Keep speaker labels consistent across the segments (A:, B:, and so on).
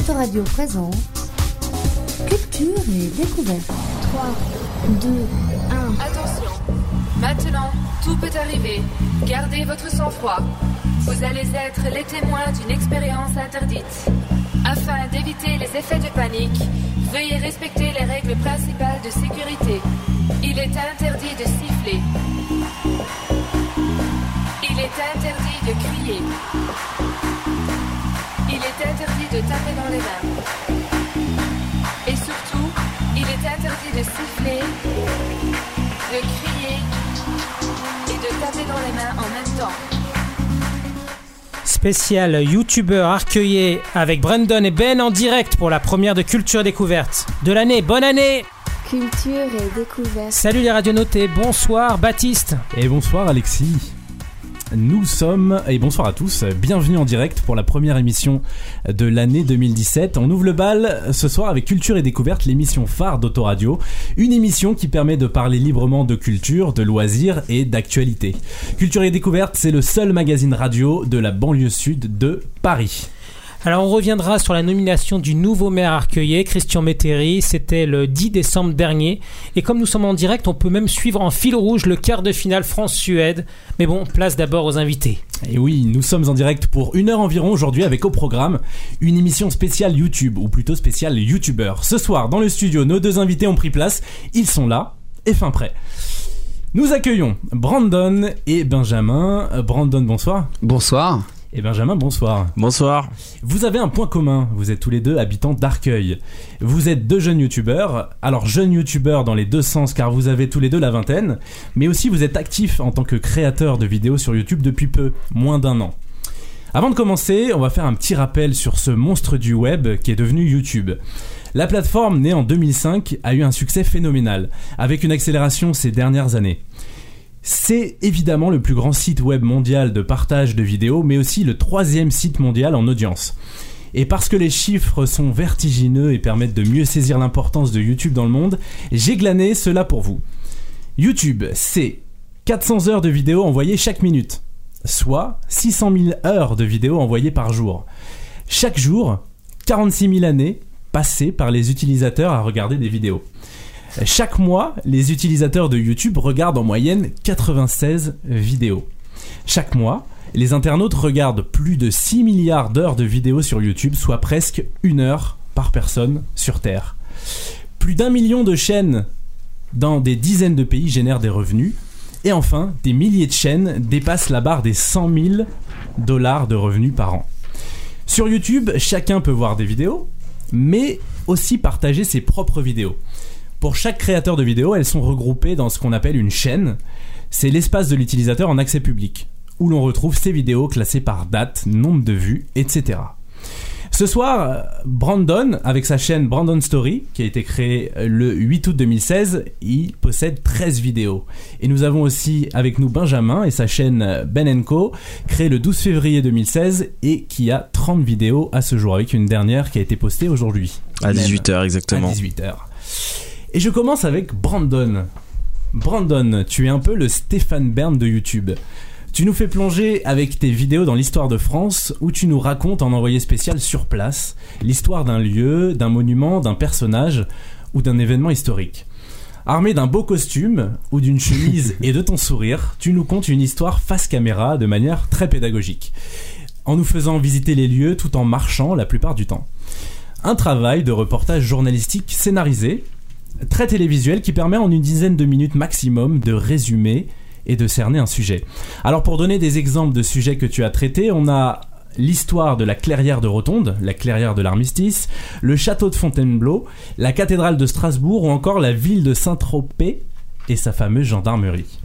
A: Autoradio présente Culture et découverte. 3, 2, 1.
B: Attention, maintenant, tout peut arriver. Gardez votre sang-froid. Vous allez être les témoins d'une expérience interdite. Afin d'éviter les effets de panique, veuillez respecter les règles principales de sécurité. Il est interdit de siffler. Il est interdit de crier. Il est interdit de taper dans les mains. Et surtout, il est interdit de siffler, de crier et de taper dans les mains en même temps.
C: Spécial YouTuber arcueillé avec Brandon et Ben en direct pour la première de Culture Découverte de l'année. Bonne année
A: Culture et découverte.
C: Salut les radionotés, bonsoir Baptiste.
D: Et bonsoir Alexis. Nous sommes, et bonsoir à tous, bienvenue en direct pour la première émission de l'année 2017. On ouvre le bal ce soir avec Culture et Découverte, l'émission phare d'Autoradio. Une émission qui permet de parler librement de culture, de loisirs et d'actualité. Culture et Découverte, c'est le seul magazine radio de la banlieue sud de Paris.
C: Alors on reviendra sur la nomination du nouveau maire arcueillé, Christian Métairie, c'était le 10 décembre dernier. Et comme nous sommes en direct, on peut même suivre en fil rouge le quart de finale France-Suède. Mais bon, place d'abord aux invités.
D: Et oui, nous sommes en direct pour une heure environ aujourd'hui avec au programme une émission spéciale YouTube, ou plutôt spéciale YouTuber. Ce soir, dans le studio, nos deux invités ont pris place, ils sont là, et fin prêt. Nous accueillons Brandon et Benjamin. Euh, Brandon, bonsoir.
E: Bonsoir.
D: Et Benjamin, bonsoir.
F: Bonsoir.
D: Vous avez un point commun, vous êtes tous les deux habitants d'Arcueil. Vous êtes deux jeunes youtubeurs, alors jeunes youtubeurs dans les deux sens car vous avez tous les deux la vingtaine, mais aussi vous êtes actifs en tant que créateur de vidéos sur YouTube depuis peu, moins d'un an. Avant de commencer, on va faire un petit rappel sur ce monstre du web qui est devenu YouTube. La plateforme, née en 2005, a eu un succès phénoménal, avec une accélération ces dernières années. C'est évidemment le plus grand site web mondial de partage de vidéos, mais aussi le troisième site mondial en audience. Et parce que les chiffres sont vertigineux et permettent de mieux saisir l'importance de YouTube dans le monde, j'ai glané cela pour vous. YouTube, c'est 400 heures de vidéos envoyées chaque minute, soit 600 000 heures de vidéos envoyées par jour. Chaque jour, 46 000 années passées par les utilisateurs à regarder des vidéos. Chaque mois, les utilisateurs de YouTube regardent en moyenne 96 vidéos. Chaque mois, les internautes regardent plus de 6 milliards d'heures de vidéos sur YouTube, soit presque une heure par personne sur Terre. Plus d'un million de chaînes dans des dizaines de pays génèrent des revenus. Et enfin, des milliers de chaînes dépassent la barre des 100 000 dollars de revenus par an. Sur YouTube, chacun peut voir des vidéos, mais aussi partager ses propres vidéos. Pour chaque créateur de vidéo, elles sont regroupées dans ce qu'on appelle une chaîne. C'est l'espace de l'utilisateur en accès public, où l'on retrouve ses vidéos classées par date, nombre de vues, etc. Ce soir, Brandon, avec sa chaîne Brandon Story, qui a été créée le 8 août 2016, il possède 13 vidéos. Et nous avons aussi avec nous Benjamin et sa chaîne Ben Co, créée le 12 février 2016 et qui a 30 vidéos à ce jour, avec une dernière qui a été postée aujourd'hui.
F: À
D: Même.
F: 18h exactement.
D: À 18h. Et je commence avec Brandon. Brandon, tu es un peu le Stéphane Bern de YouTube. Tu nous fais plonger avec tes vidéos dans l'histoire de France où tu nous racontes en envoyé spécial sur place l'histoire d'un lieu, d'un monument, d'un personnage ou d'un événement historique. Armé d'un beau costume ou d'une chemise et de ton sourire, tu nous contes une histoire face caméra de manière très pédagogique, en nous faisant visiter les lieux tout en marchant la plupart du temps. Un travail de reportage journalistique scénarisé, très télévisuel qui permet en une dizaine de minutes maximum de résumer et de cerner un sujet. Alors pour donner des exemples de sujets que tu as traités, on a l'histoire de la clairière de Rotonde, la clairière de l'armistice, le château de Fontainebleau, la cathédrale de Strasbourg ou encore la ville de Saint-Tropez et sa fameuse gendarmerie.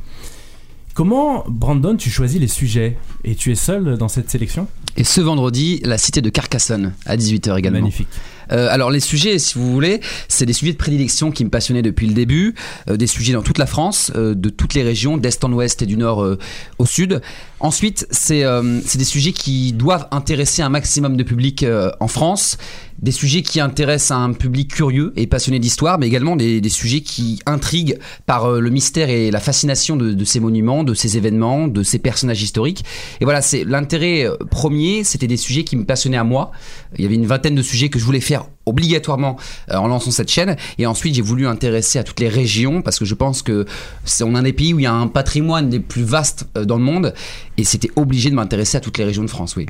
D: Comment, Brandon, tu choisis les sujets? Et tu es seul dans cette sélection?
E: Et ce vendredi, la cité de Carcassonne, à 18h également.
D: Magnifique.
E: Euh, alors les sujets, si vous voulez, c'est des sujets de prédilection qui me passionnaient depuis le début, euh, des sujets dans toute la France, euh, de toutes les régions, d'est en ouest et du nord au sud. Ensuite, c'est des sujets qui doivent intéresser un maximum de public en France, des sujets qui intéressent un public curieux et passionné d'histoire, mais également des, sujets qui intriguent par euh, le mystère et la fascination de, de ces monuments, de ces événements, de ces personnages historiques. Et voilà, c'est l'intérêt euh, premier, c'était des sujets qui me passionnaient à moi. Il y avait une vingtaine de sujets que je voulais faire obligatoirement euh, en lançant cette chaîne. Et ensuite, j'ai voulu intéresser à toutes les régions parce que je pense que c'est on un des pays où il y a un patrimoine des plus vastes euh, dans le monde. Et c'était obligé de m'intéresser à toutes les régions de France, oui.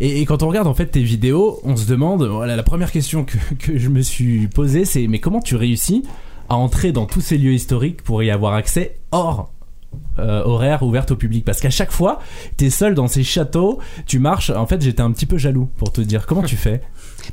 D: Et, et quand on regarde en fait tes vidéos, on se demande, voilà, la première question que, que je me suis posée, c'est mais comment tu réussis à entrer dans tous ces lieux historiques pour y avoir accès hors euh, horaire ouverte au public? Parce qu'à chaque fois t'es seul dans ces châteaux tu marches en fait j'étais un petit peu jaloux pour te dire comment tu fais?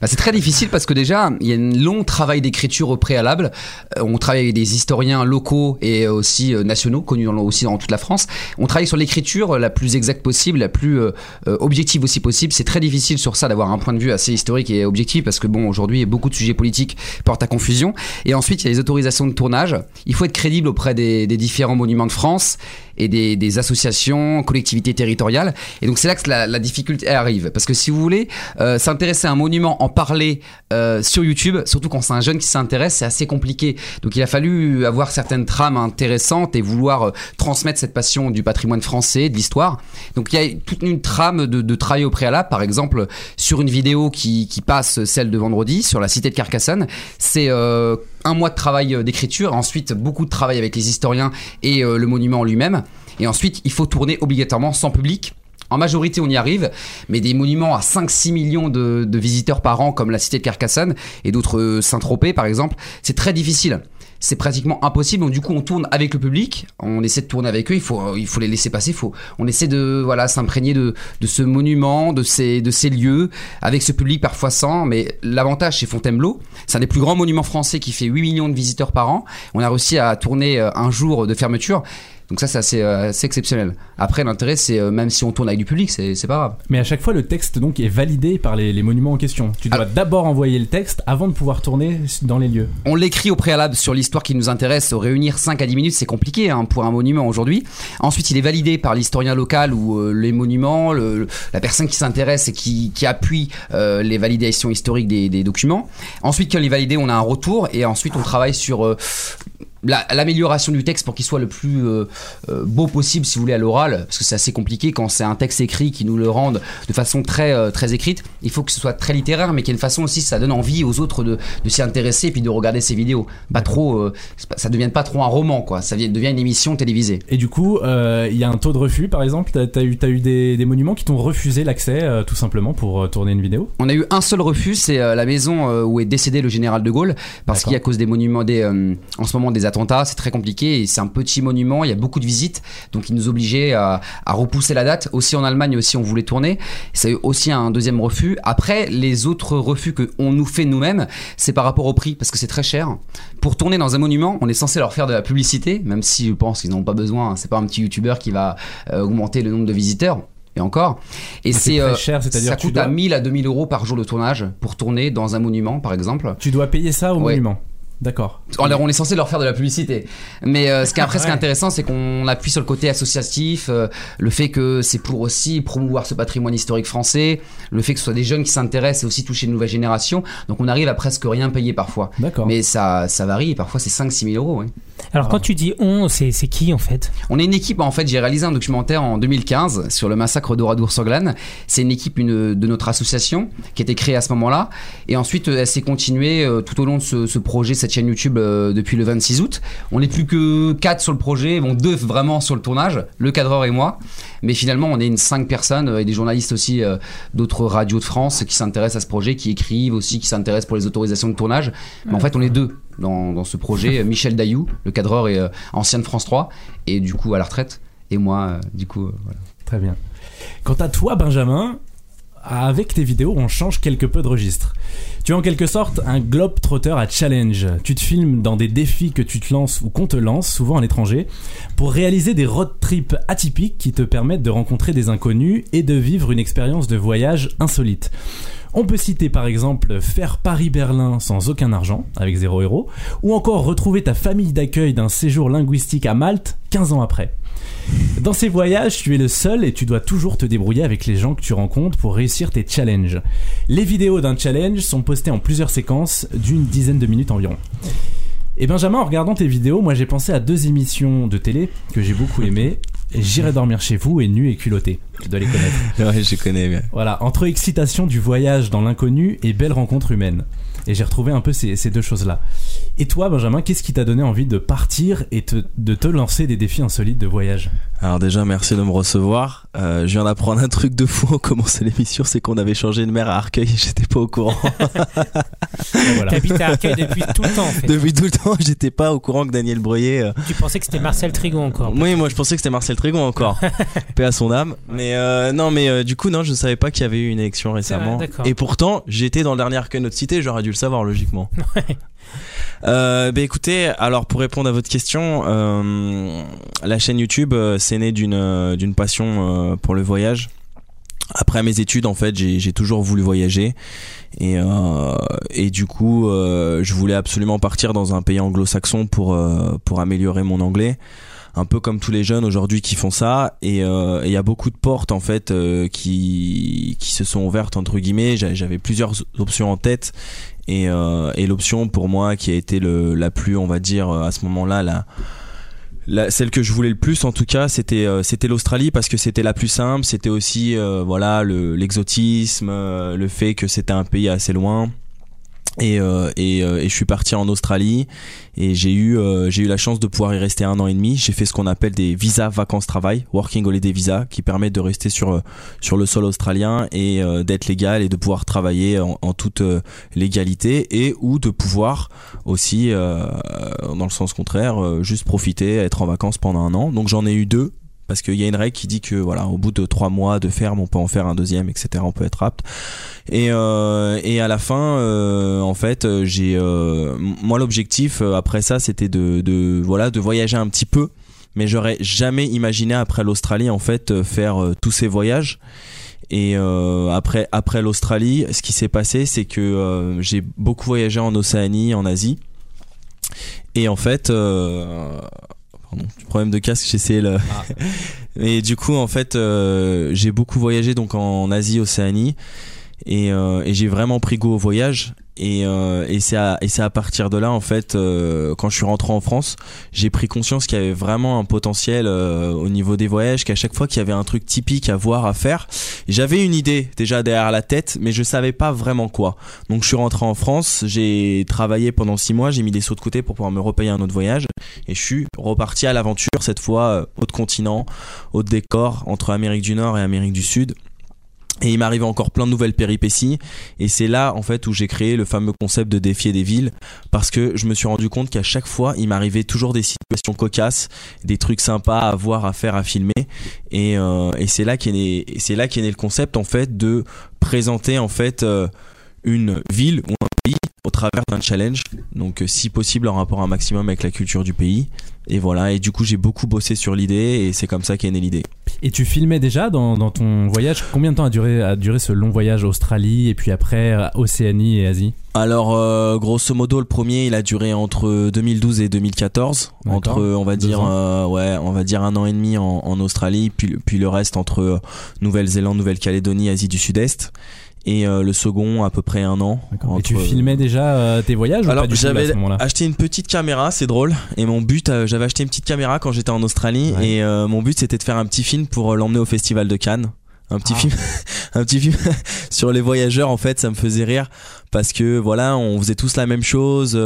E: Bah, c'est très difficile parce que déjà, il y a un long travail d'écriture au préalable. Euh, on travaille avec des historiens locaux et aussi euh, nationaux, connus aussi dans toute la France. On travaille sur l'écriture la plus exacte possible, la plus euh, euh, objective aussi possible. C'est très difficile sur ça d'avoir un point de vue assez historique et objectif parce que bon, aujourd'hui, beaucoup de sujets politiques portent à confusion. Et ensuite, il y a les autorisations de tournage. Il faut être crédible auprès des différents monuments de France et des, associations, collectivités territoriales. Et donc c'est là que la, difficulté arrive. Parce que si vous voulez euh, s'intéresser à un monument, en parler euh, sur YouTube, surtout quand c'est un jeune qui s'intéresse, c'est assez compliqué. Donc il a fallu avoir certaines trames intéressantes et vouloir euh, transmettre cette passion du patrimoine français, de l'histoire. Donc il y a toute une trame de, travail au préalable. Par exemple, sur une vidéo qui passe, celle de vendredi, sur la cité de Carcassonne, c'est... Un mois de travail euh, d'écriture, ensuite beaucoup de travail avec les historiens et euh, le monument lui-même. Et ensuite, il faut tourner obligatoirement sans public. En majorité, on y arrive, mais des monuments à 5-6 millions de, de visiteurs par an, comme la cité de Carcassonne et d'autres euh, Saint-Tropez par exemple, c'est très difficile. C'est pratiquement impossible. Donc du coup, on tourne avec le public, on essaie de tourner avec eux. Il faut, il faut les laisser passer. Faut, on essaie de voilà s'imprégner de, de ce monument, de ces, de ces lieux, avec ce public parfois sans. Mais l'avantage, c'est Fontainebleau. C'est un des plus grands monuments français qui fait 8 millions de visiteurs par an. On a réussi à tourner euh, un jour de fermeture. Donc ça, c'est assez, euh, assez exceptionnel. Après, l'intérêt, c'est euh, même si on tourne avec du public, c'est pas grave.
D: mais à chaque fois le texte donc est validé par les, les monuments en question tu dois
E: Ah.
D: d'abord envoyer le texte avant de pouvoir tourner dans les lieux
E: On l'écrit au préalable sur l'histoire qui nous intéresse. Réunir 5 à 10 minutes, c'est compliqué hein, pour un monument aujourd'hui. Ensuite, il est validé par l'historien local ou euh, les monuments, le- la personne qui s'intéresse et qui, qui appuie euh, les validations historiques des, des documents. Ensuite, quand il est validé, on a un retour et ensuite on travaille sur euh, la- l'amélioration du texte pour qu'il soit le plus euh, euh, beau possible, si vous voulez, à l'oral, parce que c'est assez compliqué quand c'est un texte écrit qui nous le rende de façon très euh, très écrite. Il faut que ce soit très littéraire, mais qu'il y ait une façon aussi, ça donne envie aux autres de, de s'y intéresser et puis de regarder ces vidéos. Pas trop, euh, ça devienne pas trop un roman, quoi. Ça devient une émission télévisée.
D: et du coup il y a un taux de refus par exemple? T'as as eu, t'as eu des, des monuments qui t'ont refusé l'accès tout simplement pour tourner une vidéo?
E: On a eu un seul refus, c'est la maison où est décédé le général de Gaulle, parce qu'à cause des monuments, des, en ce moment des attentats, c'est très compliqué et c'est un petit monument, il y a beaucoup de visites, donc ils nous obligeaient à, à repousser la date. Aussi en Allemagne aussi on voulait tourner, eu aussi un deuxième refus. Après les autres refus que on nous fait nous-mêmes, c'est par rapport au prix, parce que c'est très cher. Pour tourner dans un monument, on est censé leur faire de la publicité, même si je pense qu'ils n'en ont pas besoin. hein. C'est pas un petit youtubeur qui va euh, augmenter le nombre de visiteurs. Et encore. Et
D: c'est
E: c'est
D: très
E: euh,
D: cher, c'est-à-dire
E: ça coûte
D: dois-
E: à 1000 à 2000 euros par jour de tournage pour tourner dans un monument, par exemple.
D: tu dois payer ça au
E: Ouais.
D: monument d'accord
E: Alors on est censé leur faire de la publicité, mais euh, ce qui est après ce qui est
C: Ouais.
E: intéressant, c'est qu'on appuie sur le côté associatif, euh, le fait que c'est pour aussi promouvoir ce patrimoine historique français, le fait que ce soit des jeunes qui s'intéressent et aussi toucher une nouvelle génération. Donc on arrive à presque rien payer parfois.
D: d'accord
E: Mais ça, ça varie, parfois c'est 5-6 000 euros. oui.
C: Alors quand tu dis on, c'est qui en fait?
E: On est une équipe, en fait, j'ai réalisé un documentaire en 2015 sur le massacre d'Oradour-sur-Glane. C'est une équipe une, de notre association qui a été créée à ce moment-là. Et ensuite, euh, elle s'est continuée tout au long de ce, ce projet, cette chaîne YouTube, euh, depuis le 26 août. On n'est plus que quatre sur le projet, bon, deux vraiment sur le tournage, le cadreur et moi. Mais finalement, on est une cinq personnes euh, et des journalistes aussi euh, d'autres radios de France qui s'intéressent à ce projet, qui écrivent aussi, qui s'intéressent pour les autorisations de tournage. Mais en fait, on est deux dans, dans ce projet. Michel Daillou, le cadreur et ancien de France 3, et du coup à la retraite. Et moi, du coup, voilà.
D: Très bien. Quant à toi, Benjamin, avec tes vidéos, on change quelque peu de registre. Tu es en quelque sorte un globe-trotteur à challenge. Tu te filmes dans des défis que tu te lances ou qu'on te lance, souvent à l'étranger, pour réaliser des road trips atypiques qui te permettent de rencontrer des inconnus et de vivre une expérience de voyage insolite. On peut citer par exemple faire Paris-Berlin sans aucun argent, avec 0 euros, ou encore retrouver ta famille d'accueil d'un séjour linguistique à Malte 15 ans après. Dans ces voyages, tu es le seul et tu dois toujours te débrouiller avec les gens que tu rencontres pour réussir tes challenges. Les vidéos d'un challenge sont postées en plusieurs séquences d'une dizaine de minutes environ. Et Benjamin, en regardant tes vidéos, moi j'ai pensé à deux émissions de télé que j'ai beaucoup aimées. J'irai dormir chez vous et nu et culotté. Tu dois les connaître.
F: Ouais, je connais bien.
D: Voilà, entre excitation du voyage dans l'inconnu et belle rencontre humaine. Et j'ai retrouvé un peu ces, ces deux choses-là. Et toi, Benjamin, qu'est-ce qui t'a donné envie de partir et te- de te lancer des défis insolites de voyage?
F: Alors déjà, merci de me recevoir. Euh, je viens d'apprendre un truc de fou en commençant l'émission, c'est qu'on avait changé de maire à Arcueil et j'étais pas au courant.
D: Voilà.
C: T'habites à Arcueil depuis tout le temps, en fait.
F: Depuis tout le temps, j'étais pas au courant que Daniel Breuer... euh,
C: Tu pensais que c'était Marcel Trigon encore.
F: Oui, moi je pensais que c'était Marcel Trégon encore. Paix à son âme. Mais euh, non, mais euh, du coup, non, je savais pas qu'il y avait eu une élection récemment. Et pourtant, j'étais dans le dernier Arcueil de notre cité, j'aurais dû le savoir logiquement. Euh, bah écoutez, alors pour répondre à votre question, euh, la chaîne YouTube, euh, c'est né d'une d'une passion pour le voyage. Après mes études, en fait, j'ai toujours voulu voyager et euh, et du coup, je voulais absolument partir dans un pays anglo-saxon pour pour améliorer mon anglais. Un peu comme tous les jeunes aujourd'hui qui font ça, et euh, il y a beaucoup de portes en fait euh, qui qui se sont ouvertes entre guillemets. J'a- J'avais plusieurs options en tête, et, euh, et l'option pour moi qui a été la plus, on va dire, euh, à ce moment-là, la, celle que je voulais le plus en tout cas, c'était euh, c'était l'Australie parce que c'était la plus simple. C'était aussi voilà le- l'exotisme, le fait que c'était un pays assez loin. Et, euh, et, euh, et je suis parti en Australie et j'ai eu euh, j'ai eu la chance de pouvoir y rester un an et demi. J'ai fait ce qu'on appelle des visas vacances travail, working holiday visa, qui permettent de rester sur euh, sur le sol australien et euh, d'être légal et de pouvoir travailler en, en toute euh, légalité et ou de pouvoir aussi dans le sens contraire juste profiter, être en vacances pendant un an. Donc j'en ai eu deux parce qu'il y a une règle qui dit que voilà au bout de trois mois de ferme on peut en faire un deuxième etc on peut être apte. Et euh, et à la fin euh, en fait j'ai euh, moi l'objectif euh, après ça c'était de, de voilà de voyager un petit peu. Mais j'aurais jamais imaginé après l'Australie en fait euh, faire euh, tous ces voyages. Et euh, après après l'Australie ce qui s'est passé c'est que euh, j'ai beaucoup voyagé en Océanie en Asie. Et en fait euh, pardon du problème de casque j'essayais le et du coup en fait euh, j'ai beaucoup voyagé donc en Asie Océanie et, euh, et j'ai vraiment pris goût au voyage et, euh, et c'est à, partir de là en fait euh, quand je suis rentré en France j'ai pris conscience qu'il y avait vraiment un potentiel euh, au niveau des voyages qu'à chaque fois qu'il y avait un truc typique à voir à faire j'avais une idée déjà derrière la tête mais je savais pas vraiment quoi. Donc je suis rentré en France j'ai travaillé pendant six mois j'ai mis des sauts de côté pour pouvoir me repayer un autre voyage et je suis reparti à l'aventure cette fois autre continent autre décor entre Amérique du Nord et Amérique du Sud et il m'arrive encore plein de nouvelles péripéties. Et c'est là, en fait, où j'ai créé le fameux concept de défier des villes. Parce que je me suis rendu compte qu'à chaque fois, il m'arrivait toujours des situations cocasses, des trucs sympas à voir, à faire, à filmer. Et, euh, c'est là qu'est né, c'est là qu'est né le concept, en fait, de présenter, en fait, euh, une ville ou un pays travers d'un challenge. Donc, euh, si possible, en rapport un maximum avec la culture du pays. Et voilà. Et du coup, j'ai beaucoup bossé sur l'idée et c'est comme ça qu'est née l'idée.
D: Et tu filmais déjà dans, dans ton voyage? Combien de temps a duré, a duré ce long voyage Australie et puis après euh, Océanie et Asie?
F: Alors, euh, grosso modo, le premier, il a duré entre 2012 et 2014.
D: D'accord.
F: Entre, on va dire, euh, ouais, on va dire un an et demi en, en Australie, puis, puis le reste entre Nouvelle-Zélande, Nouvelle-Calédonie, Asie du Sud-Est. Et euh, le second, à peu près un an.
D: Et tu filmais déjà euh, tes voyages ou
F: alors j'avais acheté une petite caméra, c'est drôle. Et mon but, euh, j'avais acheté une petite caméra quand j'étais en Australie.
D: Ouais.
F: Et euh, mon but, c'était de faire un petit film pour euh, l'emmener au festival de Cannes. Un petit
D: Ah.
F: film, un petit film sur les voyageurs. En fait, ça me faisait rire parce que voilà, on faisait tous la même chose.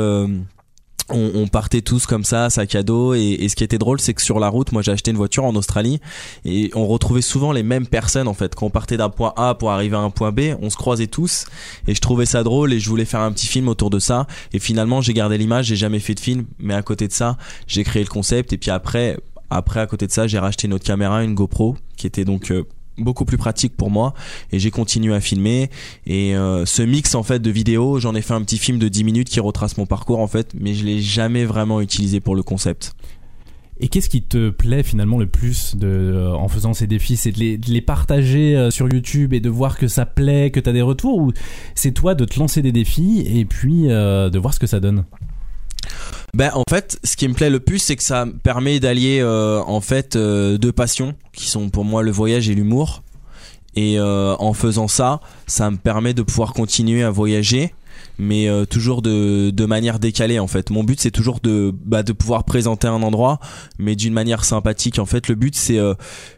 F: On, partait tous comme ça, sac à dos. Et, et ce qui était drôle, c'est que sur la route, moi, j'ai acheté une voiture en Australie et on retrouvait souvent les mêmes personnes en fait. Quand on partait d'un point A pour arriver à un point B, on se croisait tous et je trouvais ça drôle et je voulais faire un petit film autour de ça. Et finalement, j'ai gardé l'image, j'ai jamais fait de film, mais à côté de ça, j'ai créé le concept et puis après, après à côté de ça, j'ai racheté une autre caméra, une GoPro, qui était donc euh, beaucoup plus pratique pour moi et j'ai continué à filmer. Et euh, ce mix en fait de vidéos j'en ai fait un petit film de 10 minutes qui retrace mon parcours en fait mais je l'ai jamais vraiment utilisé pour le concept.
D: Et qu'est-ce qui te plaît finalement le plus euh, en faisant ces défis? C'est de les, partager euh, sur YouTube et de voir que ça plaît, que tu as des retours? Ou c'est toi de te lancer des défis et puis de voir ce que ça donne?
F: Ben en fait, ce qui me plaît le plus, c'est que ça me permet d'allier euh, en fait euh, deux passions qui sont pour moi le voyage et l'humour. Et euh, en faisant ça, ça me permet de pouvoir continuer à voyager, mais euh, toujours de, de manière décalée en fait. Mon but c'est toujours de bah, de pouvoir présenter un endroit, mais d'une manière sympathique. En fait, le but c'est, euh,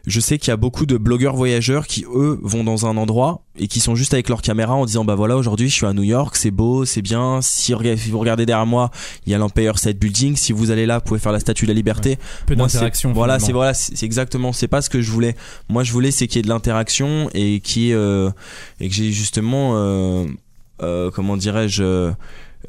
F: je sais qu'il y a beaucoup de blogueurs voyageurs qui eux vont dans un endroit et qui sont juste avec leur caméra en disant bah voilà aujourd'hui je suis à New York, c'est beau, c'est bien. Si, vous regardez derrière moi, il y a l'Empire State Building. Si vous allez là, vous pouvez faire la Statue de la Liberté.
D: Peu
F: Moi,
D: d'interaction.
F: Voilà, c'est voilà, c'est exactement, c'est pas ce que je voulais. Moi, je voulais c'est qu'il y ait de l'interaction et qui euh, et que j'ai justement euh, comment dirais-je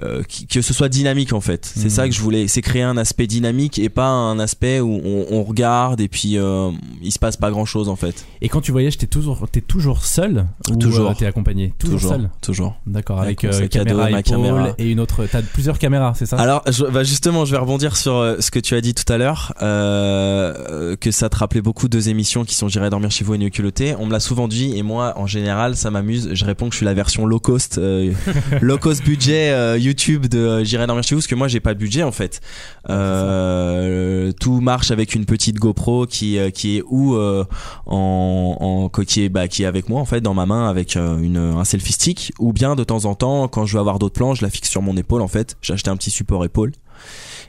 F: euh, euh, que ce soit dynamique en fait. C'est
D: Mhm.
F: ça que je voulais, c'est créer un aspect dynamique et pas un aspect où on, on regarde et puis euh, il se passe pas grand chose en fait.
D: Et quand tu voyages, t'es toujours, t'es toujours seul ou
F: Toujours.
D: euh, t'es accompagné? Toujours, seul?
F: toujours.
D: D'accord,
F: Avec
D: euh, caméra
F: et ma
D: épaule
F: caméra.
D: et une autre. T'as plusieurs caméras, c'est ça?
F: Alors, je, bah justement, je vais rebondir sur euh, ce que tu as dit tout à l'heure, euh, euh, que ça te rappelait beaucoup deux émissions qui sont J'irai dormir chez vous et Nuit culotté. On me l'a souvent dit et moi, en général, ça m'amuse. Je réponds que je suis la version low cost, euh, low cost budget euh, YouTube de euh, J'irai dormir chez vous, parce que moi, j'ai pas de budget en fait. Euh, tout marche avec une petite GoPro qui euh, qui est où euh, en, en qui est bah, qui est avec moi en fait dans ma main avec une un selfie stick ou bien de temps en temps quand je veux avoir d'autres plans je la fixe sur mon épaule en fait j'ai acheté un petit support épaule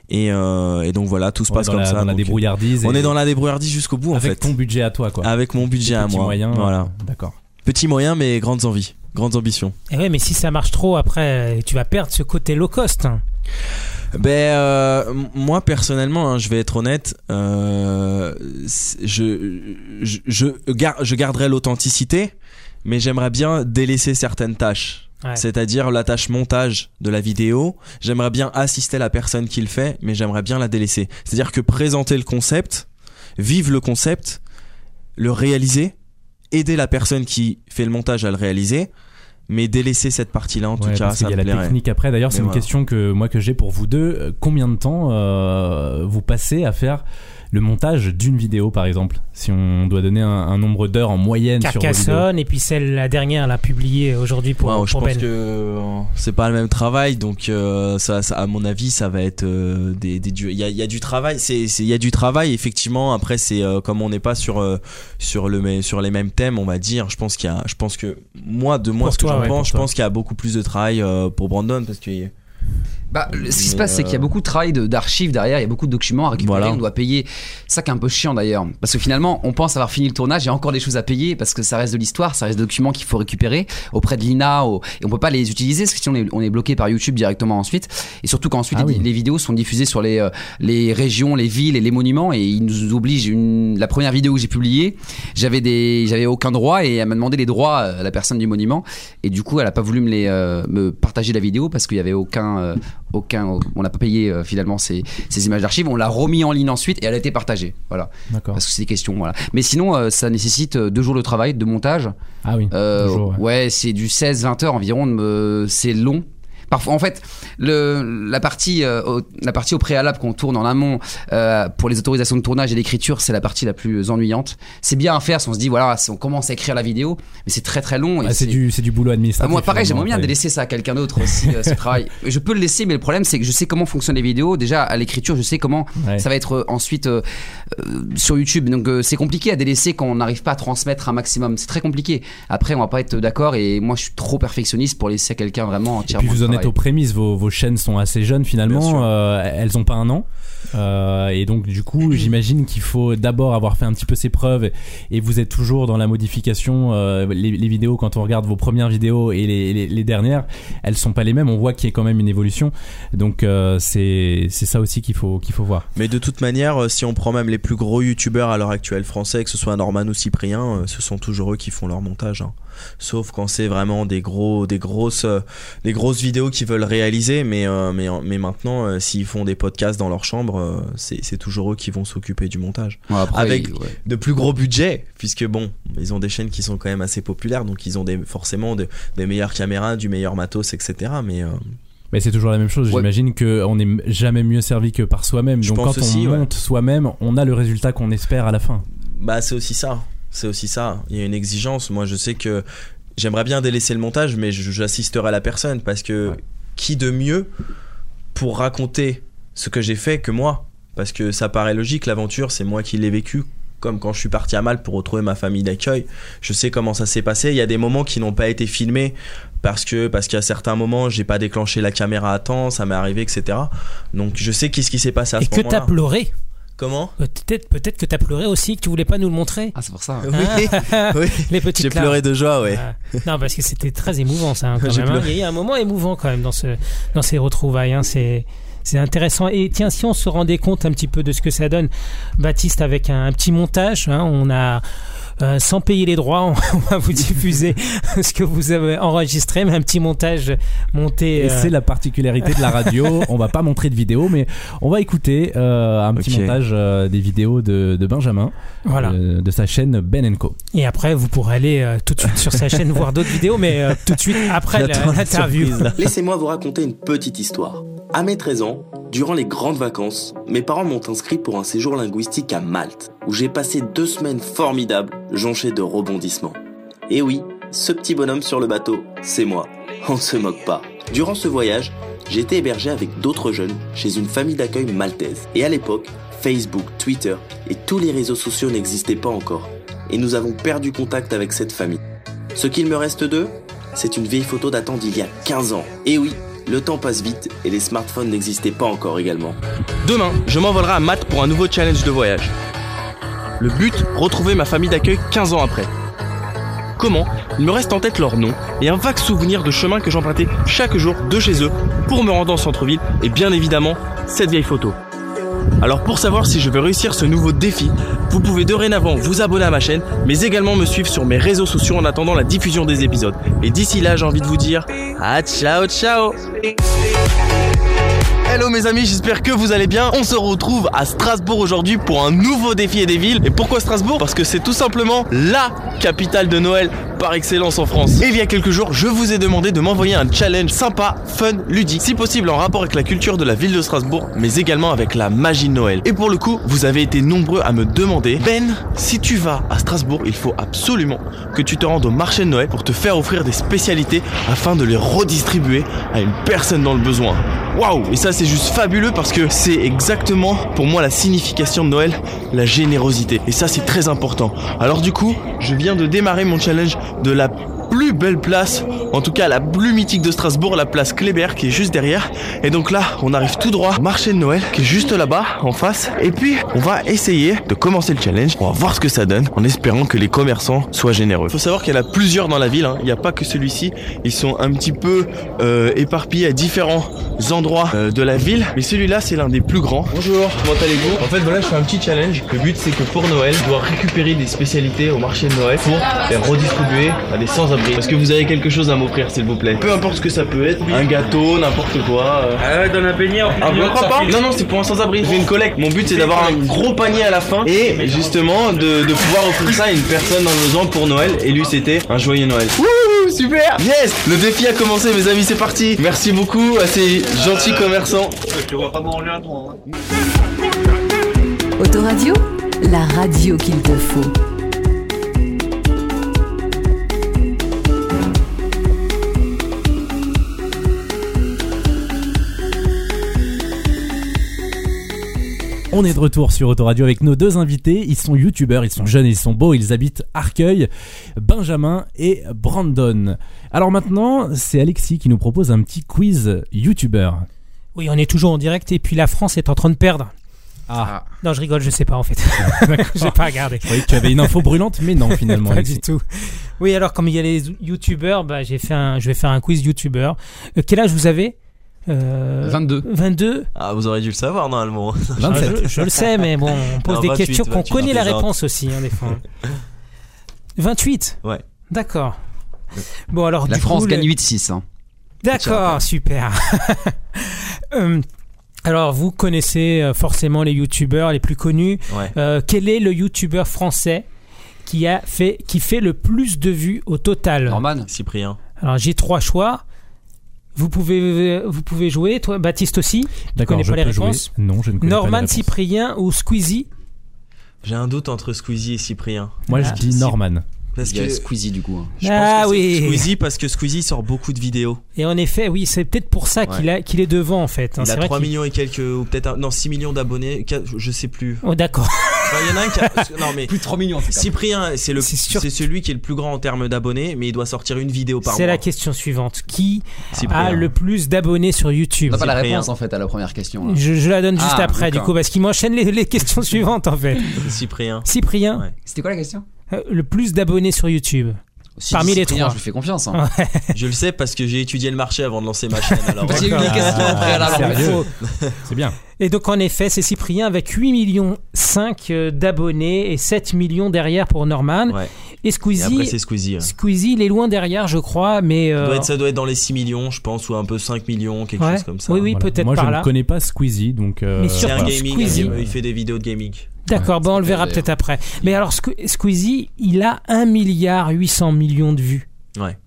F: et, euh, et donc voilà tout se
D: On
F: passe comme
D: la,
F: ça
D: dans la débrouillardise.
F: on est dans la débrouillardise jusqu'au bout en
D: avec
F: fait
D: ton budget à toi, quoi.
F: avec mon budget à moi
D: moyen,
F: voilà
D: D'accord.
F: petit moyen mais grandes envies grandes ambitions
C: Et ouais, mais si ça marche trop, après, tu vas perdre ce côté low cost.
F: Ben euh, moi personnellement, hein, je vais être honnête, euh, je, je je gar- je garderai l'authenticité, mais j'aimerais bien délaisser certaines tâches.
C: Ouais.
F: C'est-à-dire la tâche montage de la vidéo, j'aimerais bien assister la personne qui le fait, mais j'aimerais bien la délaisser. C'est-à-dire que présenter le concept, vivre le concept, le réaliser, aider la personne qui fait le montage à le réaliser, mais délaisser cette partie-là en tout cas,
D: parce y a la
F: plairait.
D: technique après. D'ailleurs, c'est une
F: voilà.
D: question que moi que j'ai pour vous deux. Euh, Combien de temps euh, vous passez à faire le montage d'une vidéo, par exemple Si on doit donner un, un nombre d'heures en moyenne sur.
C: Carcassonne, et puis celle, la dernière, l'a publiée aujourd'hui pour,
F: je
C: pour
F: pense
C: Ben.
F: que euh, c'est pas le même travail, donc euh, ça, ça- à mon avis, ça va être euh, des, des du- il y a, il y a du travail, c'est, c'est- il y a du travail effectivement. Après, c'est euh, comme on n'est pas sur euh, sur le mais- sur les mêmes thèmes, on va dire. Je pense qu'il y a, je pense que moi de moi
C: Pour
F: ce que j'en
C: ouais,
F: pense, je
D: toi.
F: pense qu'il y a beaucoup plus de travail euh, pour Brandon parce que
E: Bah, ce qui se passe, c'est qu'il y a
F: euh,
E: beaucoup de travail de- d'archives derrière, il y a beaucoup de documents à récupérer,
F: Voilà.
E: on doit payer. Ça qui est un peu chiant d'ailleurs. Parce que finalement, on pense avoir fini le tournage, il y a encore des choses à payer parce que ça reste de l'histoire, ça reste des documents qu'il faut récupérer auprès de l'INA au- et on peut pas les utiliser parce que sinon on est, on est bloqué par YouTube directement ensuite. Et surtout qu'ensuite
D: Ah
E: les,
D: oui.
E: les vidéos sont diffusées sur les, euh, les régions, les villes et les monuments et ils nous obligent. Une, la première vidéo que j'ai publiée, j'avais des, j'avais aucun droit et elle m'a demandé les droits à la personne du monument et du coup elle a pas voulu me les, euh, me partager la vidéo parce qu'il y avait aucun, euh, aucun, on n'a pas payé euh, finalement ces, ces images d'archives. On l'a remis en ligne ensuite et elle a été partagée. Voilà,
D: D'accord.
E: parce que c'est des questions. Voilà. Mais sinon, euh, ça nécessite euh, deux jours de travail, de montage.
D: Ah oui.
E: Euh,
D: toujours, ouais.
E: ouais, c'est du 16-20 heures environ. C'est long. Parfois, en fait, le, la partie, euh, au, la partie au préalable qu'on tourne en amont euh, pour les autorisations de tournage et l'écriture, c'est la partie la plus ennuyante. C'est bien à faire si on se dit voilà, si on commence à écrire la vidéo, mais c'est très très long.
D: Ah, c'est du, c'est du boulot
E: ah,
D: administratif.
E: moi, pareil, j'aimerais bien délaisser ça à quelqu'un d'autre aussi, euh, ce travail. Je peux le laisser, mais le problème, c'est que je sais comment fonctionnent les vidéos. Déjà, à l'écriture, je sais comment
D: Ouais.
E: ça va être ensuite sur YouTube. Donc, c'est compliqué à délaisser quand on n'arrive pas à transmettre un maximum. C'est très compliqué. Après, on va pas être d'accord. Et moi, je suis trop perfectionniste pour laisser à quelqu'un vraiment
D: Et
E: entièrement.
D: puis vous
E: le
D: en êtes aux prémices, vos, vos chaînes sont assez jeunes finalement, euh, elles ont pas un an. Euh, et donc du coup j'imagine qu'il faut d'abord avoir fait un petit peu ses preuves et, vous êtes toujours dans la modification euh, les, les vidéos quand on regarde vos premières vidéos et les, les, les dernières elles sont pas les mêmes on voit qu'il y a quand même une évolution donc euh, c'est ça aussi qu'il faut qu'il faut voir
F: Mais de toute manière, euh, si on prend même les plus gros youtubeurs à l'heure actuelle français, que ce soit Norman ou Cyprien, euh, ce sont toujours eux qui font leur montage. hein. Sauf quand c'est vraiment des gros, des grosses, euh, des grosses vidéos qu'ils veulent réaliser. Mais, euh, mais, mais maintenant, s'ils font des podcasts dans leur chambre, euh, c'est toujours eux qui vont s'occuper du montage.
E: Ouais, après,
F: avec-
E: ouais.
F: De plus gros budget, puisque bon, ils ont des chaînes qui sont quand même assez populaires, donc ils ont des, forcément de- des meilleures caméras, du meilleur matos, etc. Mais euh,
D: Mais c'est toujours la même chose.
E: Ouais.
D: J'imagine qu'on n'est jamais mieux servi que par soi-même.
G: Je
D: Donc
G: pense
D: quand
G: aussi,
D: on
G: ouais.
D: monte soi-même, on a le résultat qu'on espère à la fin.
G: Bah c'est aussi ça. C'est aussi ça. Il y a une exigence. Moi je sais que j'aimerais bien délaisser le montage, mais je- j'assisterai à la personne parce que
D: Ouais.
G: qui de mieux pour raconter ce que j'ai fait que moi Parce que ça paraît logique, l'aventure c'est moi qui l'ai vécu. Comme quand je suis parti à Malte pour retrouver ma famille d'accueil, je sais comment ça s'est passé. Il y a des moments qui n'ont pas été filmés parce que parce qu'à certains moments j'ai pas déclenché la caméra à temps, ça m'est arrivé, etc. Donc je sais qu'est-ce qui s'est passé à
C: Et
G: ce
C: que t'as
G: moment-là.
C: pleuré.
G: Comment?
C: Peut-être peut-être que t'as pleuré aussi, que tu voulais pas nous le montrer.
E: Ah, c'est pour ça.
G: Oui, oui.
C: Les petites
G: J'ai pleuré de joie, ouais.
C: Ah. Non, parce que c'était très émouvant, ça, hein, quand même. hein.
G: pleuré.
C: Il y a eu un moment émouvant, quand même, dans, ce, dans ces retrouvailles. hein. C'est. C'est intéressant. Et tiens, si on se rendait compte un petit peu de ce que ça donne, Baptiste, avec un, un petit montage, hein, on a, euh, sans payer les droits, on, on va vous diffuser ce que vous avez enregistré, mais un petit montage monté.
D: Et
C: euh,
D: c'est la particularité de la radio. on va pas montrer de vidéo, mais on va écouter euh, un petit montage euh, des vidéos de, de Benjamin,
C: Voilà.
D: euh, de sa chaîne Ben Co.
C: Et après, vous pourrez aller euh, tout de suite sur sa chaîne voir d'autres vidéos, mais euh, tout de suite après la-
G: la
C: l'interview.
G: là.
H: Laissez-moi vous raconter une petite histoire. À mes 13 ans, durant les grandes vacances, mes parents m'ont inscrit pour un séjour linguistique à Malte, où j'ai passé deux semaines formidables, jonchées de rebondissements. Et oui, ce petit bonhomme sur le bateau, c'est moi. On ne se moque pas. Durant ce voyage, j'ai été hébergé avec d'autres jeunes chez une famille d'accueil maltaise. Et à l'époque, Facebook, Twitter et tous les réseaux sociaux n'existaient pas encore. Et nous avons perdu contact avec cette famille. Ce qu'il me reste d'eux, c'est une vieille photo datant d'il y a 15 ans. Et oui, le temps passe vite et les smartphones n'existaient pas encore également.
F: Demain, je m'envolerai à Malte pour un nouveau challenge de voyage. Le but, retrouver ma famille d'accueil 15 ans après. Comment Il me reste en tête leur nom et un vague souvenir de chemin que j'empruntais chaque jour de chez eux pour me rendre en centre-ville et bien évidemment cette vieille photo. Alors pour savoir si je vais réussir ce nouveau défi, vous pouvez dorénavant vous abonner à ma chaîne, mais également me suivre sur mes réseaux sociaux en attendant la diffusion des épisodes. Et d'ici là, j'ai envie de vous dire, à ciao ciao Hello mes amis, j'espère que vous allez bien. On se retrouve à Strasbourg aujourd'hui pour un nouveau défi et des villes. Et pourquoi Strasbourg? Parce que c'est tout simplement LA capitale de Noël par excellence en France. Et il y a quelques jours, je vous ai demandé de m'envoyer un challenge sympa, fun, ludique, si possible en rapport avec la culture de la ville de Strasbourg, mais également avec la magie de Noël. Et pour le coup, vous avez été nombreux à me demander, Ben, si tu vas à Strasbourg, il faut absolument que tu te rendes au marché de Noël pour te faire offrir des spécialités afin de les redistribuer à une personne dans le besoin. Waouh Et ça c'est juste fabuleux parce que c'est exactement pour moi la signification de Noël, la générosité. Et ça c'est très important. Alors du coup, je viens de démarrer mon challenge de la plus belle place, en tout cas la plus mythique de Strasbourg, la place Kléber qui est juste derrière. Et donc là, on arrive tout droit au marché de Noël qui est juste là-bas, en face. Et puis, on va essayer de commencer le challenge. On va voir ce que ça donne, en espérant que les commerçants soient généreux. Faut savoir qu'il y en a plusieurs dans la ville, hein. il n'y a pas que celui-ci. Ils sont un petit peu euh, éparpillés à différents endroits euh, de la ville. Mais celui-là, c'est l'un des plus grands. Bonjour, comment allez-vous? En fait, voilà, je fais un petit challenge. Le but, c'est que pour Noël, je dois récupérer des spécialités au marché de Noël pour les redistribuer à des. Est-ce que vous avez quelque chose à m'offrir, s'il vous plaît Peu importe ce que ça peut être, un gâteau, n'importe quoi. euh.
I: Ah ouais, donne un beignet.
F: Ah, pas Non, non, c'est pour un sans-abri. Je fais une collecte. Mon but, c'est d'avoir un gros panier à la fin et justement de, de pouvoir offrir ça à une personne dans le besoin pour Noël. Et lui, c'était un joyeux Noël. Wouh, super Yes Le défi a commencé, mes amis, c'est parti. Merci beaucoup à ces gentils commerçants.
I: Tu vas pas manger un toi. hein.
J: Autoradio, la radio qu'il te faut.
D: On est de retour sur Autoradio avec nos deux invités. Ils sont youtubeurs, ils sont jeunes, ils sont beaux, ils habitent Arcueil, Benjamin et Brandon. Alors maintenant, c'est Alexis qui nous propose un petit quiz youtubeur.
C: Oui, on est toujours en direct et puis la France est en train de perdre.
E: Ah.
C: Non, je rigole, je sais pas en fait. J'ai pas regardé.
D: Je croyais que tu avais une info brûlante, mais non finalement.
C: Pas
D: Alexis.
C: du tout. Oui, alors comme il y a les youtubeurs, bah, j'ai fait un, je vais faire un quiz youtubeur. Euh, quel âge vous avez? Euh,
E: 22.
C: 22
G: Ah, vous auriez dû le savoir normalement.
D: 27.
C: Je, je le sais, mais bon, on pose
G: Non,
C: des
G: 28,
C: questions qu'on
G: 28,
C: connaît la réponse aussi, hein, des fois. 28
G: Ouais.
C: D'accord. Bon, alors,
E: La
C: du
E: France
C: coup,
E: gagne
C: le-
E: 8-6. hein.
C: D'accord, super. Euh, alors, vous connaissez euh, forcément les youtubeurs les plus connus.
G: Ouais.
C: Euh, quel est le youtubeur français qui a fait qui fait le plus de vues au total?
E: Norman
G: Cyprien.
C: Alors, j'ai trois choix Vous pouvez, vous pouvez jouer, toi, Baptiste aussi?
D: D'accord,
C: connais
D: je
C: pas les
D: peux jouer.
C: réponses?
D: Non, je ne connais pas
C: Norman,
D: les réponses.
C: Cyprien ou Squeezie?
F: J'ai un doute entre Squeezie et Cyprien.
D: Moi, je
C: Ah.
D: dis Norman.
F: Parce
E: Il y a
F: que
E: Squeezie du coup. hein.
F: je pense
C: Ah
F: que c'est
C: oui.
F: Squeezie parce que Squeezie sort beaucoup de vidéos.
C: Et en effet, oui, c'est peut-être pour ça qu'il est devant en fait. hein.
F: Il
C: C'est
F: a
C: vrai
F: 3
C: qu'il-
F: millions et quelques ou peut-être un- non 6 millions d'abonnés, je sais plus.
C: Oh, d'accord.
F: Enfin, Il y en a un qui a non mais
E: Plus de 3 millions en.
F: Cyprien, c'est le
C: C'est
F: c'est celui qui est le plus grand en termes d'abonnés, mais il doit sortir une vidéo par
C: C'est
F: mois.
C: la question suivante. Qui
F: Cyprien.
C: a le plus d'abonnés sur YouTube
E: On n'a pas la
F: Cyprien.
E: réponse en fait à la première question. là.
C: je, je la donne juste
E: Ah,
C: après, du coup, parce qu'il m'enchaîne les, les questions suivantes en fait.
F: Cyprien.
C: Cyprien,
F: Ouais.
E: C'était quoi la question?
C: Le plus d'abonnés sur YouTube.
E: Si
C: Parmi les
E: Cyprien,
C: trois.
E: Je lui fais confiance. hein.
F: Je le sais parce que j'ai étudié le marché avant de lancer ma chaîne. Alors
E: Parce qu'il y a eu des questions préalables.
D: sérieux C'est bien.
C: Et donc en effet, c'est Cyprien avec 8 millions 5 euh, d'abonnés et 7 millions derrière pour Norman.
F: Ouais.
C: Et
F: Et
C: Squeezie,
F: après c'est Squeezie. ouais.
C: Squeezie, il est loin derrière, je crois, mais
F: Ça
C: euh,
F: doit, être, ça doit être dans les 6 millions, je pense, ou un peu 5 millions, quelque
C: Ouais.
F: chose comme ça.
C: Oui, oui,
D: Voilà.
C: peut-être
D: Moi,
C: par
D: je
C: là.
D: ne connais pas Squeezie, donc. euh,
C: Mais
F: C'est
C: surtout
F: un gaming,
C: Squeezie.
F: il fait des vidéos de gaming.
C: D'accord, bon, on le verra peut-être après. Mais alors Sque- Squeezie, il a 1 milliard 800 millions de vues.
F: Ouais.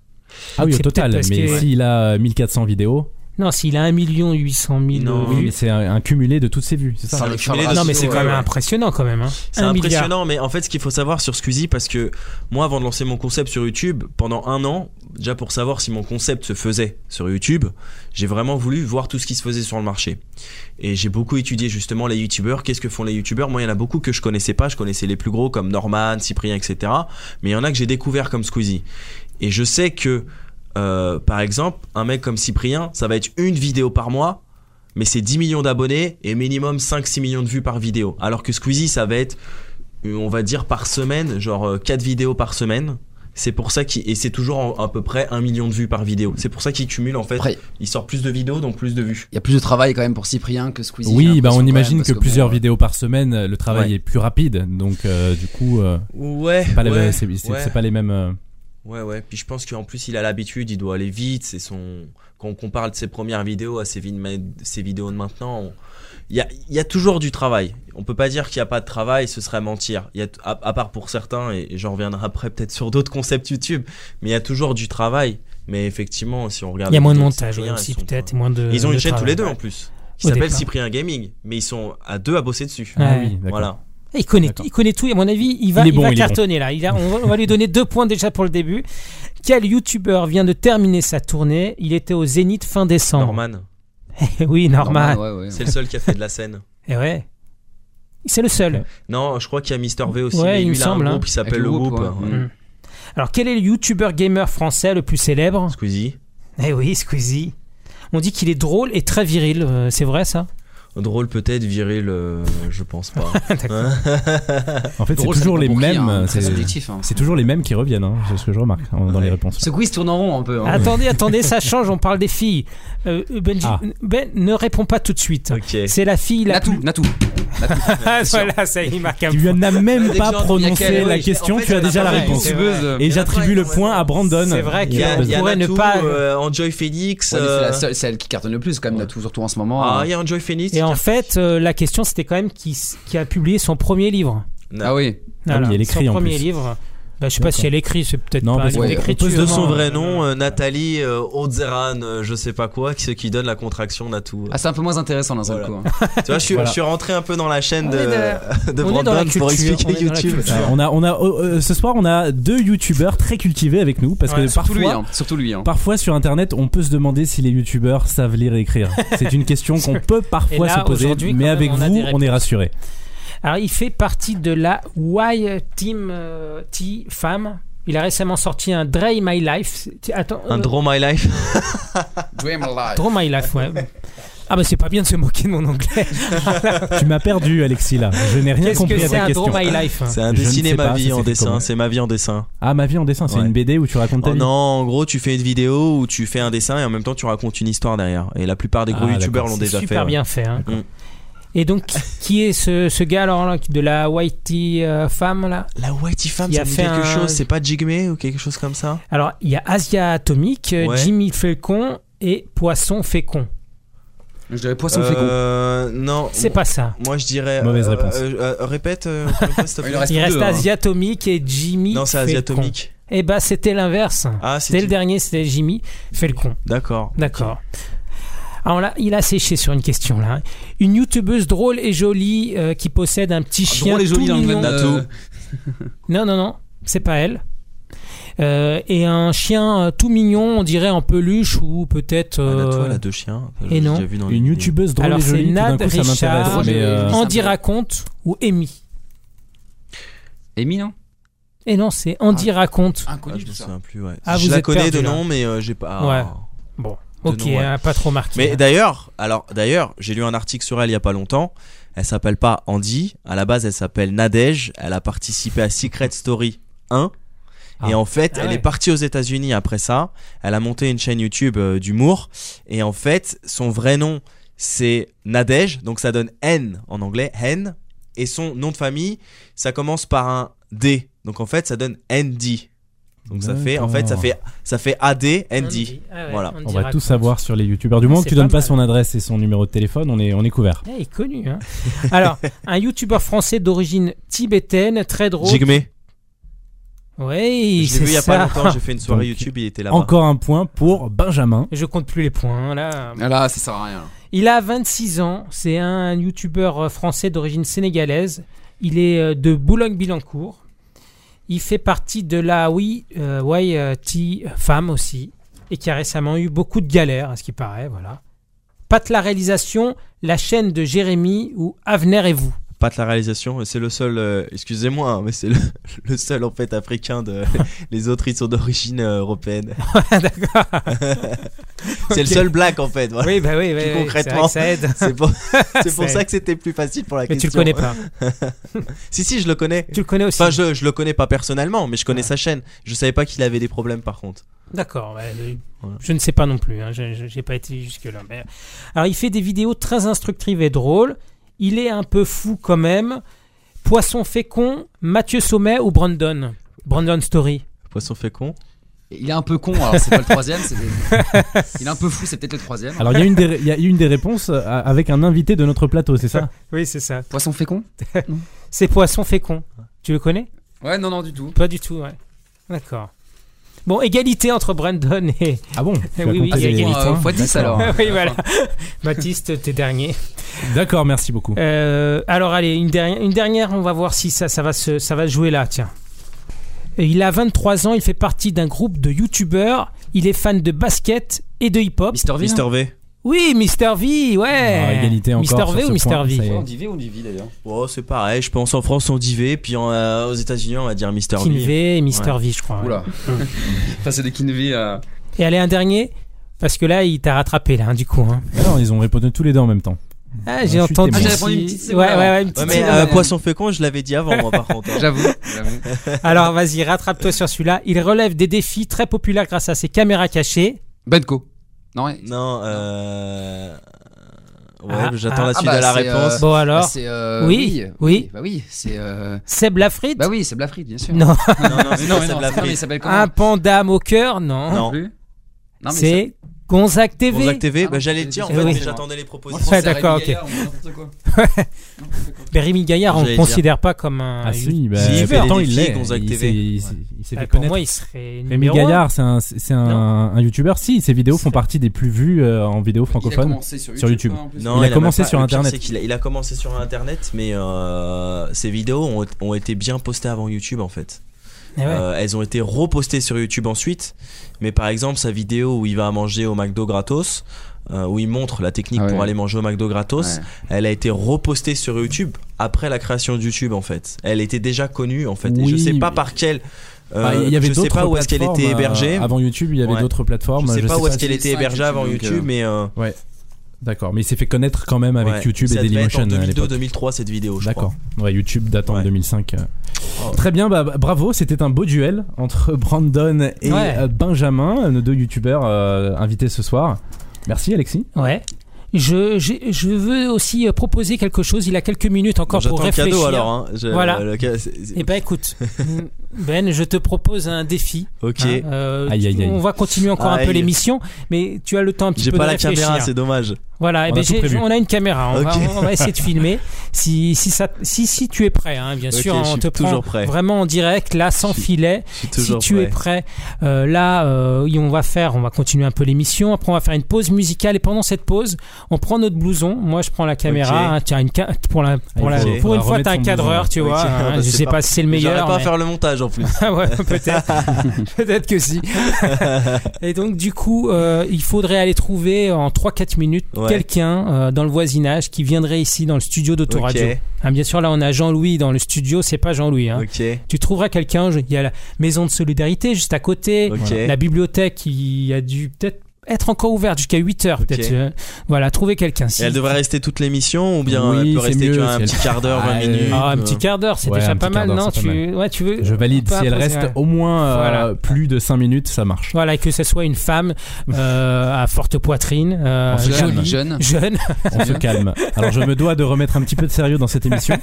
D: Ah oui, au total. Mais
C: que-
D: s'il a 1400 vidéos,
C: Non, s'il a 1 million 800 000
F: Non.
D: oui,
C: vues.
D: mais c'est un, un cumulé de toutes ses vues, c'est ça
E: Ça
F: le cumulé de-
C: Non, mais c'est
F: Ouais,
C: quand même
F: ouais.
C: impressionnant quand même. Hein.
F: C'est
C: Un milliard.
F: impressionnant, mais en fait, ce qu'il faut savoir sur Squeezie, parce que moi, avant de lancer mon concept sur YouTube, pendant un an, déjà pour savoir si mon concept se faisait sur YouTube, j'ai vraiment voulu voir tout ce qui se faisait sur le marché. Et j'ai beaucoup étudié justement les YouTubeurs. Qu'est-ce que font les YouTubeurs? Moi, il y en a beaucoup que je connaissais pas. Je connaissais les plus gros comme Norman, Cyprien, etc. Mais il y en a que j'ai découvert comme Squeezie. Et je sais que, euh, par exemple, un mec comme Cyprien, ça va être une vidéo par mois. Mais c'est 10 millions d'abonnés et minimum 5-6 millions de vues par vidéo. Alors que Squeezie, ça va être euh, on va dire par semaine, genre 4 vidéos par semaine. C'est pour ça qu'il et c'est toujours à peu près 1 million de vues par vidéo. C'est pour ça qu'il cumule en fait.
E: Après,
F: Il sort plus de vidéos donc plus de vues.
E: il y a plus de travail quand même pour Cyprien que Squeezie.
D: Oui, bah
E: l'impression,
D: on imagine
E: même,
D: que plusieurs
E: bon,
D: vidéos par semaine, le travail
F: Ouais.
D: est plus rapide, donc euh, du coup, euh,
F: Ouais.
D: c'est pas, les-
F: ouais,
D: c'est- c'est-
F: ouais.
D: c'est pas les mêmes. euh,
F: Ouais, ouais. Puis je pense qu'en plus, il a l'habitude, il doit aller vite. C'est son. Quand on compare de ses premières vidéos à ses, vid- ses vidéos de maintenant, on- il y a, il y a toujours du travail. On peut pas dire qu'il n'y a pas de travail, ce serait mentir. Il y a, à, à part pour certains, et, et j'en reviendrai après peut-être sur d'autres concepts YouTube, mais il y a toujours du travail. Mais effectivement, si on regarde.
C: Il y a moins de montage
F: Cyprien,
C: aussi peut-être, moins de.
F: Ils ont
C: de
F: une chaîne tous les deux en plus, qui s'appelle. Cyprien Gaming, mais ils sont à deux à bosser dessus.
D: Ah oui.
F: Voilà.
C: Il connaît,
D: D'accord.
C: il connaît tout et à mon avis, il va,
D: Il
C: il va
D: il bon.
C: cartonner là. Il a- on, va, on va lui donner deux points déjà pour le début. Quel youtubeur vient de terminer sa tournée? Il était au Zénith fin décembre.
F: Norman,
C: oui, Norman.
E: ouais, ouais,
F: c'est le seul qui a fait de la scène.
C: Et ouais. C'est le seul.
F: Non, je crois qu'il y a Mister V aussi.
C: Ouais,
F: mais
C: il
F: lui,
C: me
F: il a
C: semble,
F: un
C: hein.
F: groupe qui s'appelle le groupe.
E: groupe, ouais.
F: ouais.
C: Mm. Alors, quel est le youtubeur gamer français le plus célèbre?
F: Squeezie.
C: Eh oui, Squeezie. On dit qu'il est drôle et très viril. euh, C'est vrai ça?
F: Drôle peut-être, viril, euh, je pense pas.
D: En fait, c'est toujours les mêmes.
E: hein, très
D: c'est-
E: subjectif, hein.
D: C'est toujours les mêmes qui reviennent, hein, c'est ce que je remarque dans
F: Ouais.
D: les réponses.
E: Ce quiz tourne en rond un peu. hein.
C: Attendez, attendez, ça change. On parle des filles. Euh, Benji,
D: Ah.
C: Ben ne répond pas tout de suite. C'est la fille la
E: Natou,
C: plus.
E: Natou.
C: Ah, voilà, ça il marque un
D: Tu lui n'as même pas prononcé la question, tu as
F: a
D: déjà la réponse. Et j'attribue le point à Brandon.
C: C'est vrai
F: Il y a,
C: qu'il
F: il y a
C: pourrait ne pas-
F: euh, Enjoy Phoenix.
E: C'est
F: euh,
E: celle qui cartonne le plus quand même, surtout en ce moment.
F: Ah,
E: hein.
F: il y a Enjoy Phoenix.
C: Et en
F: a-
C: fait, euh, la question c'était quand même qui, a publié son premier livre.
E: Ah oui.
D: Ah oui, elle écrit
C: son
D: en
C: premier
D: plus.
C: livre. Bah, je sais pas si elle écrit, c'est peut-être
D: Non,
C: pas
D: parce
C: un
E: on
C: d'écriture.
F: de son vrai nom, euh, Nathalie euh, Odzeran, euh, je sais pas quoi, qui, ce qui donne la contraction Natou.
E: Ah, c'est un peu moins intéressant seul
F: Voilà.
E: coup. hein.
F: tu vois, je suis,
D: Voilà.
F: je suis rentré un peu dans la chaîne
C: On
F: de,
C: de-
F: de
C: dans
F: Brandon pour
C: culture,
F: expliquer
C: on dans la
F: YouTube.
D: Euh, on a, on a, euh, euh, ce soir, on a deux youtubeurs très cultivés avec nous parce
C: Ouais,
D: que
E: Surtout lui,
D: parfois,
E: hein. Surtout lui. hein.
D: parfois sur internet, on peut se demander si les youtubeurs savent lire et écrire. C'est une question qu'on peut parfois
C: là,
D: se poser,
C: aujourd'hui,
D: mais avec vous, on est rassuré.
C: Alors, il fait partie de la Y Team euh, T Femme. Il a récemment sorti un Dray My Life. Attends,
F: Un
C: euh,
F: Draw My Life.
E: Dream Alive.
C: Draw My Life, ouais. Ah bah c'est pas bien de se moquer de mon anglais.
D: tu m'as perdu, Alexis là. Je n'ai rien
C: Qu'est-ce que
D: compris à
C: c'est
D: ta
C: un
D: question.
C: Draw My Life?
F: C'est un
D: sais
F: ma vie en dessin. C'est ma vie en dessin.
D: Ah, ma vie en dessin, c'est
F: Ouais.
D: une BD où tu racontes ta
F: Oh
D: vie.
F: non, en gros, tu fais une vidéo où tu fais un dessin et en même temps tu racontes une histoire derrière. Et la plupart des gros
D: Ah,
F: youtubeurs l'ont
C: C'est
F: déjà
C: super
F: fait. ouais.
C: bien fait. hein. Et donc, qui est ce, ce gars alors là, de la Whitey euh, femme là?
F: La Whitey Femme,
C: Qui
F: ça
C: a
F: me dit
C: fait
F: quelque
C: un-
F: chose. C'est pas Jigme ou quelque chose comme ça?
C: Alors, il y a Asia Atomic, euh,
F: Ouais.
C: Jimmy Falcon et Poisson Fécond.
E: Je dirais poisson fécond.
F: Euh, Non.
C: C'est pas ça.
F: Moi je dirais.
D: Mauvaise
F: euh,
D: réponse.
F: euh, euh, répète, euh,
E: Il reste
C: Il reste
E: deux, hein.
C: Asia Atomic et Jimmy
F: Non, c'est. Asiatomique.
C: Eh bah, c'était l'inverse.
F: Ah,
C: c'était le dernier, c'était Jimmy. Fait le con.
F: D'accord.
C: D'accord. Alors là, il a séché sur une question là. Une youtubeuse drôle et jolie euh, qui possède un petit chien
E: drôle et jolie
C: tout
E: dans le
C: mignon.
E: euh,
C: Non, non, non, c'est pas elle. Euh, et un chien euh, tout mignon, on dirait en peluche ou peut-être.
F: Ah, là,
C: euh,
F: toi, elle a deux chiens.
C: et
F: J'ai
C: non.
F: vu dans
D: Une youtubeuse drôle
C: Alors
D: et
C: c'est
D: jolie, tout d'un
C: Nad
D: coup.
C: Richard,
D: Mais euh,
C: Andy raconte ou Amy.
E: Amy, non?
C: Et non, c'est Andy raconte.
F: Ah,
E: Inconnu
F: je me souviens plus, ouais.
C: Ah,
F: je
C: vous
F: la connais
C: perdu,
F: de
C: là.
F: nom, mais euh, j'ai pas.
C: Ouais. Bon, ok,
F: nom, ouais.
C: hein, pas trop marqué.
F: Mais
C: hein.
F: d'ailleurs, alors d'ailleurs, j'ai lu un article sur elle il y a pas longtemps. Elle s'appelle pas Andy. À la base, elle s'appelle Nadège. Elle a participé à Secret Story 1. Et
D: Ah.
F: en fait,
C: Ah
F: elle est partie aux États-Unis après ça. Elle a monté une chaîne YouTube euh, d'humour. Et en fait, son vrai nom, c'est Nadège. Donc ça donne N en anglais, N. Et son nom de famille, ça commence par un D. Donc en fait, ça donne Andy. Donc ça fait, en fait, ça fait, ça fait AD, Andy.
C: Ah ouais,
F: Voilà.
D: On va
C: raconte.
D: tout savoir sur les youtubeurs. Du moment que tu donnes
C: pas mal.
D: son adresse et son numéro de téléphone, on est, on est couvert.
C: Eh, il est connu. Hein. Alors, un youtubeur français d'origine tibétaine, très drôle.
F: Jigme.
C: Oui, c'est
F: vu il y a
C: ça.
F: pas longtemps. J'ai fait une soirée
D: Donc,
F: YouTube. Il était là-bas.
D: Encore un point pour Benjamin.
C: Je compte plus les points. Là,
E: Ah Là, ça sert à rien.
C: il a 26 ans. C'est un youtubeur euh, français d'origine sénégalaise. Il est euh, de Boulogne-Billancourt. Il fait partie de la oui, euh, Femme aussi, et qui a récemment eu beaucoup de galères, à ce qui paraît. Voilà. Pat la réalisation, la chaîne de Jérémy ou Avenir et vous.
F: Pas de la réalisation, c'est le seul, euh, excusez-moi, hein, mais c'est le, le seul en fait africain de. les autres ils sont d'origine euh, européenne.
C: D'accord.
F: C'est le seul black en fait. Voilà.
C: Oui, bah oui,
F: Plus
C: oui,
F: concrètement,
C: c'est
F: pour,
C: Ça
F: que c'était plus facile pour la
C: Mais tu
F: question.
C: le connais pas.
F: si si, je le connais.
C: Tu le connais aussi.
F: Enfin, je, je le connais pas personnellement, mais je connais
C: Ouais.
F: sa chaîne. Je savais pas qu'il avait des problèmes par contre.
C: D'accord. euh,
F: Voilà.
C: Je ne sais pas non plus. Hein, je- j'ai pas été jusque là. Mais... Alors, il fait des vidéos très instructives et drôles. Il est un peu fou quand même. Poisson fécond, Mathieu Sommet ou Brandon? Brandon Story.
F: Poisson fécond.
E: Il est un peu con, alors c'est pas le troisième. c'est- Il est un peu fou, c'est peut-être le troisième.
D: Alors il y a une des, il y a une des réponses euh, avec un invité de notre plateau, c'est ça?
C: Oui, c'est ça.
E: Poisson fécond?
C: C'est Poisson fécond. Tu le connais?
E: Ouais, non, non, du tout.
C: Pas du tout, ouais. D'accord. Bon, égalité entre Brandon et.
D: Ah bon
C: oui, oui,
D: composé
C: il y a
D: les
C: égalité.
D: points
E: Fois 10
D: D'accord.
E: alors.
C: oui, voilà. Baptiste, t'es dernier.
D: D'accord, merci beaucoup.
C: Euh, alors allez, une dernière, une dernière, on va voir si ça, ça, va se, ça va se jouer là, tiens. Et il a 23 ans, il fait partie d'un groupe de youtubeurs, il est fan de basket et de hip-hop.
E: Mister V.
F: Mister V.
C: Oui, Mr. V, ouais.
D: Ah, égalité encore
C: Mr.
D: sur
C: V ou Mr.
D: point,
C: V.
E: On dit V ou on dit V d'ailleurs
F: Oh, c'est pareil. Je pense en France on dit V, puis en, euh, aux États-Unis on va dire Mister
C: Kin
F: V.
C: V et Mr.
F: Ouais.
C: V, je crois. ouais.
E: Oula. Enfin, c'est des Kinvi. Euh...
C: Et allez, un dernier, parce que là, il t'a rattrapé, là, hein, du coup. hein.
D: Mais non, ils ont répondu tous les deux en même temps.
C: Ah, j'ai entendu.
D: témoin.
E: Ah, j'ai répondu
C: si-
E: une petite
C: Ouais, ouais, ouais, une
F: Ouais,
C: petite
F: mais euh, poisson fécond, je l'avais dit avant moi par contre. hein.
E: J'avoue.
C: Alors, vas-y, rattrape-toi sur celui-là. Il relève des défis très populaires grâce à ses caméras cachées.
E: Benko. Non, ouais.
F: Non, euh. Ouais,
C: Ah,
F: j'attends
C: ah.
F: la
E: Ah
F: suite
E: bah,
F: de la
E: c'est,
F: réponse.
E: euh,
C: Bon,
E: Bah,
C: alors.
E: c'est. euh,
C: Oui, oui.
E: Bah oui, c'est. Euh...
C: Seb Lafrite
E: Bah oui, c'est Blafrid, bien sûr.
C: Non.
F: Non, non, c'est
E: non,
F: pas
E: mais
F: Seb
E: non, c'est-
F: Lafrite.
E: non, mais il s'appelle comment?
C: Un panda au cœur Non.
F: Non.
E: plus. Non, mais
C: C'est Gonzague TV.
F: Gonzague TV,
E: Ah
F: bah j'allais dire en fait,
C: oui.
F: mais j'attendais les propositions.
C: Ouais, d'accord,
E: Rémi
C: ok. Rémi Gaillard, on
F: dire.
C: considère pas comme un.
D: Ah si, bah,
F: Si, il fait
D: pourtant
F: des
D: il
F: défis,
D: l'est.
F: Gonzague
D: Il
F: TV.
D: s'est- il s'est
F: Ouais.
D: il s'est
C: Ah,
D: fait
C: pour
D: connaître.
C: moi, il serait.
D: Rémi. Gaillard, c'est un, c'est un, un youtubeur. Si, ses vidéos font partie des plus vues euh, en vidéo
E: Il a
D: francophone.
E: commencé sur
D: YouTube.
F: Non,
D: Il a commencé sur Internet.
F: il a commencé sur Internet, mais euh, ses vidéos ont, ont été bien postées avant YouTube en fait.
C: Eh ouais.
F: Euh, elles ont été repostées sur YouTube ensuite. Mais par exemple, sa vidéo où il va manger au McDo gratos, euh, où il montre la technique
E: Ah ouais.
F: pour aller manger au McDo gratos,
E: Ouais.
F: elle a été repostée sur YouTube après la création de YouTube en fait. Elle était déjà connue en fait. Et
D: Oui,
F: je sais pas
D: mais-
F: par quelle. euh,
D: Ah, il y avait
F: je sais pas où est-ce qu'elle était
D: euh,
F: hébergée.
D: Avant YouTube, il y avait
F: Ouais.
D: d'autres plateformes.
F: je sais pas où est-ce qu'elle était hébergée avant
E: YouTube,
F: mais euh,
D: D'accord, mais il s'est fait connaître quand même avec
F: ouais.
D: YouTube
F: Ça
D: et Dailymotion
F: en
D: à l'époque.
F: 2002-2003 cette vidéo, je crois.
D: D'accord. Ouais, YouTube datant de
F: Ouais.
D: 2005. euh.
F: Oh.
D: Très bien, bah, bah, bravo. C'était un beau duel entre Brandon et
C: Ouais.
D: euh, Benjamin, nos deux youtubeurs euh, invités ce soir. Merci Alexis.
C: Ouais. Je, j'ai- je veux aussi euh, proposer quelque chose. Il a quelques minutes encore
F: Bon,
C: pour réfléchir.
F: cadeau alors. Hein. Je-
C: Voilà.
F: le c'est-
C: Eh ben écoute, Ben, je te propose un défi.
F: Ok.
C: Hein, euh,
D: Aïe, aïe, aïe.
C: On va continuer encore un peu
F: Aïe.
C: l'émission, mais tu as le temps un petit
F: J'ai
C: peu
F: pas
C: de
F: la
C: réfléchir.
F: caméra, c'est dommage.
C: Voilà, eh
D: On
C: ben,
D: a
C: j'ai- on a une caméra, on, va,
F: Ok.
C: on va essayer de filmer. Si, si, ça, si, si tu es prêt, hein, bien sûr,
F: je
C: on
F: suis
C: te prend
F: toujours prêt.
C: vraiment en direct, là, sans
F: Je suis-
C: filet.
F: Je suis
C: Si tu
F: prêt.
C: es prêt, euh, là, euh, on va faire, on va continuer un peu l'émission. Après, on va faire une pause musicale et pendant cette pause, on prend notre blouson. Moi, je prends la caméra.
F: Ok.
C: hein, tiens, une pour la, pour, la- pour une fois, t'as un cadreur,
D: blouson.
C: tu vois. hein,
F: bah,
C: je sais pas
F: pas-
C: si c'est le meilleur.
F: pas à
C: mais-
F: faire le montage en plus.
C: Ah ouais, peut-être. peut-être que si. Et donc, du coup, euh, il faudrait aller trouver en 3-4 minutes
F: Ouais.
C: quelqu'un euh, dans le voisinage qui viendrait ici dans le studio d'Autoradio. Hein, bien sûr, là, on a Jean-Louis dans le studio, c'est pas Jean-Louis. Hein. Tu trouveras quelqu'un, il y a la maison de solidarité juste à côté, la bibliothèque qui a dû peut-être être encore ouverte jusqu'à 8 heures, peut-être. euh, voilà, trouver quelqu'un.
F: Et
C: Si-
F: elle devrait rester toute l'émission ou bien
D: Oui,
F: elle peut rester
D: mieux,
F: tu vois, un
D: si elle-
F: petit quart d'heure, 20
D: Ah,
F: minutes
C: Ah, un
F: euh.
C: petit quart d'heure, c'est
D: Ouais,
C: déjà pas mal, non tu...
D: pas mal.
C: Ouais, tu veux...
D: Je valide. Si elle reste
C: ouais.
D: au moins euh,
C: Voilà.
D: plus de 5 minutes, ça marche.
C: Voilà, et que ce soit une femme euh, à forte poitrine, euh, jolie,
E: Jeune.
C: jeune.
D: On se calme. Alors je me dois de remettre un petit peu de sérieux dans cette émission.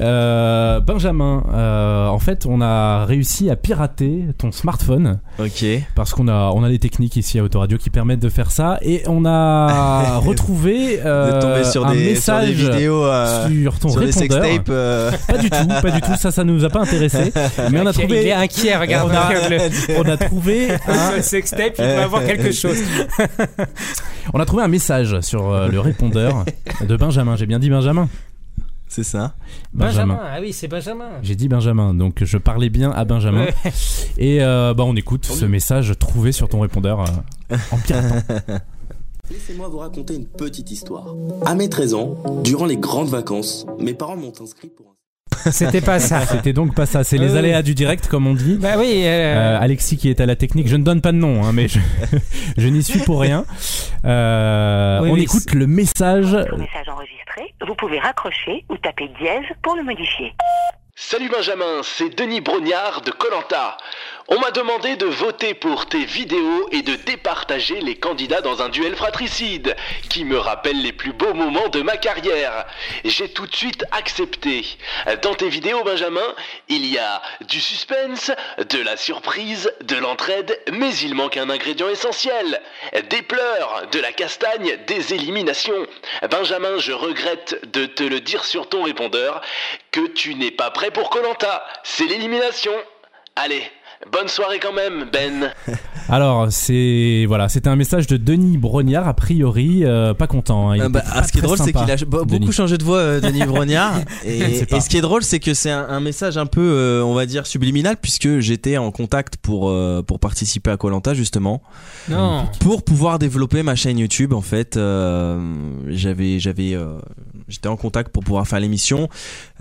D: Euh, Benjamin, euh, en fait, on a réussi à pirater ton smartphone
F: Ok.
D: parce qu'on a on a des techniques ici à Autoradio qui permettent de faire ça et on a retrouvé euh,
F: sur
D: un
F: des, sur
D: message
F: des vidéos, euh,
D: sur ton
F: sur des
D: répondeur.
F: sextapes. euh.
D: Pas du tout, pas du tout. Ça, ça nous a pas intéressé. Mais on a
C: Il est
D: trouvé,
C: inquiet, regarde.
D: on a,
C: regarde-le.
D: on a trouvé un,
C: sextape, il va avoir quelque chose.
D: on a trouvé un message sur le répondeur de Benjamin. J'ai bien dit Benjamin.
F: C'est ça.
C: Benjamin, ah oui, c'est Benjamin.
D: J'ai dit Benjamin, donc je parlais bien à Benjamin.
C: Ouais.
D: Et euh, bah on écoute ce message trouvé sur ton répondeur euh, en piratant.
K: Laissez-moi vous raconter une petite histoire. À mes 13 ans, durant les grandes vacances, mes parents m'ont inscrit pour un...
C: C'était pas ça.
D: C'était donc pas ça. C'est les
C: Euh,
D: aléas du direct, comme on dit.
C: Bah oui. euh,
D: Euh, Alexis qui est à la technique, je ne donne pas de nom, hein, mais je, je n'y suis pour rien. Euh,
C: Oui,
D: on écoute le message.
L: Votre message vous pouvez raccrocher ou taper dièse pour le modifier.
H: Salut Benjamin, c'est Denis Brognard de Colanta. On m'a demandé de voter pour tes vidéos et de départager les candidats dans un duel fratricide qui me rappelle les plus beaux moments de ma carrière. J'ai tout de suite accepté. Dans tes vidéos Benjamin, il y a du suspense, de la surprise, de l'entraide, mais il manque un ingrédient essentiel. Des pleurs, de la castagne, des éliminations. Benjamin, je regrette de te le dire sur ton répondeur que tu n'es pas prêt pour Colanta. C'est l'élimination. Allez, bonne soirée quand même, Ben.
D: Alors, c'est voilà, c'était un message de Denis Brognard, a priori euh, pas content. hein. Il
F: Euh,
D: était
F: bah,
D: pas
F: ah, ce qui est drôle, c'est qu'il a
D: Denis.
F: beaucoup changé de voix, euh, Denis Brognard. Et, ce qui est drôle, c'est que c'est un, un message un peu, euh, on va dire, subliminal, puisque j'étais en contact pour, euh, pour participer à Colanta justement,
C: Non.
F: pour pouvoir développer ma chaîne YouTube. En fait, euh, j'avais, j'avais, euh, j'étais en contact pour pouvoir faire l'émission.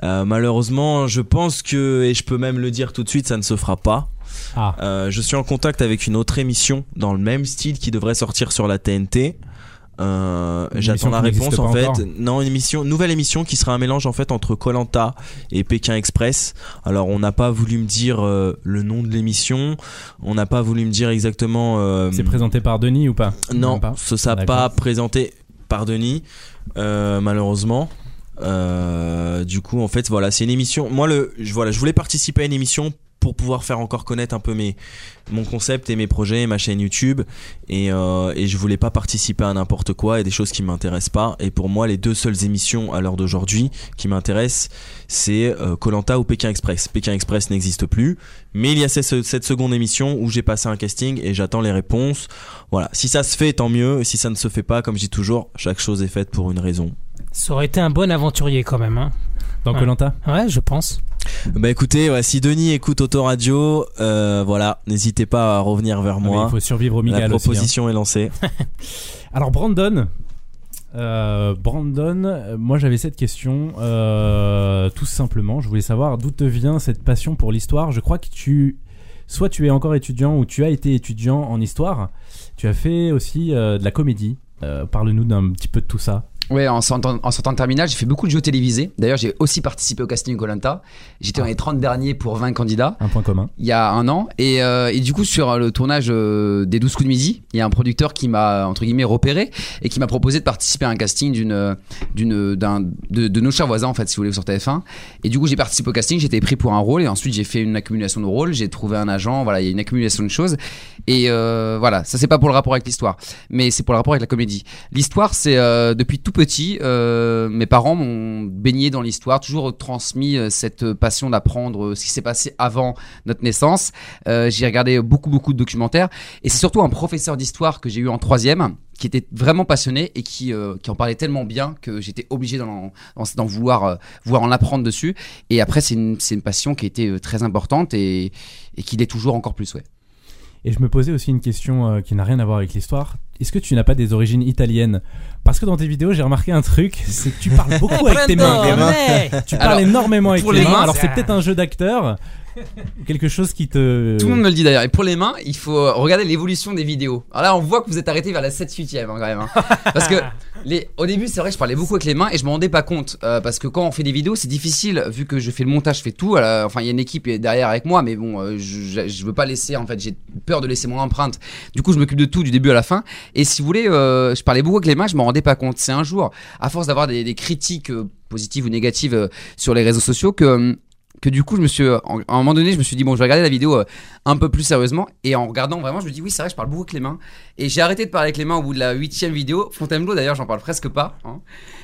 F: Euh, malheureusement, je pense que, et je peux même le dire tout de suite, ça ne se fera pas.
D: Ah.
F: Euh, je suis en contact avec une autre émission dans le même style qui devrait sortir sur la TNT. Euh, J'attends la réponse en fait.
D: encore.
F: Non, une émission, nouvelle émission qui sera un mélange en fait entre Colanta et Pékin Express. Alors on n'a pas voulu me dire euh, le nom de l'émission, on n'a pas voulu me dire exactement. euh,
D: C'est présenté par Denis ou pas?
F: Non,
D: Même pas?
F: ce sera
D: D'accord.
F: pas présenté par Denis, malheureusement. Euh, du coup, en fait, voilà, c'est une émission. Moi, le, voilà, je voulais participer à une émission pour pouvoir faire encore connaître un peu mes, mon concept et mes projets, ma chaîne YouTube. Et, euh, et je voulais pas participer à n'importe quoi et des choses qui m'intéressent pas. Et pour moi, les deux seules émissions à l'heure d'aujourd'hui qui m'intéressent, c'est euh, Colanta ou Pékin Express. Pékin Express n'existe plus, mais il y a cette, cette seconde émission où j'ai passé un casting et j'attends les réponses. Voilà, si ça se fait, tant mieux. Si ça ne se fait pas, comme je dis toujours, chaque chose est faite pour une raison.
C: Ça aurait été un bon aventurier quand même. Hein.
D: Dans
C: Ouais.
D: Colanta
C: Ouais, je pense.
F: Bah écoutez, ouais, si Denis écoute Autoradio, euh, voilà, n'hésitez pas à revenir vers
D: Ah,
F: moi.
D: Il faut survivre au Miguel
F: La
D: aussi, hein.
F: proposition est lancée.
D: Alors Brandon, euh, Brandon, moi j'avais cette question, euh, tout simplement, je voulais savoir d'où te vient cette passion pour l'histoire. Je crois que tu, soit tu es encore étudiant ou tu as été étudiant en histoire. Tu as fait aussi euh, de la comédie. Parle-nous d'un petit peu de tout ça.
E: Ouais, en sortant, en sortant de terminale, j'ai fait beaucoup de jeux télévisés. D'ailleurs, j'ai aussi participé au casting Colanta. J'étais dans les 30 derniers pour 20 candidats.
D: Un point commun.
E: il y a un an. Et, euh, et du coup, sur le tournage euh, des 12 coups de midi, il y a un producteur qui m'a, entre guillemets, repéré et qui m'a proposé de participer à un casting d'une, d'une, d'un, de, de nos chers voisins, en fait, si vous voulez, sur TF1. Et du coup, j'ai participé au casting, été pris pour un rôle et ensuite j'ai fait une accumulation de rôles, j'ai trouvé un agent, voilà, il y a une accumulation de choses. Et euh, voilà, ça c'est pas pour le rapport avec l'histoire, mais c'est pour le rapport avec la comédie. L'histoire, c'est euh, depuis tout petit, euh, mes parents m'ont baigné dans l'histoire, toujours transmis euh, cette passion d'apprendre euh, ce qui s'est passé avant notre naissance. J'ai regardé beaucoup beaucoup de documentaires et c'est surtout un professeur d'histoire que j'ai eu en troisième qui était vraiment passionné et qui, qui en parlait tellement bien que j'étais obligé d'en, vouloir, vouloir en apprendre dessus. Et après, c'est une, c'est une passion qui a été très importante et, et qui l'est toujours encore plus, ouais.
D: Et je me posais aussi une question euh, qui n'a rien à voir avec l'histoire. Est-ce que tu n'as pas des origines italiennes? Parce que dans tes vidéos, j'ai remarqué un truc, c'est que tu parles beaucoup avec tes mains. Tu parles
E: Alors,
D: énormément avec les mains.
E: mains,
D: Alors c'est peut-être un jeu d'acteur, quelque chose qui te.
E: Tout le monde me le dit d'ailleurs. Et pour les mains, il faut regarder l'évolution des vidéos. Alors là, on voit que vous êtes arrêté vers la 7-8ème hein, quand même. hein. Parce que les, au début, c'est vrai que je parlais beaucoup avec les mains et je m'en rendais pas compte. euh, parce que quand on fait des vidéos, c'est difficile vu que je fais le montage, je fais tout. euh, enfin, il y a une équipe derrière avec moi, mais bon, euh, je, je, veux pas laisser. En fait, j'ai peur de laisser mon empreinte. Du coup, je m'occupe de tout du début à la fin. Et si vous voulez, euh, je parlais beaucoup avec les mains, je m'en rendais pas compte. C'est un jour, à force d'avoir des, des critiques positives ou négatives sur les réseaux sociaux, que hum, que du coup je me suis euh, à un moment donné je me suis dit bon je vais regarder la vidéo euh, un peu plus sérieusement. Et en regardant vraiment je me dis oui c'est vrai je parle beaucoup avec les mains. Et j'ai arrêté de parler avec les mains au bout de la huitième vidéo. Fontainebleau d'ailleurs j'en parle presque pas hein.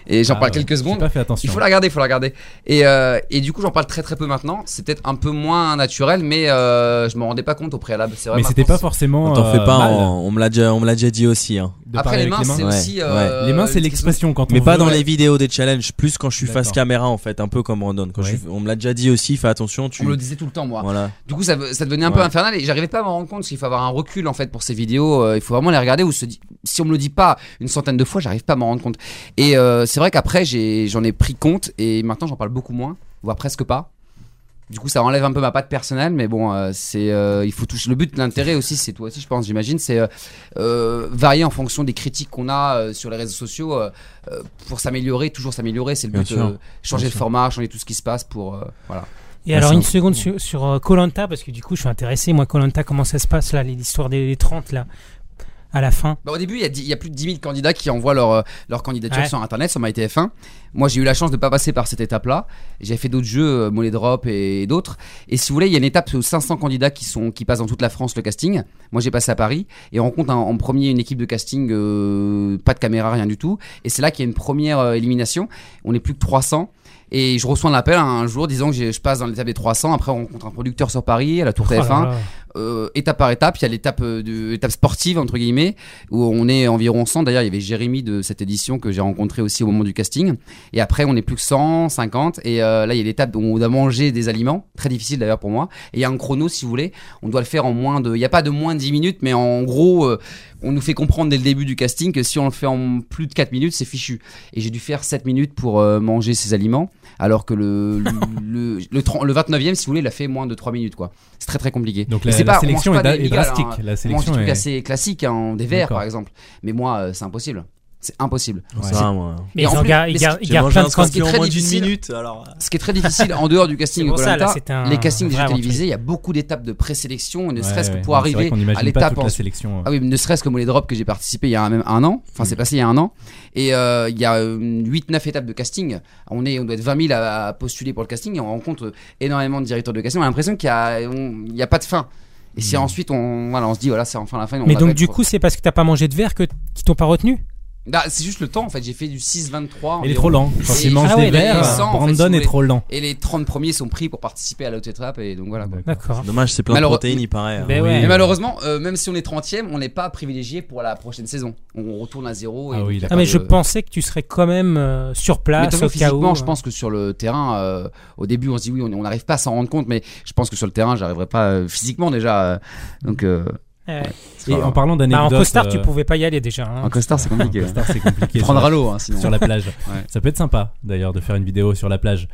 E: Et j'en
D: Ah
E: parle
D: ouais,
E: quelques secondes
D: pas fait attention.
E: il faut la regarder il faut la regarder et, euh, et du coup j'en parle très très peu maintenant c'est peut-être un peu moins naturel mais euh, je m'en rendais pas compte au préalable c'est vrai
D: Mais c'était pas forcément.
F: On t'en fais
D: euh,
F: pas,
D: mal
F: on, on me l'a déjà, on me l'a déjà dit aussi. Hein.
D: de
E: après
D: parler
E: les mains c'est
F: Ouais,
E: aussi
F: ouais.
E: euh,
D: Les mains, c'est l'expression quand on
F: Mais pas dans
E: ouais.
F: les vidéos des challenges, plus quand je suis face caméra en fait, un peu comme Brandon. Quand on me l'a déjà dit aussi, fais attention, tu.
E: on me le disait tout le temps moi
F: Voilà.
E: Du coup, ça, ça devenait un peu infernal et j'arrivais pas à m'en rendre compte parce qu'il faut avoir un recul en fait pour ces vidéos. euh, il faut vraiment les regarder ou si on me le dit pas une centaine de fois, j'arrive pas à m'en rendre compte. Et euh, c'est vrai qu'après, j'en ai pris compte et maintenant j'en parle beaucoup moins, voire presque pas. Du coup, ça enlève un peu ma patte personnelle, mais bon, euh, c'est, euh, il faut toucher. Le but de l'intérêt aussi, c'est toi aussi, je pense, j'imagine, c'est euh, varier en fonction des critiques qu'on a euh, sur les réseaux sociaux pour s'améliorer, toujours s'améliorer. C'est le
F: Bien
E: but.
F: sûr.
E: changer
F: sûr.
E: format, changer tout ce qui se passe pour euh, voilà.
C: Et alors une
F: un-
C: seconde sur, sur Colanta parce que du coup je suis intéressé moi Colanta comment ça se passe là l'histoire des, des 30 là? À la fin.
E: Bah, au début, il y, a dix- il y a plus de 10 000 candidats qui envoient leur, euh, leur candidature
C: Ouais.
E: sur Internet, sur MyTF1. Moi, j'ai eu la chance de ne pas passer par cette étape-là. J'ai fait d'autres jeux, euh, Mollet Drop et, d'autres. Et si vous voulez, il y a une étape où 500 candidats qui, sont, qui passent dans toute la France le casting. Moi, j'ai passé à Paris. Et on rencontre un- en premier une équipe de casting, euh, pas de caméra, rien du tout. Et c'est là qu'il y a une première euh, élimination. On n'est plus que 300. Et je reçois un appel un jour disant que je passe dans l'étape des 300. Après, on rencontre un producteur sur Paris, à la Tour
C: Oh là
E: TF1
C: là.
E: Euh, étape par étape. Il y a l'étape euh, sportive entre guillemets où on est environ 100. D'ailleurs, il y avait Jérémy de cette édition que j'ai rencontré aussi au moment du casting. Et après, on est plus que 100, 50. Et euh, là, il y a l'étape où on doit manger des aliments, très difficile d'ailleurs pour moi. Et il y a un chrono, si vous voulez. On doit le faire en moins de. Il n'y a pas de moins de 10 minutes, mais en gros, on nous fait comprendre dès le début du casting que si on le fait en plus de 4 minutes, c'est fichu. Et j'ai dû faire 7 minutes pour euh, manger ces aliments, alors que le, le, le, le, 30 le 29e, si vous voulez, il a fait moins de 3 minutes, quoi. C'est très très compliqué.
D: Donc la, la
E: pas-
D: sélection est, drastique.
E: hein.
D: La
E: On mange des
D: sélection
E: trucs
D: est.
E: assez classiques, hein, des verres par exemple. Mais moi, euh, c'est impossible. C'est impossible.
F: Ça,
E: C'est-
F: moi.
C: Mais ils
E: en plus-
C: gar-
E: mais
C: ils gardent plein de
F: en moins d'une minute, alors.
E: Ce qui est très difficile en dehors du casting
C: C'est ça, là, c'est un
E: les castings
C: vrai
E: télévisés, il y a beaucoup d'étapes de présélection, ne
D: Ouais,
E: serait-ce
D: ouais.
E: que pour
D: C'est
E: arriver à l'étape en-
D: sélection.
E: Ah oui, ne serait-ce que Mollet Drop que j'ai participé il y a même un an, enfin c'est
D: Mm.
E: passé il y a un an, et euh, il y a 8-9 étapes de casting, on, est, on doit être 20 000 à, à postuler pour le casting et on rencontre énormément de directeurs de casting, on a l'impression qu'il n'y a, pas de fin. Et si
D: Mm.
E: ensuite on, voilà, on se dit voilà c'est enfin la fin. on
C: Mais donc du coup c'est parce que t'as pas mangé de verre que qui t'ont pas retenu?
E: C'est juste le temps en fait, j'ai fait du 6-23.
D: Il est
E: environ.
D: trop lent. Quand il mange
C: Ah
D: des verres,
C: les
E: 100, en fait, si
D: Brandon est trop lent.
E: Et les 30 premiers sont pris pour participer à l'autre étape et donc voilà.
C: D'accord.
F: Dommage, c'est plein de protéines, il paraît. hein.
C: Ben.
E: Mais malheureusement, euh, même si on est 30ème, on n'est pas privilégié pour la prochaine saison. On retourne à zéro. Et
D: Ah.
C: Ah mais je pensais que tu serais quand même euh, sur
E: Mais
C: place au cas où.
E: physiquement, je
C: euh.
E: pense que sur le terrain, euh, au début, on se dit oui, on on n'arrive pas à s'en rendre compte, mais je pense que sur le terrain, j'arriverai pas euh, physiquement déjà. euh, donc, euh,
C: Ouais.
E: c'est
D: Et
E: pas
D: en parlant
C: Bah,
D: d'anecdotes.
C: en costard tu
D: euh,
C: pouvais pas y aller déjà. hein.
E: en costard, c'est compliqué.
D: En costard, c'est compliqué.
E: Prendre à l'eau, hein, sinon.
D: sur la plage.
E: Ouais.
D: Ça peut être sympa d'ailleurs de faire une vidéo sur la plage.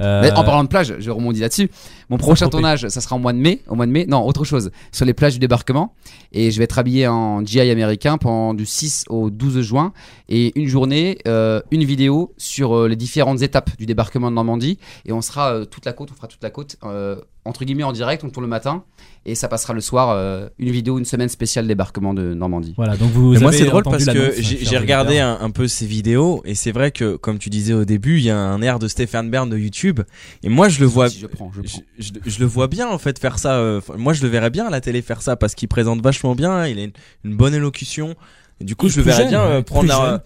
D: Euh,
E: Mais en parlant de plage, je rebondis là-dessus. Mon prochain tournage, ça sera en mois de mai. Au mois de mai, non, autre chose, sur les plages du débarquement. Et je vais être habillé en GI américain pendant du 6 au 12 juin. Et une journée, euh, une vidéo sur euh, les différentes étapes du débarquement de Normandie. Et on sera euh, toute la côte, on fera toute la côte, euh, entre guillemets en direct, on tourne le matin. Et ça passera le soir, euh, une vidéo, une semaine spéciale débarquement de Normandie.
D: Voilà, donc vous
F: Mais moi c'est drôle parce que j'ai j'ai regardé un, un peu ces vidéos et c'est vrai que comme tu disais au début, il y a un air de Stéphane Bern de YouTube et moi je le vois
E: Si je prends, je prends.
F: je, je- je le vois bien en fait faire ça. euh, moi je le verrais bien à la télé faire ça parce qu'il présente vachement bien, il a une, une bonne élocution. Et du coup
D: Et
F: je le verrais
D: jeune,
F: bien euh, prendre la,
D: jeune.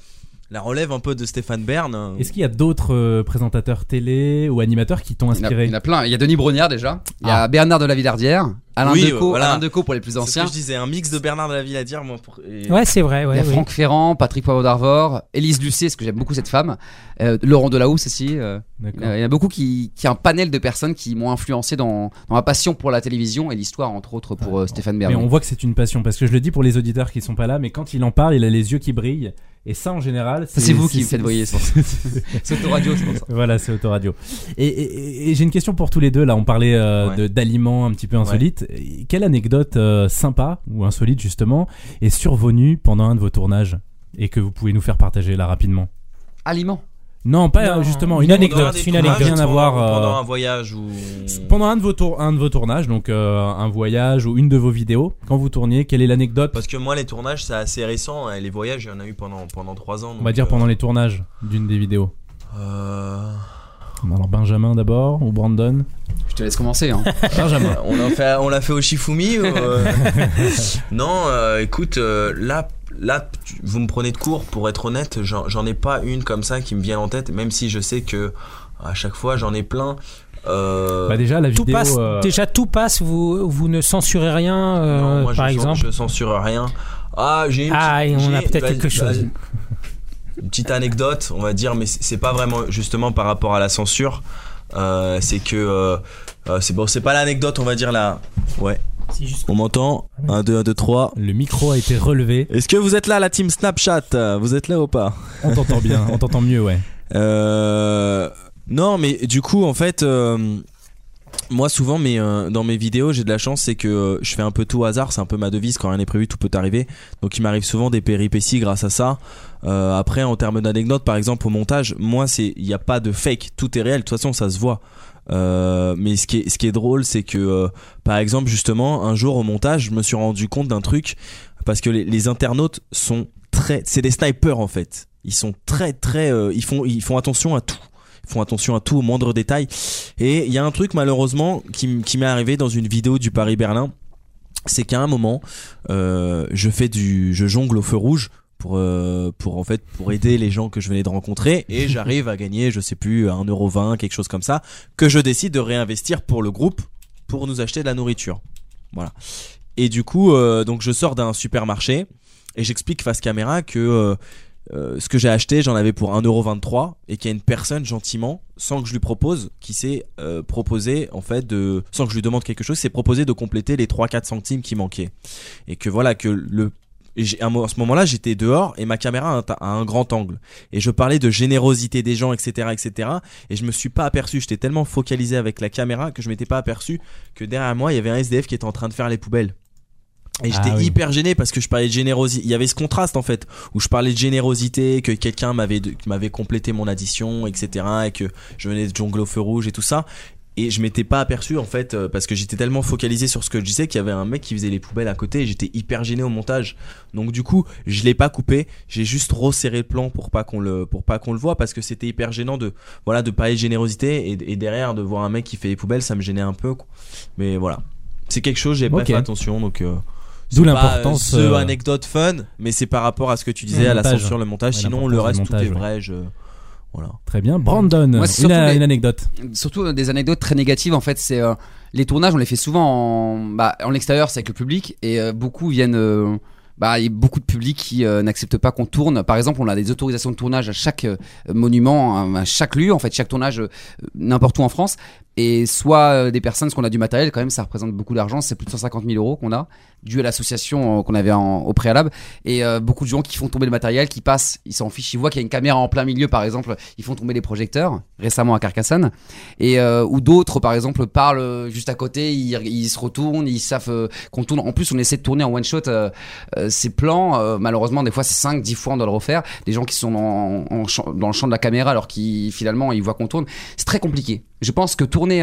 F: La relève un peu de Stéphane Bern.
D: Est-ce qu'il y a d'autres euh, présentateurs télé ou animateurs qui t'ont
E: Il y, en a,
D: inspiré
E: il y en a plein. Il y a Denis Brognard déjà. Il y a
D: Ah.
E: Bernard de la Villardière. Alain
F: Oui,
E: Decaux,
F: voilà.
E: Alain Decaux pour les plus
F: C'est ce
E: anciens.
F: que je disais, un mix de Bernard de la moi. Pour, et-
C: Ouais, c'est vrai.
E: Il
C: Ouais,
E: y a
C: oui.
E: Franck Ferrand, Patrick Poivre d'Arvor, Élise Lucet, parce que j'aime beaucoup cette femme, euh, Laurent Delahousse aussi. euh, il y en a beaucoup qui, qui a un panel de personnes qui m'ont influencé dans, dans ma passion pour la télévision et l'histoire, entre autres, pour euh, Stéphane
D: Mais
E: Bern.
D: on voit que c'est une passion parce que je le dis pour les auditeurs qui sont pas là, mais quand il en parle, il a les yeux qui brillent et ça en général.
E: C'est vous qui me faites briller, c'est pour ça. C'est autoradio, c'est pour ça.
D: Voilà, c'est autoradio. Et, et, j'ai une question pour tous les deux. Là, on parlait euh,
F: Ouais.
D: d'aliments un petit peu insolites. Quelle anecdote euh, sympa ou insolite justement est survenue pendant un de vos tournages et que vous pouvez nous faire partager là rapidement?
E: Aliment.
D: Non, pas
C: Non,
D: euh, justement une anecdote.
C: une anecdote.
D: Rien à voir.
F: pendant,
D: euh,
F: un voyage ou
D: Pendant un de vos tour- un de vos tournages, donc euh, un voyage ou une de vos vidéos, quand vous tourniez, quelle est l'anecdote?
F: Parce que moi, les tournages, c'est assez récent. hein, et Les voyages, il y en a eu pendant, pendant 3 ans.
D: On va dire pendant les tournages d'une des vidéos.
F: Euh,
D: Alors Benjamin d'abord ou Brandon?
E: Je te laisse commencer. Hein.
D: Benjamin.
F: on l'a fait, on l'a fait au Shifumi. ou, euh, non, euh, écoute, euh, là, là, vous me prenez de court. Pour être honnête, j'en ai pas une comme ça qui me vient en tête. Même si je sais que à chaque fois, j'en ai plein. Euh,
D: Bah déjà la
C: Tout
D: vidéo.
C: passe,
D: euh,
C: déjà tout passe, vous, vous ne censurez rien, euh,
F: non, moi,
C: par
F: je,
C: exemple.
F: je censure rien. Ah, j'ai une
C: Ah, et
F: petite-
C: on a peut-être
F: bah,
C: quelque
F: bah,
C: chose.
F: Une petite anecdote, on va dire, mais c'est pas vraiment justement par rapport à la censure. Euh, c'est que euh, c'est bon, c'est pas l'anecdote, on va dire là. Ouais. On m'entend 1, 2, 1, 2, 3.
D: Le micro a été relevé.
F: Est-ce que vous êtes là, la team Snapchat? Vous êtes là ou pas?
D: On t'entend bien, on t'entend mieux, ouais.
F: Euh, Non, mais du coup, en fait, euh, moi, souvent, mais, euh, dans mes vidéos, j'ai de la chance, c'est que euh, je fais un peu tout au hasard. C'est un peu ma devise. Quand rien n'est prévu, tout peut arriver. Donc, il m'arrive souvent des péripéties grâce à ça. Euh, après, en termes d'anecdotes, par exemple, au montage, moi, c'est il n'y a pas de fake. Tout est réel. De toute façon, ça se voit. Euh, mais ce qui est, drôle, c'est que, euh, par exemple, justement, un jour au montage, je me suis rendu compte d'un truc parce que les, internautes sont très, c'est des snipers en fait. Ils sont très très, euh, ils font, attention à tout. Ils font attention à tout, au moindre détail. Et il y a un truc malheureusement qui, m'est arrivé dans une vidéo du Paris Berlin, c'est qu'à un moment, je fais du, je jongle au feu rouge pour euh, pour en fait pour aider les gens que je venais de rencontrer. Et j'arrive à gagner je sais plus 1,20€ quelque chose comme ça que je décide de réinvestir pour le groupe pour nous acheter de la nourriture. Voilà. Et du coup euh, donc je sors d'un supermarché et j'explique face caméra que euh, ce que j'ai acheté j'en avais pour 1,23€ et qu'il y a une personne gentiment sans que je lui propose qui s'est euh, proposé en fait de sans que je lui demande quelque chose s'est proposé de compléter les 3-4 centimes qui manquaient. Et que voilà que le et à ce moment-là, j'étais dehors et ma caméra a un, grand angle. Et je parlais de générosité des gens, etc., etc. Et je me suis pas aperçu. J'étais tellement focalisé avec la caméra que je m'étais pas aperçu que derrière moi, il y avait un SDF qui était en train de faire les poubelles. Et
D: Ah
F: j'étais
D: oui.
F: hyper gêné parce que je parlais de générosité. Il y avait ce contraste en fait où je parlais de générosité, que quelqu'un m'avait complété mon addition, etc. Et que je venais de jongler au feu rouge et tout ça. Et je m'étais pas aperçu en fait euh, parce que j'étais tellement focalisé sur ce que je disais qu'il y avait un mec qui faisait les poubelles à côté et j'étais hyper gêné au montage. Donc du coup, je l'ai pas coupé, j'ai juste resserré le plan pour pas qu'on le pour pas qu'on le voit parce que c'était hyper gênant de voilà de parler de générosité et, et derrière de voir un mec qui fait les poubelles, ça me gênait un peu. quoi. Mais voilà, c'est quelque chose j'ai pas
D: Ok.
F: fait attention donc. euh,
D: D'où
F: pas,
D: l'importance,
F: euh, anecdote fun, mais c'est par rapport à ce que tu disais à la censure, le montage.
D: Ouais,
F: Sinon, le reste,
D: montage,
F: tout est
D: ouais.
F: vrai. Je... Voilà.
D: Très bien. Brandon,
E: Moi,
D: une,
E: les-
D: une anecdote.
E: Surtout euh, des anecdotes très négatives en fait. C'est euh, les tournages, on les fait souvent en, bah, en extérieur, c'est avec le public et euh, beaucoup viennent. euh, bah, il y a beaucoup de public qui euh, n'acceptent pas qu'on tourne. Par exemple, on a des autorisations de tournage à chaque euh, monument, hein, à chaque lieu, en fait, chaque tournage euh, n'importe où en France. Et soit euh, des personnes, parce qu'on a du matériel, quand même, ça représente beaucoup d'argent. C'est plus de 150 000 euros qu'on a dû à l'association euh, qu'on avait au préalable. Et euh, beaucoup de gens qui font tomber le matériel, qui passent, ils s'en fichent, ils voient qu'il y a une caméra en plein milieu, par exemple, ils font tomber les projecteurs, récemment à Carcassonne. Et euh, ou d'autres, par exemple, parlent euh, juste à côté, ils, ils se retournent, ils savent qu'on tourne. En plus, on essaie de tourner en one shot ces plans. malheureusement, des fois, c'est 5, 10 fois on doit le refaire. Des gens qui sont en- dans le champ de la caméra alors qu'ils finalement ils voient qu'on tourne. C'est très compliqué. Je pense que tourner.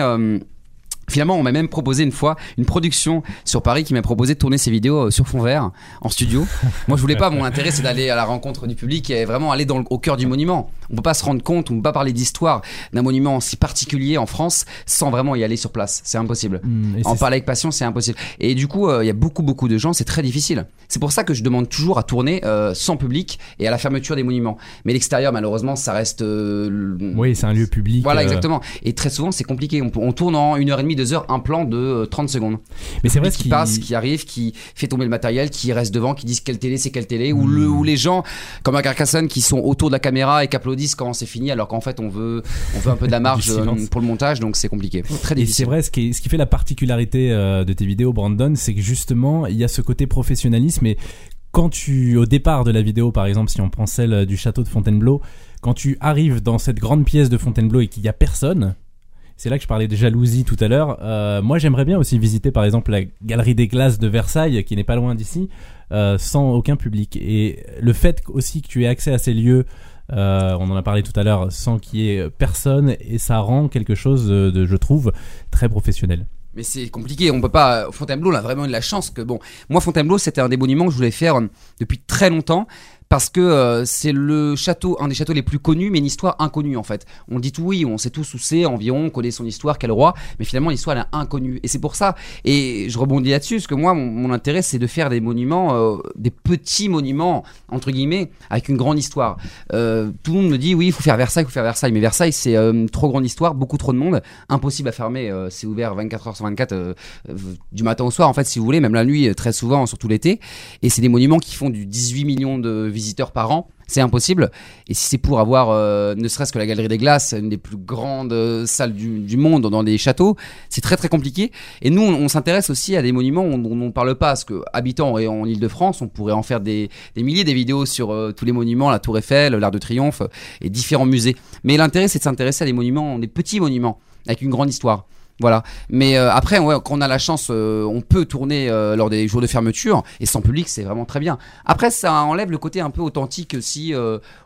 E: Finalement, on m'a même proposé une fois une production sur Paris qui m'a proposé de tourner ses vidéos euh, sur fond vert en studio. Moi, je voulais pas. Mon intérêt, c'est d'aller à la rencontre du public et vraiment aller dans le- au cœur du monument. On peut pas se rendre compte, on peut pas parler d'histoire d'un monument si particulier en France sans vraiment y aller sur place. C'est impossible.
D: Et
E: En parler avec passion, c'est impossible. Et du coup, euh, il y a beaucoup, beaucoup de gens, c'est très difficile. C'est pour ça que je demande toujours à tourner euh, sans public et à la fermeture des monuments. Mais l'extérieur, malheureusement, ça reste. euh,
D: Oui, c'est un lieu public.
E: Voilà, exactement. Et très souvent, c'est compliqué. On, on tourne en une heure et demie, deux heures, un plan de euh, 30 secondes.
D: Mais c'est vrai ce
E: qui passe, qui arrive, qui fait tomber le matériel, qui reste devant, qui disent quelle télé c'est quelle télé, ou,
D: Hmm.
E: le, ou les gens, comme à Carcassonne, qui sont autour de la caméra et qui applaudissent quand c'est fini, alors qu'en fait, on veut, on veut un peu de la marge euh, pour le montage, donc c'est compliqué. Très
D: Et c'est
E: difficile.
D: vrai, ce qui, est- ce qui fait la particularité euh, de tes vidéos, Brandon, c'est que justement, il y a ce côté professionnalisme. Et quand tu, au départ de la vidéo, par exemple, si on prend celle euh, du château de Fontainebleau, quand tu arrives dans cette grande pièce de Fontainebleau et qu'il n'y a personne, c'est là que je parlais de jalousie tout à l'heure. euh, moi, j'aimerais bien aussi visiter, par exemple, la galerie des glaces de Versailles, qui n'est pas loin d'ici, euh, sans aucun public. Et le fait aussi que tu aies accès à ces lieux, euh, on en a parlé tout à l'heure, sans qu'il y ait personne, et ça rend quelque chose je trouve, très professionnel.
E: Mais c'est compliqué, on peut pas. Fontainebleau, on a vraiment eu de la chance que bon. Moi, Fontainebleau, c'était un des monuments que je voulais faire depuis très longtemps parce que euh, c'est le château, un des châteaux les plus connus, mais une histoire inconnue en fait. On dit tout oui, on sait tous où c'est environ, on connaît son histoire, quel roi, mais finalement l'histoire elle est inconnue. Et c'est pour ça. Et je rebondis là-dessus parce que moi, mon, intérêt, c'est de faire des monuments, euh, des petits monuments entre guillemets, avec une grande histoire. Euh, tout le monde me dit oui, il faut faire Versailles, il faut faire Versailles, mais Versailles c'est trop grande histoire, beaucoup trop de monde, impossible à fermer. c'est ouvert 24 heures sur 24 euh, euh, du matin au soir en fait si vous voulez, même la nuit très souvent, surtout l'été. Et c'est des monuments qui font du 18 millions de visiteurs par an. C'est impossible. Et si c'est pour avoir, euh, ne serait-ce que la Galerie des Glaces, une des plus grandes euh, salles du, monde dans des châteaux, c'est très très compliqué. Et nous, on, s'intéresse aussi à des monuments dont on ne parle pas, parce que habitant en, en Ile-de-France, on pourrait en faire des, milliers des vidéos sur euh, tous les monuments, la Tour Eiffel, l'Arc de Triomphe et différents musées. Mais l'intérêt, c'est de s'intéresser à des monuments, des petits monuments avec une grande histoire. Voilà. Mais euh, après, quand on a la chance, euh, on peut tourner euh, lors des jours de fermeture et sans public, c'est vraiment très bien. Après, ça enlève le côté un peu authentique si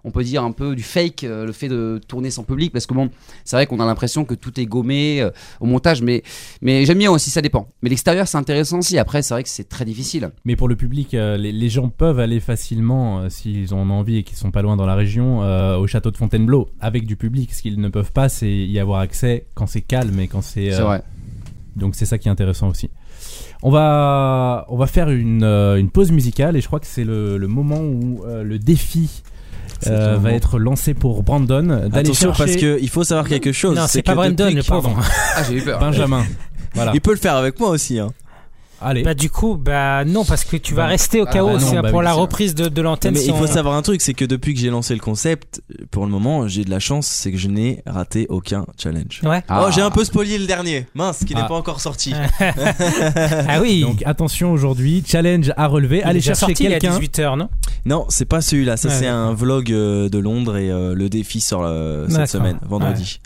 E: on peut dire un peu du fake, le fait de tourner sans public, parce que bon, c'est vrai qu'on a l'impression que tout est gommé au montage, mais mais j'aime bien aussi, ça dépend. Mais l'extérieur, c'est intéressant aussi. Après, c'est vrai que c'est très difficile.
D: Mais pour le public, les, les gens peuvent aller facilement, s'ils ont envie et qu'ils sont pas loin dans la région, au château de Fontainebleau avec du public. Ce qu'ils ne peuvent pas, c'est y avoir accès quand c'est calme et quand c'est.
E: C'est vrai.
D: Donc c'est ça qui est intéressant aussi. On va, on va faire une, euh, une pause musicale et je crois que c'est le, le moment où euh, le défi euh, va être lancé pour Brandon d'aller
F: Attention
D: chercher
F: parce que il faut savoir quelque chose.
C: Non, c'est pas
F: que
C: Brandon, pauvre.
E: Ah, j'ai eu peur.
D: Benjamin. Voilà.
F: Il peut le faire avec moi aussi. Hein.
D: Allez.
C: Bah du coup, bah non, parce que tu vas
D: Bah,
C: rester au
D: ah,
C: chaos
D: bah non, bah
C: pour
D: oui,
C: la reprise de, de l'antenne.
F: Mais
C: si
F: il faut
C: on-
F: savoir un truc, c'est que depuis que j'ai lancé le concept, pour le moment, j'ai de la chance, c'est que je n'ai raté aucun challenge.
C: Ouais.
E: Ah.
F: Oh, j'ai un peu spoilé le dernier, mince, qui n'est
D: Ah.
F: pas encore sorti.
C: Ah oui.
D: Donc attention aujourd'hui, challenge à relever.
C: Il est
D: Allez
C: déjà
D: chercher
C: sorti il y a
D: quelqu'un.
C: 18h, non?
F: Non, c'est pas celui-là. Ça,
C: Ouais,
F: c'est
C: ouais.
F: un vlog euh, de Londres et euh, le défi sort euh, cette semaine, vendredi.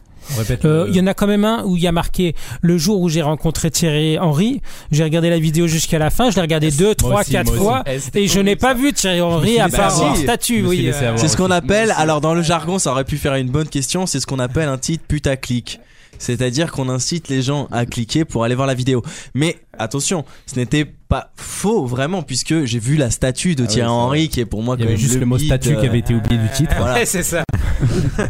C: Euh,
D: le-
C: Il y en a quand même un où il y a marqué le jour où j'ai rencontré Thierry Henry. J'ai regardé la vidéo jusqu'à la fin. Je l'ai regardé deux, trois,
D: aussi,
C: quatre fois. Et je n'ai pas vu Thierry Henry à part
F: avoir.
C: en statut. Oui,
D: laissé
C: euh.
F: C'est ce qu'on appelle, alors dans le jargon, ça aurait pu faire une bonne question, c'est ce qu'on appelle un titre putaclic. C'est-à-dire qu'on incite les gens à cliquer pour aller voir la vidéo. Mais attention, ce n'était pas faux vraiment, puisque j'ai vu la statue de
E: Ah
F: Thierry Henry, qui est pour moi
D: Il y avait juste le mot
F: euh,
D: qui avait été oublié du titre.
F: Voilà.
C: Ouais, c'est ça.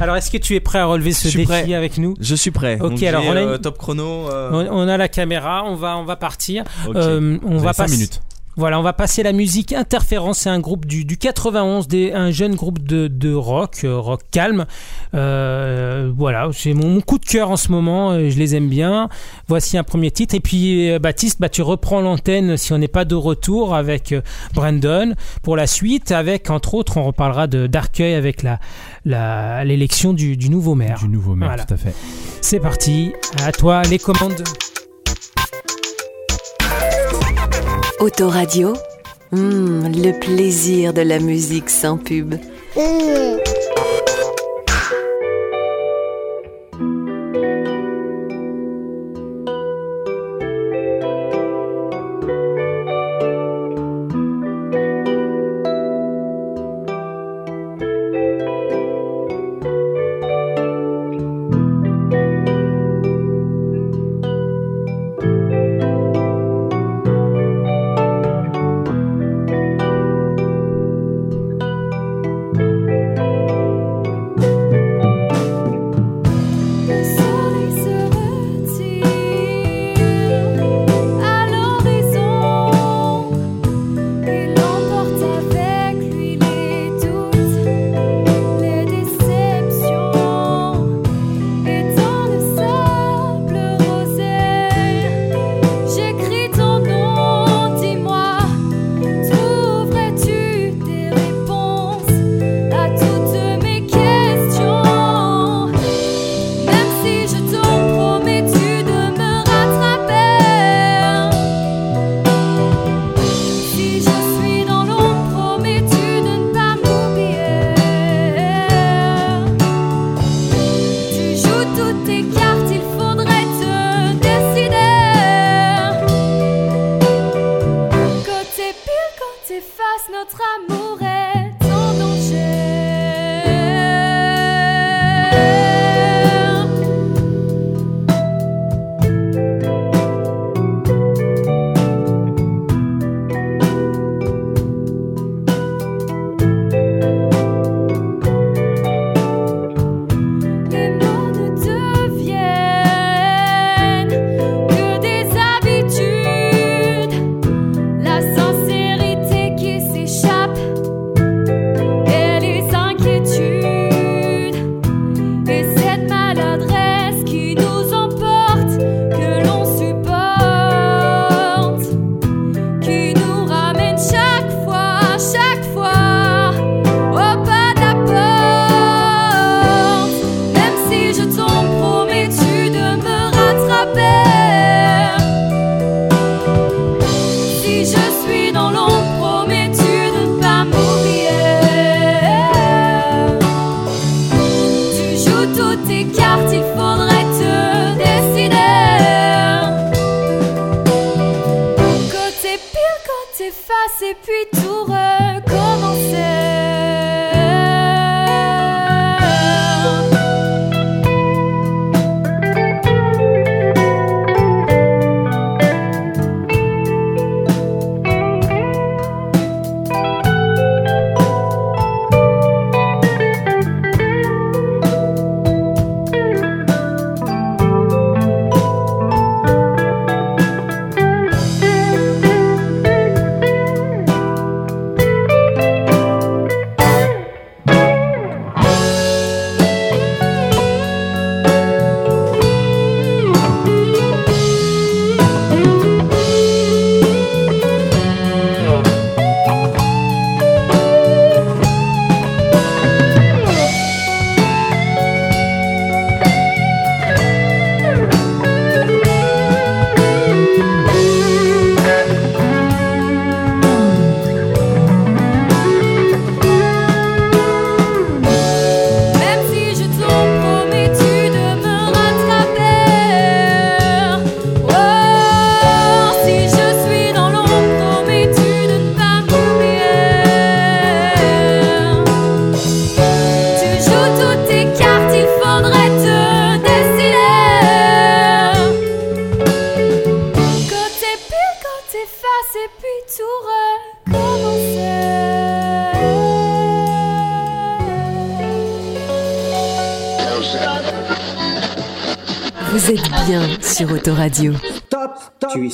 C: Alors, est-ce que tu es prêt à relever ce défi
F: prêt.
C: avec nous
F: Je suis prêt.
C: Ok,
F: Donc,
C: alors, on a une-
F: euh, top chrono. euh,
C: on, on a la caméra, on va, on va partir. Euh, on
D: Vous
C: va passer.
D: minutes.
C: Voilà, on va passer la musique Interférence. C'est un groupe du, du 91, des, un jeune groupe de, de rock, euh, rock calme. Euh, voilà, c'est mon, mon coup de cœur en ce moment. euh, Je les aime bien. Voici un premier titre. Et puis, Baptiste, bah, tu reprends l'antenne si on n'est pas de retour avec Brandon pour la suite. Avec, entre autres, on reparlera de d'Arcueil avec la la- l'élection du, du nouveau maire.
D: Du nouveau maire,
C: Voilà.
D: tout à fait.
C: C'est parti. À toi, les commandes.
J: Autoradio, Hmm, le plaisir de la musique sans pub.
M: Le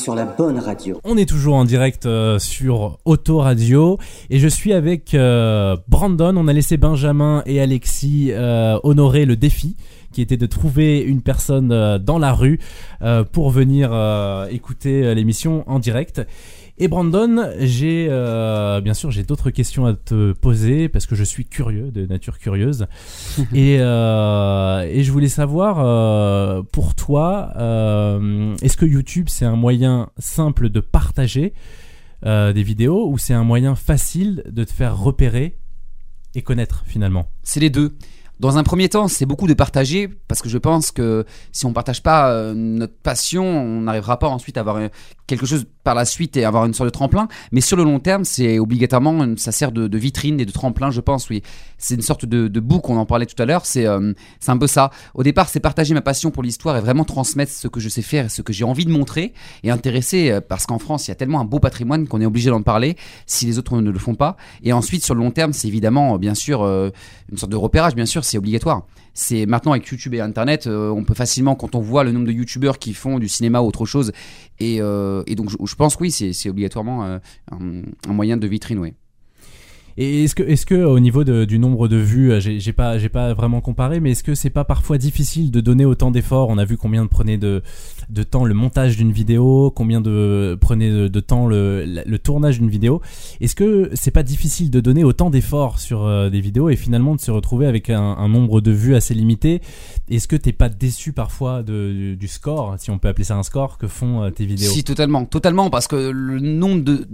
J: sur.
D: On est toujours en direct euh, sur Autoradio et je suis avec euh, Brandon. On a laissé Benjamin et Alexis euh, honorer le défi qui était de trouver une personne dans la rue pour venir écouter l'émission en direct. Et Brandon, j'ai euh, bien sûr j'ai d'autres questions à te poser parce que je suis curieux, de nature curieuse. et, euh, et je voulais savoir euh, pour toi, est-ce que YouTube c'est un moyen simple de partager des vidéos ou c'est un moyen facile de te faire repérer et connaître finalement?
E: C'est les deux. Dans un premier temps, c'est beaucoup de partager parce que je pense que si on partage pas notre passion, on n'arrivera pas ensuite à avoir quelque chose par la suite et avoir une sorte de tremplin. Mais sur le long terme, c'est obligatoirement, ça sert de, vitrine et de tremplin, je pense, oui. C'est une sorte de, boucle, on en parlait tout à l'heure, c'est euh, c'est un peu ça. Au départ, c'est partager ma passion pour l'histoire et vraiment transmettre ce que je sais faire et ce que j'ai envie de montrer et intéresser, euh, parce qu'en France, il y a tellement un beau patrimoine qu'on est obligé d'en parler si les autres ne le font pas. Et ensuite, sur le long terme, c'est évidemment, euh, bien sûr, une sorte de repérage, bien sûr, c'est obligatoire. C'est maintenant avec YouTube et Internet, euh, on peut facilement, quand on voit le nombre de YouTubeurs qui font du cinéma ou autre chose, et, euh, donc je, pense que oui, c'est obligatoirement euh, un, moyen de vitrine.
D: Et est-ce que, est-ce que au niveau du nombre de vues, j'ai pas, j'ai pas vraiment comparé, mais est-ce que c'est pas parfois difficile de donner autant d'efforts? On a vu combien de prenait de, de temps le montage d'une vidéo, combien de prenait de, de temps le, tournage d'une vidéo. Est-ce que c'est pas difficile de donner autant d'efforts sur euh, des vidéos et finalement de se retrouver avec un, un nombre de vues assez limité? Est-ce que t'es pas déçu parfois de, du, score, si on peut appeler ça un score, que font euh, tes vidéos?
E: Si, totalement, totalement, parce que le nombre de.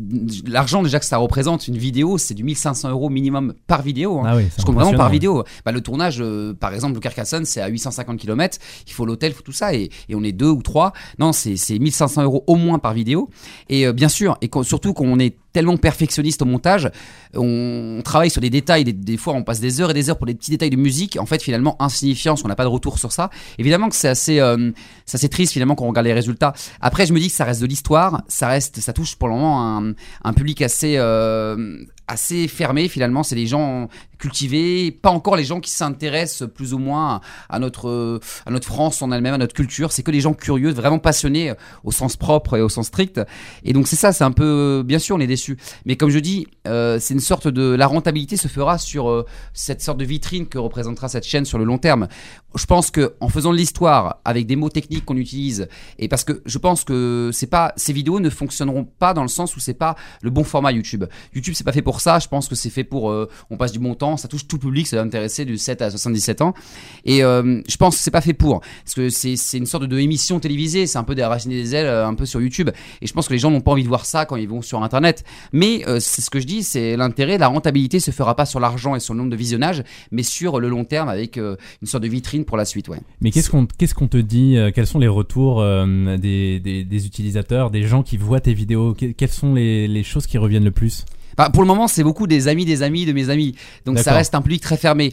E: L'argent déjà que ça représente une vidéo, c'est du 1500 euros minimum par vidéo. hein.
D: Ah oui,
E: je compte vraiment par vidéo. Bah, le tournage, euh, par exemple, le Carcassonne, c'est à 850 km, il faut l'hôtel, il faut tout ça, et, et on est deux ou trois. Non, c'est c'est 1500 euros au moins par vidéo. Et euh, bien sûr, et qu'on- surtout qu'on est tellement perfectionniste au montage, on travaille sur des détails, des, des fois on passe des heures et des heures pour des petits détails de musique, en fait finalement insignifiants, qu'on n'a pas de retour sur ça. Évidemment que c'est assez, euh, assez triste finalement quand on regarde les résultats. Après je me dis que ça reste de l'histoire, ça reste, ça touche pour le moment un, public assez, euh, assez fermé finalement, c'est des gens cultivés, pas encore les gens qui s'intéressent plus ou moins à notre, à notre France en elle-même, à notre culture, c'est que les gens curieux, vraiment passionnés au sens propre et au sens strict. Et donc c'est ça, c'est un peu, bien sûr on est mais comme je dis, euh, c'est une sorte de, la rentabilité se fera sur euh, cette sorte de vitrine que représentera cette chaîne sur le long terme. Je pense que en faisant de l'histoire avec des mots techniques qu'on utilise, et parce que je pense que c'est pas, ces vidéos ne fonctionneront pas dans le sens où c'est pas le bon format YouTube. YouTube c'est pas fait pour ça, je pense que c'est fait pour, euh, on passe du bon temps, ça touche tout public, ça va intéresser du 7 à 77 ans, et euh, je pense que c'est pas fait pour, parce que c'est une sorte de émission télévisée, c'est un peu des racines des ailes, un peu sur YouTube, et je pense que les gens n'ont pas envie de voir ça quand ils vont sur Internet. Mais euh, c'est ce que je dis, c'est l'intérêt, la rentabilité se fera pas sur l'argent et sur le nombre de visionnages, mais sur le long terme avec euh, une sorte de vitrine pour la suite, ouais.
D: Mais qu'est-ce qu'on qu'est-ce qu'on te dit euh, Quels sont les retours des, des, des utilisateurs, des gens qui voient tes vidéos? Que- Quelles sont les, les choses qui reviennent le plus?
E: Bah, pour le moment, c'est beaucoup des amis des amis de mes amis. Donc ça reste un public très fermé.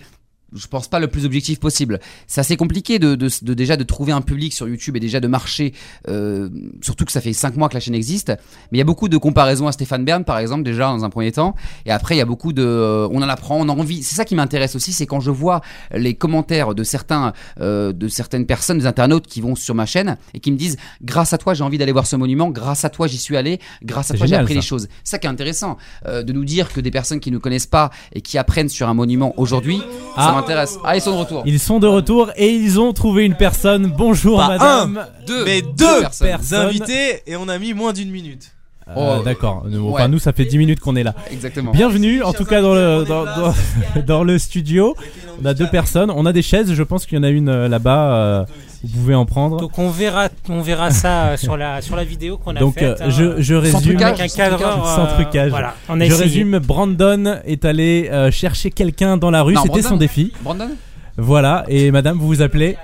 E: Je pense pas le plus objectif possible. C'est assez compliqué de, de- de déjà de trouver un public sur YouTube et déjà de marcher, euh, surtout que ça fait 5 mois que la chaîne existe. Mais il y a beaucoup de comparaisons à Stéphane Bern, par exemple, déjà dans un premier temps. Et après, il y a beaucoup de, euh, on en apprend, on a envie. C'est ça qui m'intéresse aussi, c'est quand je vois les commentaires de certains, euh, de certaines personnes, des internautes qui vont sur ma chaîne et qui me disent, grâce à toi, j'ai envie d'aller voir ce monument. Grâce à toi, j'y suis allé. Grâce à toi, j'ai appris les choses. C'est ça qui est intéressant, euh, de nous dire que des personnes qui ne connaissent pas et qui apprennent sur un monument aujourd'hui,
D: Ah.
E: M'intéresse. Ah, ils sont de retour.
D: Ils sont de retour et ils ont trouvé une personne. Bonjour
F: Pas
D: madame.
F: un,
E: Deux,
F: mais
E: deux
F: deux
E: personnes.
D: Personne.
F: invités et on a mis moins d'une minute.
D: Euh,
E: Oh.
D: D'accord. Nous,
E: Ouais.
D: Enfin, nous, ça fait 10 minutes qu'on est là.
E: Exactement.
D: Bienvenue, en tout cas dans le dans, dans- dans le studio. On a deux personnes. On a des chaises. Je pense qu'il y en a une euh, là-bas. Euh, vous pouvez en prendre.
C: Donc on verra, on verra ça euh, sur la sur la vidéo qu'on a
D: Donc
C: faite.
D: euh,
C: hein,
D: je, je résume
E: trucage,
C: avec un
E: sans
C: cadreur
D: sans
C: euh,
D: trucage.
C: Voilà, on a
D: je
C: essayé.
D: résume. Brandon est allé euh, chercher quelqu'un dans la rue. C'était son
E: Brandon.
D: défi.
E: Brandon
D: Voilà. Et Madame, vous vous appelez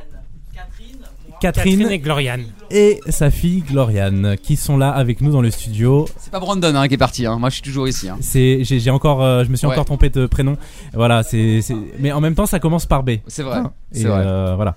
D: Catherine,
C: Catherine et Gloriane.
D: et sa fille Gloriane qui sont là avec nous dans le studio.
E: C'est pas Brandon hein, qui est parti, hein. moi je suis toujours ici. hein.
D: C'est j'ai j'ai encore euh, je me suis
E: Ouais.
D: encore trompé de prénom. Voilà, c'est c'est- mais en même temps ça commence par B.
E: C'est vrai, c'est
D: Et
E: vrai.
D: euh, voilà.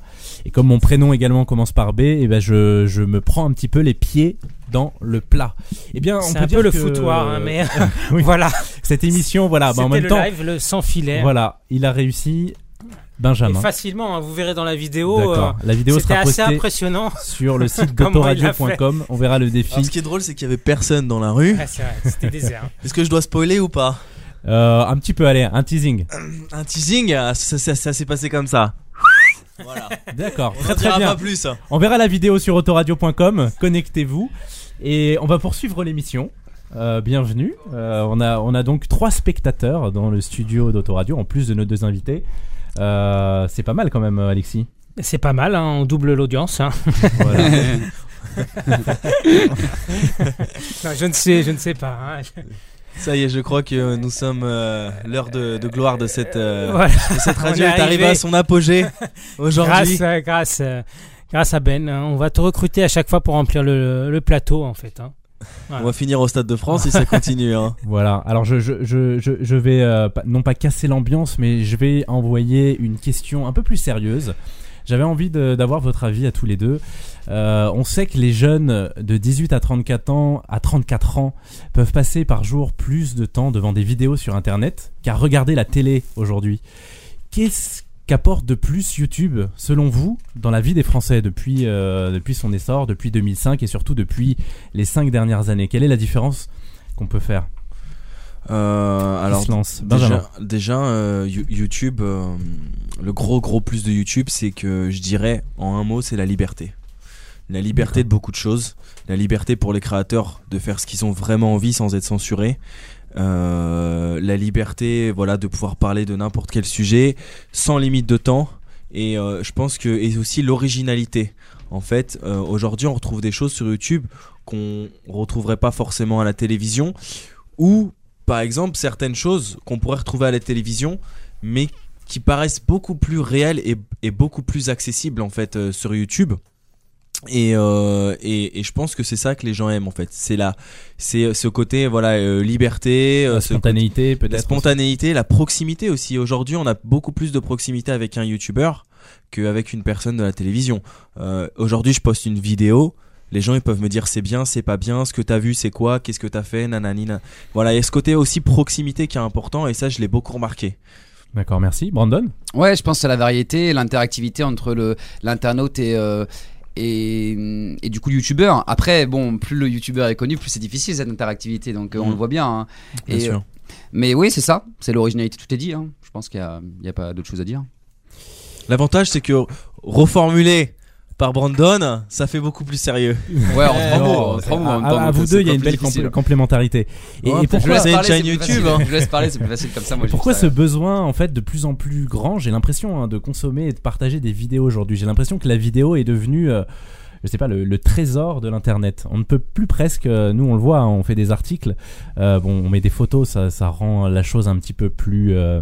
D: Et comme mon prénom également commence par B, et ben je, je me prends un petit peu les pieds dans le plat. Eh bien, on
C: C'est
D: peut
C: un
D: dire
C: peu le
D: que-
C: foutoir, hein, mais
D: Oui.
C: voilà.
D: Cette émission, voilà, bah, en même
C: le
D: temps,
C: live, le sans filet.
D: voilà, il a réussi.
C: Et
D: Benjamin.
C: facilement, hein, vous verrez dans la vidéo. Euh,
D: La vidéo sera
C: assez
D: postée
C: impressionnant.
D: sur le site d'autoradio.com. On verra le défi.
F: Alors, ce qui est drôle, c'est qu'il y avait personne dans la rue.
C: C'est vrai, c'était désert.
F: Est-ce que je dois spoiler ou pas?
D: Euh, un petit peu, allez, un teasing.
F: Un teasing, ah, ça, ça- ça s'est passé comme ça. Voilà.
D: D'accord,
F: On
D: très très bien.
F: pas plus.
D: On verra la vidéo sur autoradio.com. Connectez-vous et on va poursuivre l'émission. Euh, bienvenue. Euh, on a on a donc trois spectateurs dans le studio d'Autoradio en plus de nos deux invités. Euh, c'est pas mal quand même, Alexis.
C: C'est pas mal, hein, on double l'audience. hein.
D: Voilà.
C: Non, je ne sais, je ne sais pas. hein.
F: Ça y est, je crois que nous sommes euh, l'heure de, de gloire de cette, euh,
C: Voilà.
F: de cette radio
C: est
F: est arrivée
C: arrivé.
F: à son apogée aujourd'hui.
C: Grâce, euh, grâce, euh, grâce à Ben, hein. on va te recruter à chaque fois pour remplir le, le plateau en fait. hein. Voilà.
F: On va finir au Stade de France si ça continue. Hein.
D: Voilà, alors je, je, je, je, je vais euh, non pas casser l'ambiance, mais je vais envoyer une question un peu plus sérieuse. J'avais envie d'avoir votre avis à tous les deux. Euh, on sait que les jeunes de 18 à 34 ans, à 34 ans peuvent passer par jour plus de temps devant des vidéos sur Internet qu'à regarder la télé aujourd'hui. Qu'est-ce qu'apporte de plus YouTube, selon vous, dans la vie des Français depuis, euh, depuis son essor, depuis 2005 et surtout depuis les 5 dernières années? Quelle est la différence qu'on peut faire?
F: Euh, alors,
D: lance?
F: Déjà, déjà euh, You- YouTube, euh, le gros gros plus de YouTube, c'est que je dirais en un mot, c'est la liberté. La liberté de beaucoup de choses, la liberté pour les créateurs de faire ce qu'ils ont vraiment envie sans être censurés. Euh, la liberté voilà de pouvoir parler de n'importe quel sujet sans limite de temps. Et euh, je pense que et aussi l'originalité. En fait euh, aujourd'hui on retrouve des choses sur YouTube qu'on retrouverait pas forcément à la télévision ou par exemple certaines choses qu'on pourrait retrouver à la télévision mais qui paraissent beaucoup plus réelles et, et beaucoup plus accessibles en fait sur YouTube et, euh, et, et je pense que c'est ça que les gens aiment en fait. C'est la c'est ce côté voilà euh, liberté euh,
D: La spontanéité,
F: côté- la
D: peut-être
F: spontanéité la proximité aussi. Aujourd'hui on a beaucoup plus de proximité avec un youtubeur qu'avec une personne de la télévision. Euh, aujourd'hui je poste une vidéo les gens ils peuvent me dire c'est bien c'est pas bien ce que t'as vu c'est quoi qu'est-ce que t'as fait nanani na- voilà il y a ce côté aussi proximité qui est important et ça je l'ai beaucoup remarqué.
D: D'accord, merci. Brandon?
E: Ouais, je pense c'est la variété, l'interactivité entre le l'internaute et euh, et, et du coup youtubeur. Après, bon, plus le youtubeur est connu, plus c'est difficile cette interactivité. Donc euh, on
F: Mm.
E: le voit bien. hein.
F: Bien
E: Et,
F: sûr.
E: euh, mais oui, c'est ça. C'est l'originalité. Tout est dit. hein. Je pense qu'il y a, a pas d'autre chose à dire.
F: l'avantage c'est que reformulé par Brandon ça fait beaucoup plus sérieux
E: Ouais, en trois mots, en
D: c'est-
E: trois mots, en
D: à, vous deux, il y a une
E: plus
D: belle complé- complémentarité. Et,
E: Ouais,
D: et
E: je
D: pourquoi
F: C'est une chaîne
E: plus
F: YouTube, hein.
E: Je laisse parler, c'est plus facile comme ça. Moi,
D: Pourquoi ce besoin en fait de plus en plus grand J'ai l'impression hein, de consommer et de partager des vidéos aujourd'hui. J'ai l'impression que la vidéo est devenue, euh, je sais pas, le, le trésor de l'internet. On ne peut plus presque, euh, nous on le voit, hein, on fait des articles, euh, bon, on met des photos, ça, ça rend la chose un petit peu plus, euh,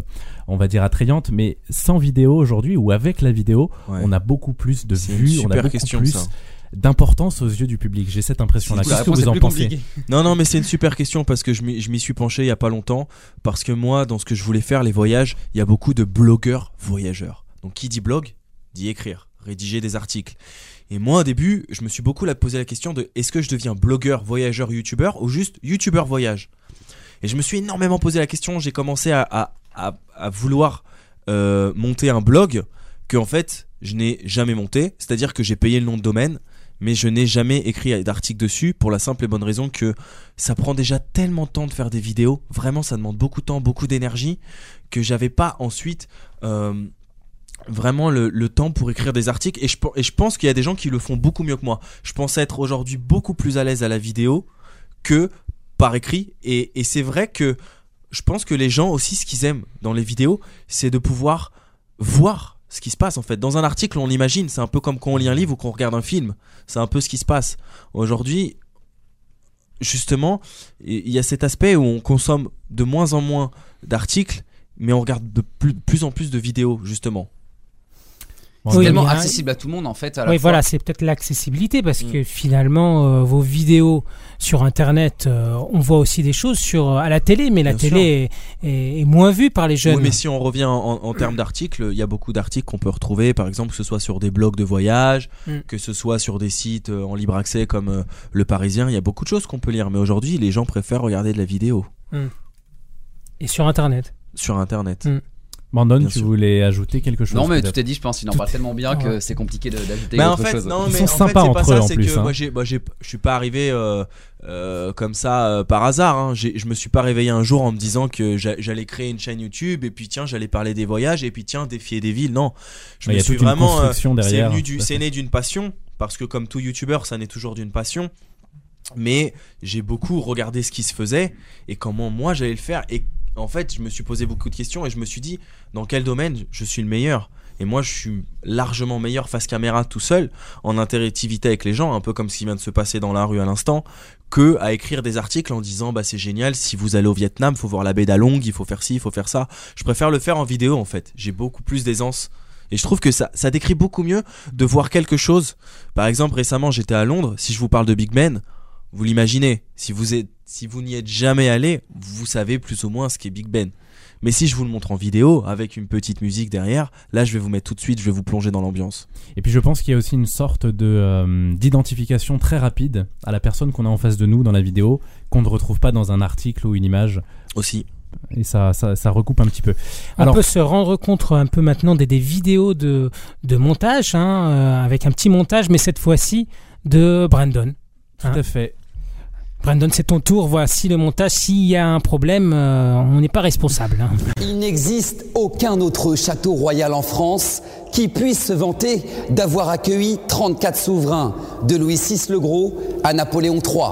D: on va dire attrayante. Mais sans vidéo aujourd'hui ou avec la vidéo,
F: Ouais.
D: on a beaucoup plus de vues, on a beaucoup
F: question,
D: plus
F: ça.
D: d'importance aux yeux du public. J'ai cette impression-là. Qu'est-ce que vous en pensez?
F: Non, non, mais c'est une super question parce que je m'y je m'y suis penché il y a pas longtemps. Parce que moi, dans ce que je voulais faire, les voyages, il y a beaucoup de blogueurs voyageurs. Donc, qui dit blog dit écrire, rédiger des articles. Et moi, au début, je me suis beaucoup posé la question de est-ce que je deviens blogueur, voyageur, youtubeur ou juste youtubeur voyage? Et je me suis énormément posé la question. J'ai commencé à vouloir euh, monter un blog que, en fait, je n'ai jamais monté. C'est-à-dire que j'ai payé le nom de domaine mais je n'ai jamais écrit d'article dessus pour la simple et bonne raison que ça prend déjà tellement de temps de faire des vidéos, vraiment ça demande beaucoup de temps, beaucoup d'énergie, que j'avais pas ensuite euh, vraiment le, temps pour écrire des articles et je, pense qu'il y a des gens qui le font beaucoup mieux que moi. Je pense être aujourd'hui beaucoup plus à l'aise à la vidéo que par écrit et, c'est vrai que je pense que les gens aussi ce qu'ils aiment dans les vidéos c'est de pouvoir voir ce qui se passe en fait. Dans un article, on l'imagine, c'est un peu comme quand on lit un livre ou qu'on regarde un film. C'est un peu ce qui se passe. Aujourd'hui, justement, il y a cet aspect où on consomme de moins en moins d'articles, mais on regarde de plus en plus de vidéos, justement.
E: C'est
C: Oui,
E: tellement accessible à tout le monde en fait. À la
C: Oui,
E: fois.
C: voilà, c'est peut-être l'accessibilité parce
F: Mm.
C: que finalement, euh, vos vidéos sur Internet, euh, on voit aussi des choses sur à la télé, mais la
F: Bien
C: télé est, est- est moins vue par les jeunes.
F: Oui, mais si on revient en, en termes d'articles, il y a beaucoup d'articles qu'on peut retrouver, par exemple, que ce soit sur des blogs de voyage,
C: Mm.
F: que ce soit sur des sites euh, en libre accès comme euh, Le Parisien. Il y a beaucoup de choses qu'on peut lire, mais aujourd'hui, les gens préfèrent regarder de la vidéo
C: Et sur Internet.
F: sur Internet. Bien
D: tu
F: sûr.
D: voulais ajouter quelque chose
E: Non mais tout est dit, je pense. Il en parle tellement bien que c'est compliqué d'ajouter
F: Bah en fait,
E: chose.
F: non,
D: Ils
F: mais
D: sont
F: en
D: sympas
F: fait, c'est pas
D: entre eux,
F: ça,
D: en
F: c'est
D: plus,
F: que
D: hein.
F: moi, j'ai, moi, j'ai, je suis pas arrivé euh, euh, comme ça euh, par hasard. Hein. Je me suis pas réveillé un jour en me disant que j'a- j'allais créer une chaîne YouTube et puis tiens, j'allais parler des voyages et puis tiens, défier des villes. Non, je
D: y
F: me
D: a
F: suis
D: toute une
F: vraiment. euh,
D: derrière,
F: c'est, né d'une passion parce que comme tout YouTuber, ça naît toujours d'une passion. Mais j'ai beaucoup regardé ce qui se faisait et comment moi j'allais le faire. Et en fait, je me suis posé beaucoup de questions et je me suis dit dans quel domaine je suis le meilleur? Et moi, je suis largement meilleur face caméra tout seul, en interactivité avec les gens, un peu comme ce qui vient de se passer dans la rue à l'instant, que à écrire des articles en disant bah c'est génial, si vous allez au Vietnam, faut voir la baie d'Along, il faut faire ci, il faut faire ça. Je préfère le faire en vidéo en fait. J'ai beaucoup plus d'aisance. Et je trouve que ça, ça décrit beaucoup mieux de voir quelque chose. Par exemple, récemment, j'étais à Londres. Si je vous parle de Big Ben, vous l'imaginez. Si vous êtes, si vous n'y êtes jamais allé, vous savez plus ou moins ce qu'est Big Ben. Mais si je vous le montre en vidéo, avec une petite musique derrière, là je vais vous mettre tout de suite, je vais vous plonger dans l'ambiance.
D: Et puis je pense qu'il y a aussi une sorte de euh, d'identification très rapide à la personne qu'on a en face de nous dans la vidéo, qu'on ne retrouve pas dans un article ou une image.
F: Aussi.
D: Et ça, ça, ça recoupe un petit peu.
C: On peut se rendre compte un peu maintenant des, des vidéos de, de montage, hein, euh, avec un petit montage, mais cette fois-ci de Brandon.
D: Tout à fait.
C: Brandon, c'est ton tour. Voici le montage. S'il y a un problème, euh, on n'est pas responsable. hein.
N: Il n'existe aucun autre château royal en France qui puisse se vanter d'avoir accueilli 34 souverains, de Louis VI le Gros à Napoléon III.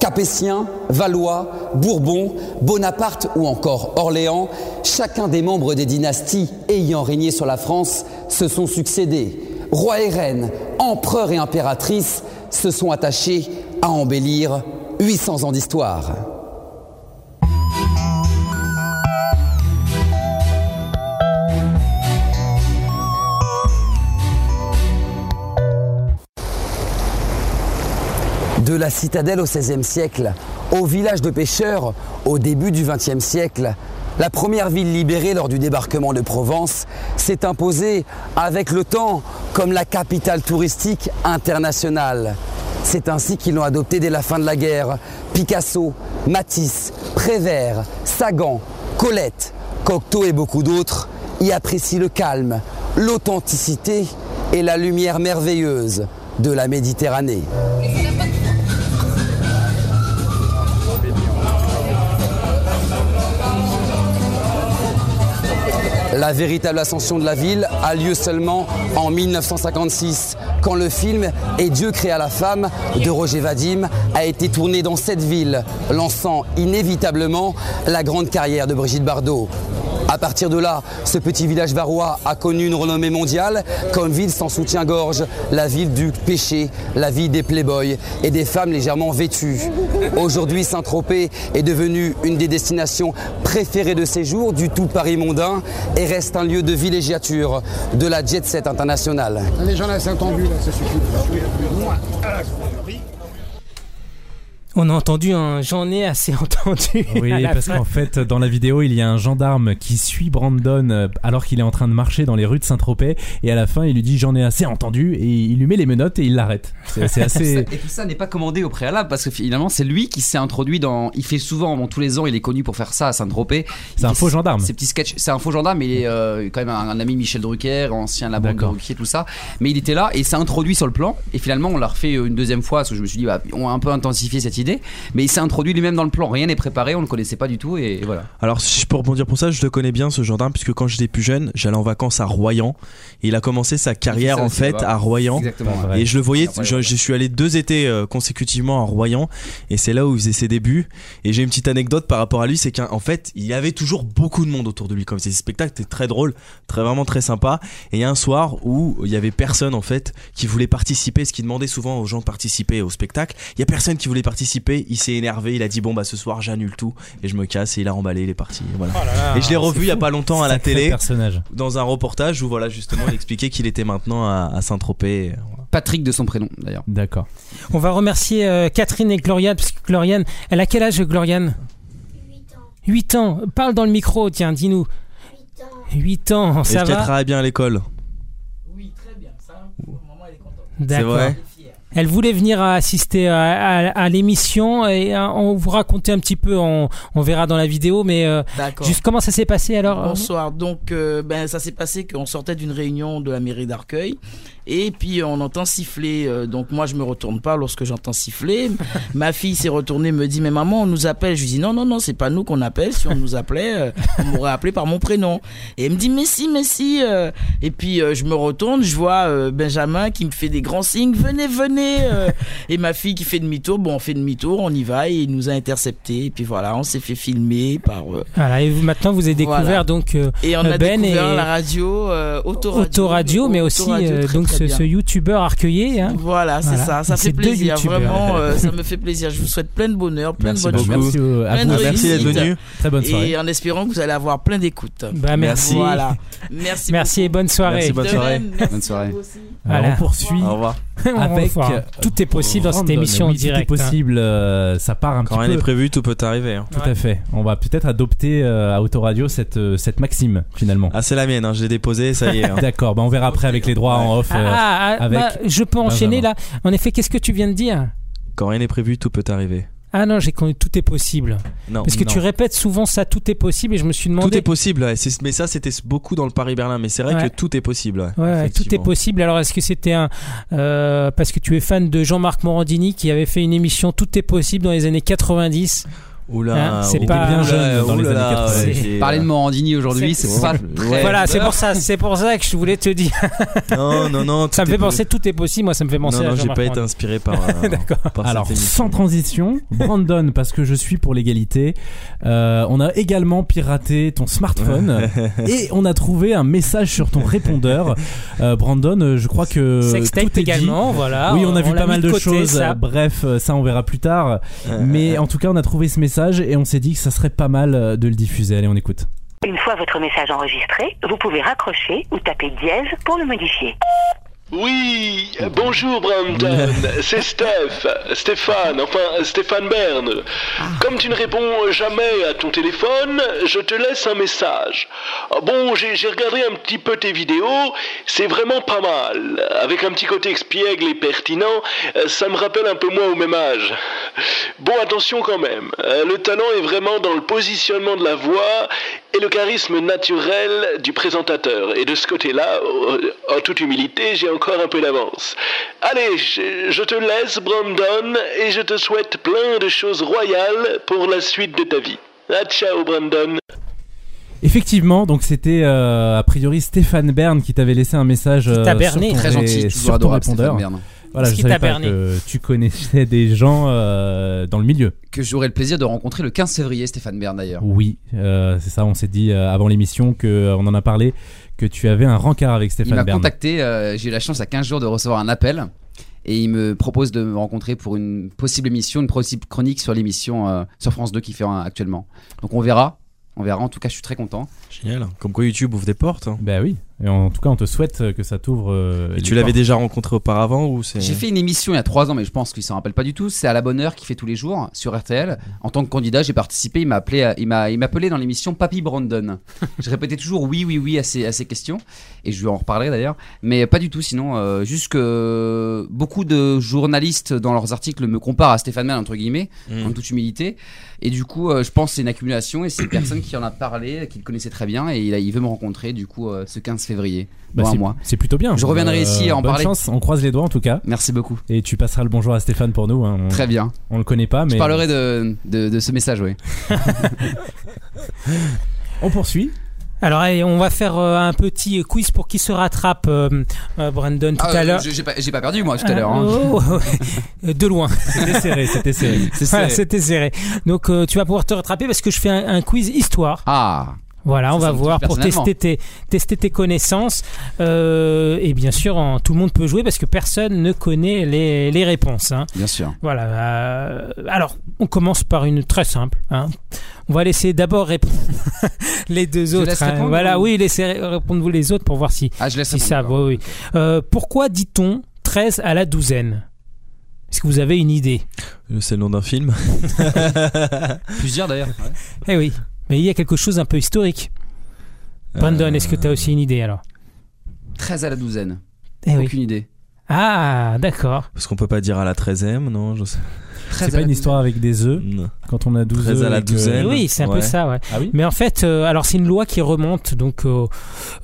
N: Capétiens, Valois, Bourbon, Bonaparte ou encore Orléans, chacun des membres des dynasties ayant régné sur la France se sont succédés. Rois et reines, empereurs et impératrices se sont attachés à embellir 800 ans d'histoire. De la citadelle au XVIe siècle, au village de pêcheurs au début du XXe siècle, la première ville libérée lors du débarquement de Provence s'est imposée avec le temps comme la capitale touristique internationale. C'est ainsi qu'ils l'ont adopté dès la fin de la guerre. Picasso, Matisse, Prévert, Sagan, Colette, Cocteau et beaucoup d'autres y apprécient le calme, l'authenticité et la lumière merveilleuse de la Méditerranée. La véritable ascension de la ville a lieu seulement en 1956, quand le film Et Dieu créa la femme de Roger Vadim a été tourné dans cette ville, lançant inévitablement la grande carrière de Brigitte Bardot. À partir de là, ce petit village varois a connu une renommée mondiale comme ville sans soutien-gorge, la ville du péché, la ville des playboys et des femmes légèrement vêtues. Aujourd'hui, Saint-Tropez est devenu une des destinations préférées de séjour du tout Paris mondain et reste un lieu de villégiature de la jet set internationale.
O: Les gens là, c'est entendu, là, ça suffit.
C: On a entendu un j'en ai assez entendu.
D: Oui, parce qu'en fait, dans la vidéo, il y a un gendarme qui suit Brandon euh, alors qu'il est en train de marcher dans les rues de Saint-Tropez. Et à la fin, il lui dit J'en ai assez entendu. Et il lui met les menottes et il l'arrête. C'est assez.
E: Et tout ça n'est pas commandé au préalable parce que finalement c'est lui qui s'est introduit dans. Il fait souvent, bon, tous les ans, il est connu pour faire ça à Saint-Tropez.
D: C'est un faux gendarme.
E: Ces petits sketchs. C'est un faux gendarme, mais il est euh, quand même un, un ami Michel Drucker, ancien la
D: D'accord.
E: Ruquier, tout ça. Mais il était là et s'est introduit sur le plan. Et finalement, on l'a refait une deuxième fois parce que je me suis dit, bah, on a un peu intensifié cette idée. Mais il s'est introduit lui-même dans le plan. Rien n'est préparé, on le connaissait pas du tout et voilà.
F: Alors, si je peux rebondir pour ça, je le connais bien ce gendarme, puisque quand j'étais plus jeune, j'allais en vacances à Royan. Et il a commencé sa carrière en fait à Royan.
E: Exactement.
F: Et je le voyais, je, suis allé deux étés euh, consécutivement à Royan. Et c'est là où il faisait ses débuts. Et j'ai une petite anecdote par rapport à lui, c'est qu'en fait, il y avait toujours beaucoup de monde autour de lui. Comme ces spectacles étaient très drôles, très vraiment très sympa. Et il y a un soir où il y avait personne en fait qui voulait participer, ce qui demandait souvent aux gens de participer au spectacle. Il y a personne qui voulait participer. Il s'est énervé. Il a dit bon bah ce soir j'annule tout et je me casse. Et il a emballé, il est parti. Voilà.
C: Oh là là,
F: et je l'ai revu
C: c'est
F: il y a pas longtemps à la télé
D: personnage.
F: dans un reportage où voilà justement il expliquait qu'il était maintenant à, à Saint-Tropez.
E: Patrick de son prénom d'ailleurs.
D: D'accord.
C: On va remercier euh, Catherine et Gloriane, parce que Gloriane, elle a quel âge, Gloriane? 8 ans. Parle dans le micro, tiens, dis-nous. 8 ans, ça
F: Est-ce qu'elle
C: va?
F: travaille bien à l'école? C'est
C: D'accord.
F: vrai?
C: Elle voulait venir assister à, à- à l'émission et euh, on vous raconter un petit peu, on, on verra dans la vidéo, mais euh, juste comment ça s'est passé alors euh,
P: Bonsoir. Donc, euh, ben, ça s'est passé qu'on sortait d'une réunion de la mairie d'Arcueil. Et puis, on entend siffler. euh, donc, moi, je me retourne pas lorsque j'entends siffler. Ma fille s'est retournée, me dit, mais maman, on nous appelle. Je lui dis, non, non, non, c'est pas nous qu'on appelle. Si on nous appelait, euh, on m'aurait appelé par mon prénom. Et elle me dit, mais si, mais si. euh. Et puis, euh, je me retourne, je vois euh, Benjamin qui me fait des grands signes. Venez, venez. euh, et ma fille qui fait demi-tour, bon, on fait demi-tour, on y va et il nous a intercepté. Et puis voilà, on s'est fait filmer par. euh,
C: Voilà, et vous, maintenant vous avez découvert
P: Voilà.
C: donc euh,
P: et on a
C: Ben
P: découvert
C: et
P: la radio, euh, Autoradio.
C: Autoradio, mais aussi euh,
P: très,
C: donc ce, ce youtubeur arcueillé. Hein.
P: Voilà, c'est
C: Voilà.
P: ça, ça fait plaisir, vraiment, euh, ça me fait plaisir. Je vous souhaite plein de bonheur, plein
F: Merci
P: de bonnes
F: beaucoup.
P: choses,
D: Merci,
P: plein
D: vous.
P: de
F: Merci d'être venu.
D: Très bonne soirée.
P: Et en espérant que vous allez avoir plein d'écoutes.
C: Bah, merci.
P: Voilà. Merci.
C: Merci et bonne soirée.
F: Merci, bonne soirée.
E: Bonne soirée.
C: Voilà.
D: on poursuit
F: Au revoir.
C: On va
D: avec
C: voir.
D: euh,
C: Tout est possible dans cette émission en direct.
D: Tout est
C: hein.
D: possible, euh, ça part un
F: Quand
D: petit
F: rien
D: peu.
F: n'est prévu, tout peut arriver. hein.
D: Tout à fait. On va peut-être adopter euh, à Autoradio cette, euh, cette maxime finalement.
F: Ah, c'est la mienne, hein, je l'ai déposée, ça y est. hein.
D: D'accord, bah on verra après avec les droits en off.
C: Ah,
D: euh,
C: ah, ah,
D: avec
C: bah, je peux enchaîner
D: Benjamin.
C: là. En effet, qu'est-ce que tu viens de dire?
F: Quand rien n'est prévu, tout peut arriver.
C: Ah non, j'ai connu tout est possible.
F: Non,
C: Parce que
F: non.
C: tu répètes souvent ça, tout est possible, et je me suis demandé.
F: Tout est possible, ouais. Mais ça c'était beaucoup dans le Paris-Berlin, mais c'est vrai
C: Ouais.
F: que tout est possible. ouais.
C: Tout est possible. Alors, est-ce que c'était un euh, parce que tu es fan de Jean-Marc Morandini qui avait fait une émission Tout est possible dans les années 90
F: Oula,
C: Hein, c'est pas-
D: bien jeune
F: oula,
D: dans les années
F: oula,
D: 80.
F: ouais,
C: C'est-
F: j'ai-
E: Parler de Morandini aujourd'hui,
C: C'est-
E: pas très.
C: Voilà, c'est pour ça, c'est pour ça que je voulais te dire.
F: Non, non, non.
C: Ça me fait penser tout est possible. Moi, ça me fait penser
F: Non, non, j'ai pas été inspiré par. euh,
C: D'accord.
D: Alors,
F: cette
D: sans transition, Brandon, parce que je suis pour l'égalité, euh, on a également piraté ton smartphone et on a trouvé un message sur ton répondeur. Euh, Brandon, euh, je crois que
C: Sextape
D: tout est dit.
C: également, voilà.
D: Oui, on a vu pas mal de choses. Bref, euh, ça on verra plus tard.
F: Euh,
D: Mais en tout cas, on a trouvé ce message et on s'est dit que ça serait pas mal euh, de le diffuser. Allez, on écoute.
L: Une fois votre message enregistré, vous pouvez raccrocher ou taper dièse pour le modifier.
Q: Oui, bonjour Brandon, c'est Steph, Stéphane, enfin Stéphane Bern. Comme tu ne réponds jamais à ton téléphone, je te laisse un message. Ah Bon, j'ai regardé un petit peu tes vidéos, c'est vraiment pas mal. Avec un petit côté expiègle et pertinent, euh, ça me rappelle un peu moi au même âge. Bon, attention quand même, euh, le talent est vraiment dans le positionnement de la voix et le charisme naturel du présentateur. Et de ce côté-là, euh, en toute humilité, j'ai encore un peu d'avance. Allez, je, je te laisse, Brandon, et je te souhaite plein de choses royales pour la suite de ta vie. Ah, ciao, Brandon.
D: Effectivement, donc c'était euh, a priori Stéphane Bern qui t'avait laissé un message euh, sur ton,
E: Très
D: ré-
E: gentil,
D: sur ton
E: adorable,
D: répondeur. Voilà, je
C: qui
D: savais
C: t'a
D: pas
C: berné
D: que tu connaissais des gens euh, dans le milieu.
E: Que j'aurai le plaisir de rencontrer le 15 février, Stéphane Bern d'ailleurs.
D: Oui, euh, c'est ça. On s'est dit euh, avant l'émission que on en a parlé que tu avais un rencard avec
E: Il
D: Stéphane
E: m'a
D: Bern.
E: contacté, euh, j'ai eu la chance à 15 jours de recevoir un appel. Et il me propose de me rencontrer pour une possible émission, une possible chronique sur l'émission euh, sur France 2 qui fait actuellement. Donc on verra. On verra. En tout cas, je suis très content.
F: Génial. Comme quoi YouTube ouvre des portes. hein.
D: Bah oui. Et en tout cas, on te souhaite euh, que ça t'ouvre. euh,
F: Et tu l'avais déjà rencontré auparavant ou c'est
E: J'ai fait une émission il y a trois ans, mais je pense qu'il s'en rappelle pas du tout. C'est à la bonne heure qui fait tous les jours sur RTL. En tant que candidat, j'ai participé. Il m'a appelé, à- il m'a, il m'appelait dans l'émission Papy Brandon. je répétais toujours oui, oui, oui à ces, à ces questions, et je lui en reparlerai d'ailleurs. Mais pas du tout. Sinon, euh, juste que beaucoup de journalistes dans leurs articles me comparent à Stéphane Bern entre guillemets,
F: Mm.
E: en toute humilité. Et du coup, euh, je pense que c'est une accumulation et c'est une personne qui en a parlé, qui le connaissait très bien, et il, a- il veut me rencontrer du coup euh, ce 15 février.
D: Bah,
E: dans un
D: c'est-
E: mois.
D: C'est plutôt bien.
E: Je reviendrai ici à en
D: bonne
E: parler.
D: chance. On croise les doigts en tout cas.
E: Merci beaucoup.
D: Et tu passeras le bonjour à Stéphane pour nous. hein. On-
E: Très bien.
D: On le connaît pas, mais
E: Je parlerai de, de, de ce message, oui.
D: on poursuit.
C: Alors, allez, on va faire euh, un petit quiz pour qui se rattrape, euh, euh, Brandon, tout
E: Ah,
C: à
E: euh,
C: l'heure.
E: j'ai- pas, j'ai pas perdu, moi, tout à l'heure. hein.
C: Oh, oh, oh. de loin.
D: C'était serré, c'était serré.
E: C'est
C: Voilà,
E: serré.
C: c'était serré. Donc, euh, tu vas pouvoir te rattraper parce que je fais un, un quiz histoire.
E: Ah,
C: Voilà, on
E: Ça,
C: va voir pour tester tes, tester tes connaissances. Euh, et bien sûr, en- tout le monde peut jouer parce que personne ne connaît les, les réponses. hein.
E: bien sûr.
C: Voilà. euh, alors, on commence par une très simple. hein. On va laisser d'abord répondre les deux
E: Je
C: autres. hein. Voilà,
E: ou-
C: oui, laissez ré- répondre vous les autres pour voir si,
E: Ah, je laisse
C: si ça. Oui, oui. Euh, pourquoi dit-on 13 à la douzaine? Est-ce que vous avez une idée?
F: C'est le nom d'un film.
E: Plusieurs d'ailleurs.
C: Eh oui, mais il y a quelque chose un peu historique. Brandon, est-ce que tu as aussi une idée alors?
E: 13 à la douzaine.
C: Eh oui.
E: Aucune idée.
C: Ah, d'accord.
F: Parce qu'on peut pas dire à la 13ème, non je sais.
E: 13
D: C'est pas une histoire avec des œufs
F: Non.
D: quand on a 12
F: 13
D: œufs
F: à la
D: que-
F: douzaine.
C: Oui, c'est un peu ça, ouais.
D: Ah oui
C: Mais en fait, euh, alors c'est une loi qui remonte donc au,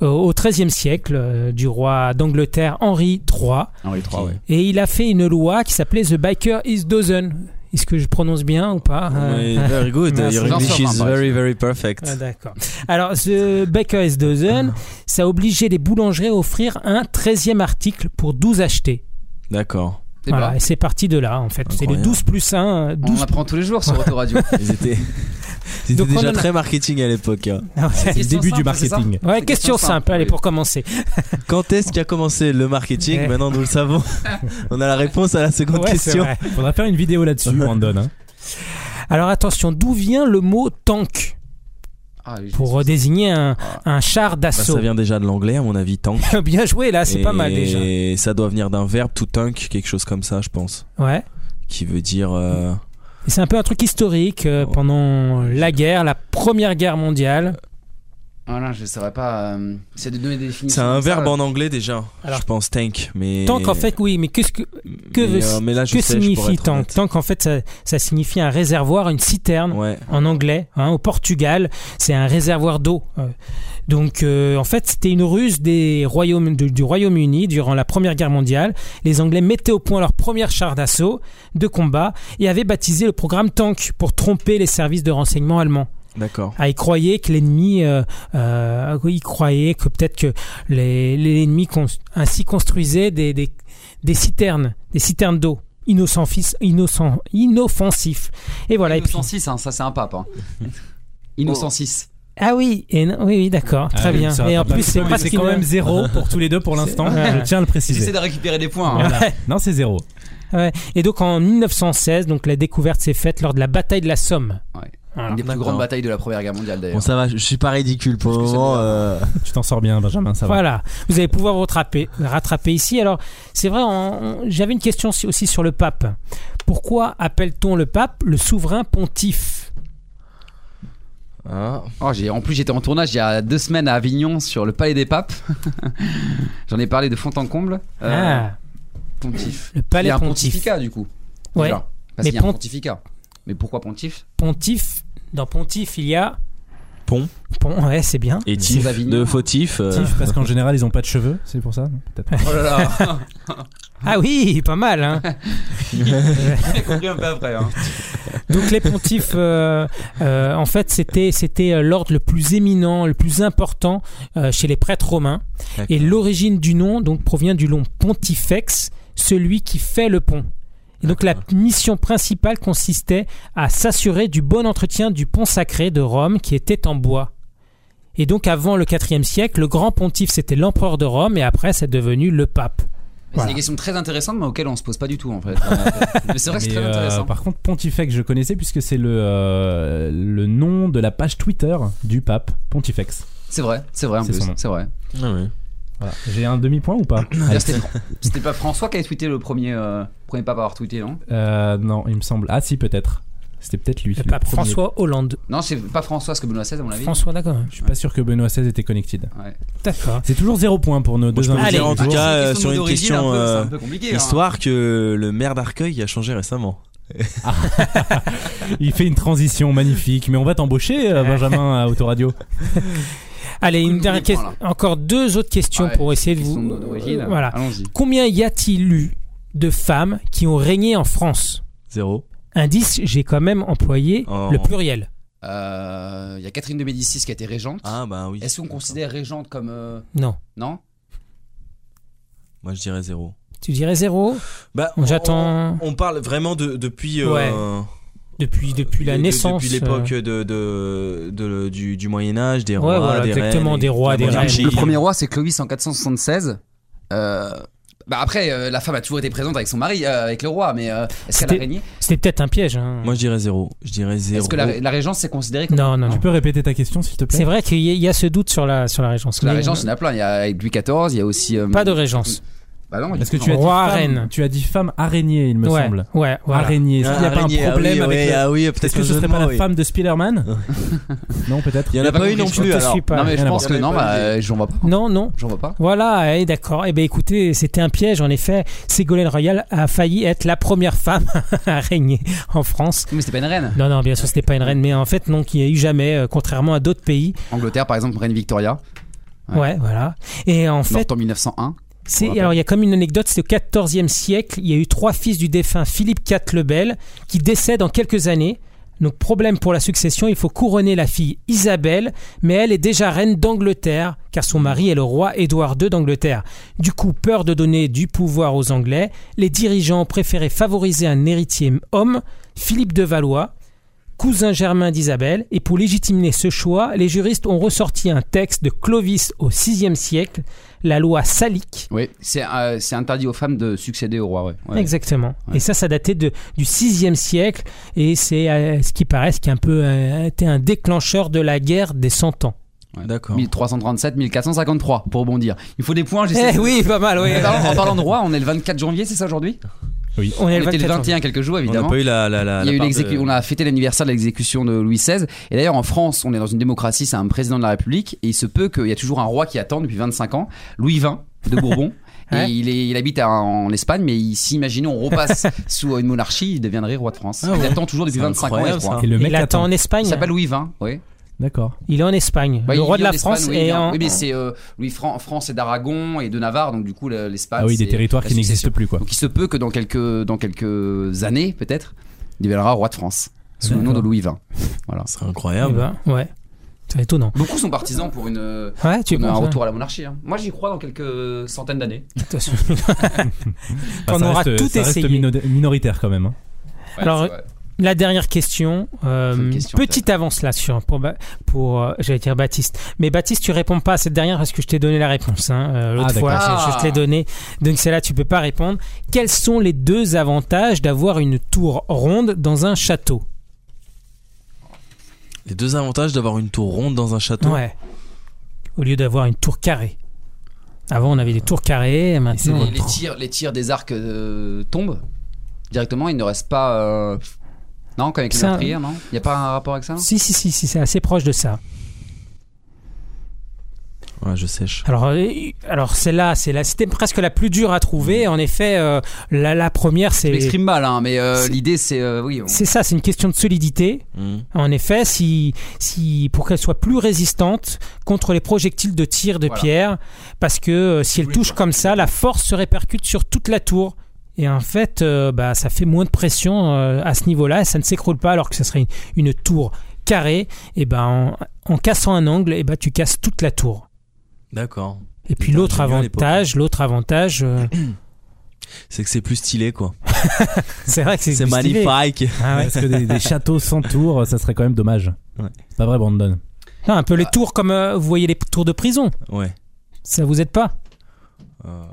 C: au XIIIe siècle euh, du roi d'Angleterre Henri III,
E: Henri III, ouais.
C: et il a fait une loi qui s'appelait The Biker is Dozen. Est-ce que je prononce bien ou pas?
F: Oui,
C: Euh,
F: very good. Your English is very very perfect.
C: Ah, D'accord. Alors, The Baker is Dozen, ça obligeait les boulangeries à offrir un 13e article pour 12 achetés.
F: D'accord.
C: Voilà,
E: ben.
C: et c'est parti de là en fait. C'est le
F: Incroyable.
C: 12 plus 1. 12
E: On apprend tous les jours sur Autoradio.
F: Ils étaient,
C: on
F: déjà
C: a-
F: très marketing à l'époque. hein.
C: Ah.
D: C'est le
E: Question
D: début du
E: simple,
D: marketing.
C: Ouais, question
E: question
C: simple,
E: simple,
C: allez
E: oui.
C: pour commencer.
F: Quand est-ce qu'a commencé le marketing
C: Ouais.
F: Maintenant, nous le savons. On a la réponse à la seconde
C: Ouais,
F: question.
C: vrai.
D: Faudra faire une vidéo là-dessus, Brandon. hein.
C: Alors attention, d'où vient le mot tank
E: Ah, oui,
C: pour euh, désigner un, un char
F: Bah,
C: d'assaut
F: ça vient déjà de l'anglais, à mon avis, tank.
C: Bien joué là, c'est pas mal déjà.
F: Et ça doit venir d'un verbe, to tank, quelque chose comme ça, je pense.
C: Ouais.
F: Qui veut dire. euh,
C: C'est un peu un truc historique euh, pendant la guerre, la première guerre mondiale.
E: Voilà, je saurais pas. euh, c'est de donner des définitions.
F: C'est un
E: ça.
F: verbe en anglais déjà.
C: Alors-
F: je pense tank, mais.
C: Tank en fait, oui, mais qu'est-ce que que,
F: Mais,
C: veut-
F: euh, mais là, je
C: que
F: sais,
C: signifie tank? Tank en fait, ça, ça signifie un réservoir, une citerne
F: Ouais.
C: en anglais. hein, au Portugal, c'est un réservoir d'eau. Donc euh, en fait, c'était une ruse des royaumes du Royaume-Uni durant la Première Guerre mondiale. Les Anglais mettaient au point leur première char d'assaut de combat et avaient baptisé le programme Tank pour tromper les services de renseignement allemands.
F: D'accord.
C: Ah, ils croyaient que l'ennemi, euh, euh, ils croyaient que peut-être que les- l'ennemi cons- ainsi construisait des, des, des citernes, des citernes d'eau. Innocent fils, innocent, inoffensif. Et voilà. Et puis,
E: Innocent 6, hein, ça c'est un pape. Hein. Innocent 6.
C: Ah oui, et non- oui, oui, d'accord, très
D: Ah oui,
C: bien. Et en plus, c'est
D: quand
C: une-
D: même zéro pour tous les deux pour l'instant.
C: Ouais.
D: Je tiens à le préciser.
E: J'essaie de récupérer des points. hein.
D: Voilà. Non, c'est zéro.
C: Ouais. Et donc en 1916, donc la découverte s'est faite lors de la bataille de la Somme.
E: Ouais.
C: Voilà.
E: Une des plus grandes batailles de la première guerre mondiale d'ailleurs.
F: Bon, ça va, je suis pas ridicule pour le moment. euh,
D: Tu t'en sors bien, Benjamin, ça va.
C: Voilà, vous allez pouvoir vous rattraper, rattraper ici. Alors, c'est vrai, j'avais une question aussi- aussi sur le pape. Pourquoi appelle-t-on le pape le souverain pontife?
F: Ah.
E: Oh, j'ai, en plus, j'étais en tournage il y a deux semaines à Avignon sur le Palais des Papes. J'en ai parlé de fond en comble. Euh,
C: Ah,
E: Pontif.
C: le palais
E: il y a un
C: pontife.
E: pontificat du coup.
C: Ouais.
E: Déjà. Parce
C: Mais
E: qu'il y a
C: pont-
E: un pontificat. Mais pourquoi pontif
C: Pontife, dans pontife, il y a.
F: Pont
C: Pont, ouais, c'est bien.
F: et tif de fautif. euh,
D: Tif, parce qu'en général, ils ont pas de cheveux, c'est pour ça.
E: Oh là là
C: Ah oui, pas mal, hein.
E: J'ai compris un peu après. Hein.
C: Donc les pontifes, euh, euh, en fait, c'était c'était euh, l'ordre le plus éminent, le plus important euh, chez les prêtres romains. Et l'origine du nom donc provient du nom pontifex, celui qui fait le pont. Et donc la mission principale consistait à s'assurer du bon entretien du pont sacré de Rome qui était en bois. Et donc avant le IVe siècle, le grand pontife c'était l'empereur de Rome et après c'est devenu le pape. Voilà.
E: C'est des questions très intéressantes, mais auxquelles on se pose pas du tout en fait. mais c'est vrai que c'est très
D: euh,
E: intéressant.
D: par contre, Pontifex, je connaissais puisque c'est le, euh, le nom de la page Twitter du pape, Pontifex.
E: C'est vrai, c'est vrai en
D: C'est
E: plus.
D: son nom.
E: C'est vrai.
F: Ah ouais.
D: Voilà. J'ai un demi-point ou pas
E: D'ailleurs, C'était c'était pas François qui avait tweeté le premier, euh, premier pape à avoir tweeté, non?
D: Euh, Non, il me semble. Ah, si, peut-être. C'était peut-être lui.
C: Le
D: le
C: pape
D: premier.
C: François Hollande.
E: Non, c'est pas François, parce que Benoît XVI, à mon avis.
C: François, d'accord.
D: Je suis pas sûr que Benoît XVI était connected.
E: Ouais.
C: D'accord.
D: C'est toujours zéro point pour nos deux
F: dire en tout
E: Ah,
F: cas euh,
E: question
F: sur une question
E: peu, c'est un
F: euh,
E: peu compliqué, hein.
F: histoire que le maire d'Arcueil a changé récemment.
D: Il fait une transition magnifique, mais on va t'embaucher, euh, Benjamin, à Autoradio.
C: Allez, une dernière question. Encore deux autres questions
E: Ouais,
C: pour essayer de vous. Voilà.
E: Allons-y.
C: Combien y a-t-il eu de femmes qui ont régné en France?
F: Zéro.
C: Indice, j'ai quand même employé
F: Oh.
C: le pluriel.
E: Euh, Il y a Catherine de Médicis qui a été régente.
F: Ah bah oui.
E: Est-ce qu'on considère régente comme. euh,
C: Non.
E: Non
F: Moi je dirais zéro.
C: Tu dirais zéro
F: Bah,
C: J'attends.
F: On, on parle vraiment de depuis. euh,
C: Ouais. Depuis, depuis la
F: de-
C: naissance.
F: Depuis l'époque de, de, de- du, du Moyen Âge, des
C: Ouais,
F: rois,
C: voilà,
F: des
C: exactement,
F: reines,
C: des rois, des reines.
E: Le premier roi, c'est Clovis en 476. Euh, bah après, euh, la femme a toujours été présente avec son mari, euh, avec le roi, mais euh, est-ce qu'elle a
C: C'était
E: régné?
C: C'était peut-être un piège. hein.
F: Moi je dirais zéro. Je dirais zéro.
E: Est-ce que la, la régence c'est considéré comme.
C: Non, non, non.
D: Tu peux répéter ta question, s'il te plaît
C: C'est vrai qu'il y, a- il y a ce doute sur la, sur la régence.
E: Parce que la régence, il y en a plein. Il y a avec Louis XIV, il y a aussi. euh,
C: Pas de régence.
E: Bah non,
D: Parce que tu as, dit femme, tu as dit femme araignée, il me
C: ouais,
D: semble.
C: ouais, voilà.
D: Araignée. Est-ce qu'il n'y a
F: araignée,
D: pas un
F: ah
D: problème
F: oui,
D: avec
F: oui,
D: le-
F: ah oui,
D: Est-ce que ce serait pas la femme de Spider-Man Non, peut-être.
F: Il y en a pas eu non
C: Je
F: plus
C: te
F: alors.
C: suis pas.
E: Non, mais je pense que non, bah, euh, j'en vois pas.
C: Non, non.
E: J'en vois pas.
C: Voilà, eh, d'accord. Eh ben écoutez, c'était un piège en effet. Ségolène Royal a failli être la première femme à régner en France.
E: Mais c'était pas une reine.
C: Non, non, bien sûr, c'était pas une reine, mais en fait, non, qu'il n'y a eu jamais, euh, contrairement à d'autres pays.
E: Angleterre, par exemple, reine Victoria. Ouais.
C: Ouais, voilà. Et en fait,
E: en 1901.
C: Alors il y a comme une anecdote, c'est au XIVe siècle, il y a eu trois fils du défunt Philippe IV le Bel qui décèdent en quelques années. Donc problème pour la succession, il faut couronner la fille Isabelle, mais elle est déjà reine d'Angleterre, car son mari est le roi Édouard II d'Angleterre. Du coup, peur de donner du pouvoir aux Anglais, les dirigeants ont préféré favoriser un héritier homme, Philippe de Valois, cousin germain d'Isabelle, et pour légitimer ce choix, les juristes ont ressorti un texte de Clovis au VIe siècle, la loi salique.
E: Oui, c'est euh, c'est interdit aux femmes de succéder au roi. Ouais. Ouais.
C: Exactement.
E: Ouais.
C: Et ça, ça datait de, du 6e siècle, et c'est euh, ce qui paraît, ce qui a un peu euh, été un déclencheur de la guerre des 100 ans.
F: D'accord.
E: 1337, 1453 pour rebondir. Il faut des points. j'essaie
C: Eh
E: de-
C: oui, pas mal, oui.
E: En parlant, en parlant de roi, on est le 24 janvier, c'est ça aujourd'hui?
D: Oui.
C: On est le
E: était le
C: 24
E: 21 quelques jours
F: On
E: évidemment.
F: n'a pas eu la, la, la,
E: Il y a eu
F: de-
E: On a fêté l'anniversaire de l'exécution de Louis XVI. Et d'ailleurs, en France, on est dans une démocratie, c'est un président de la République. Et il se peut qu'il y a toujours un roi qui attend depuis 25 ans, Louis XX de Bourbon.
C: Ouais.
E: Et il, est, il habite à- en Espagne, mais il- si, imaginons, on repasse sous une monarchie, il deviendrait roi de France.
F: Ah
E: il attend toujours depuis
F: C'est
E: 25 ans.
D: Et le mec
C: Il attend
D: attend.
C: en Espagne.
E: Il s'appelle Louis XX, oui.
D: D'accord.
C: Il est en Espagne.
E: Bah,
C: le roi de la
E: Espagne,
C: France
E: oui,
C: est en.
E: Oui, mais c'est euh, Louis Fran- France et d'Aragon et de Navarre, donc du coup le- l'Espagne.
D: Ah oui, des territoires qui n'existent plus, quoi.
E: Donc il se peut que dans quelques, dans quelques années, peut-être, il deviendra roi de France sous le nom de Louis XX. Voilà.
F: C'est
C: Eh
F: incroyable.
C: ben, ouais. C'est étonnant.
E: Beaucoup sont partisans pour une,
C: Ouais, tu
E: pour un retour à la monarchie. hein. Moi, j'y crois dans quelques centaines d'années.
C: Attention.
D: Bah,
C: On
D: ça
C: aura
D: reste,
C: tout
D: ça reste
C: essayé.
D: mino- minoritaire quand même. hein.
E: Ouais,
C: Alors. La dernière question, euh,
E: question,
C: petite avance là sur pour, euh, j'allais dire Baptiste, mais Baptiste tu réponds pas à cette dernière parce que je t'ai donné la réponse hein, euh, l'autre
D: Ah,
C: fois,
E: d'accord.
C: je, je te l'ai donné, donc c'est là tu peux pas répondre. Quels sont les deux avantages d'avoir une tour ronde dans un château?
F: Les deux avantages d'avoir une tour ronde dans un château?
C: Ouais. Au lieu d'avoir une tour carrée. Avant on avait des tours carrées, maintenant.
E: les, les tirs, les tirs des arcs euh, tombent directement. Il ne reste pas. Non, avec
C: Ça-
E: meurtrières, non? Il n'y a pas un rapport avec ça?
C: Si si si si c'est assez proche de ça.
F: Ouais, je sèche.
C: Alors, euh, alors celle-là, c'est la, c'était presque la plus dure à trouver. En effet, euh, la, la première,
E: Je
C: c'est.
E: m'exprime mal, hein, mais euh, l'idée c'est. euh, oui, on-
C: C'est ça, c'est une question de solidité.
F: Mmh.
C: En effet, si, si, pour qu'elle soit plus résistante contre les projectiles de tir de
E: Voilà.
C: pierre, parce que euh, si elle touche comme ça, la force se répercute sur toute la tour. Et en fait, euh, bah, ça fait moins de pression euh, à ce niveau-là, et ça ne s'écroule pas, alors que ce serait une, une tour carrée. Et ben, en, en cassant un angle, et ben, tu casses toute la tour.
F: D'accord.
C: Et puis l'autre avantage, l'autre avantage, euh,
F: C'est que c'est plus stylé, quoi.
C: c'est vrai que c'est
F: magnifique.
C: Ah ouais.
D: Parce que des, des châteaux sans tour, ça serait quand même dommage.
F: Ouais.
D: C'est pas vrai, Brandon
C: Non, un peu les tours comme euh, vous voyez les tours de prison.
F: Ouais.
C: Ça vous aide pas?
F: Euh,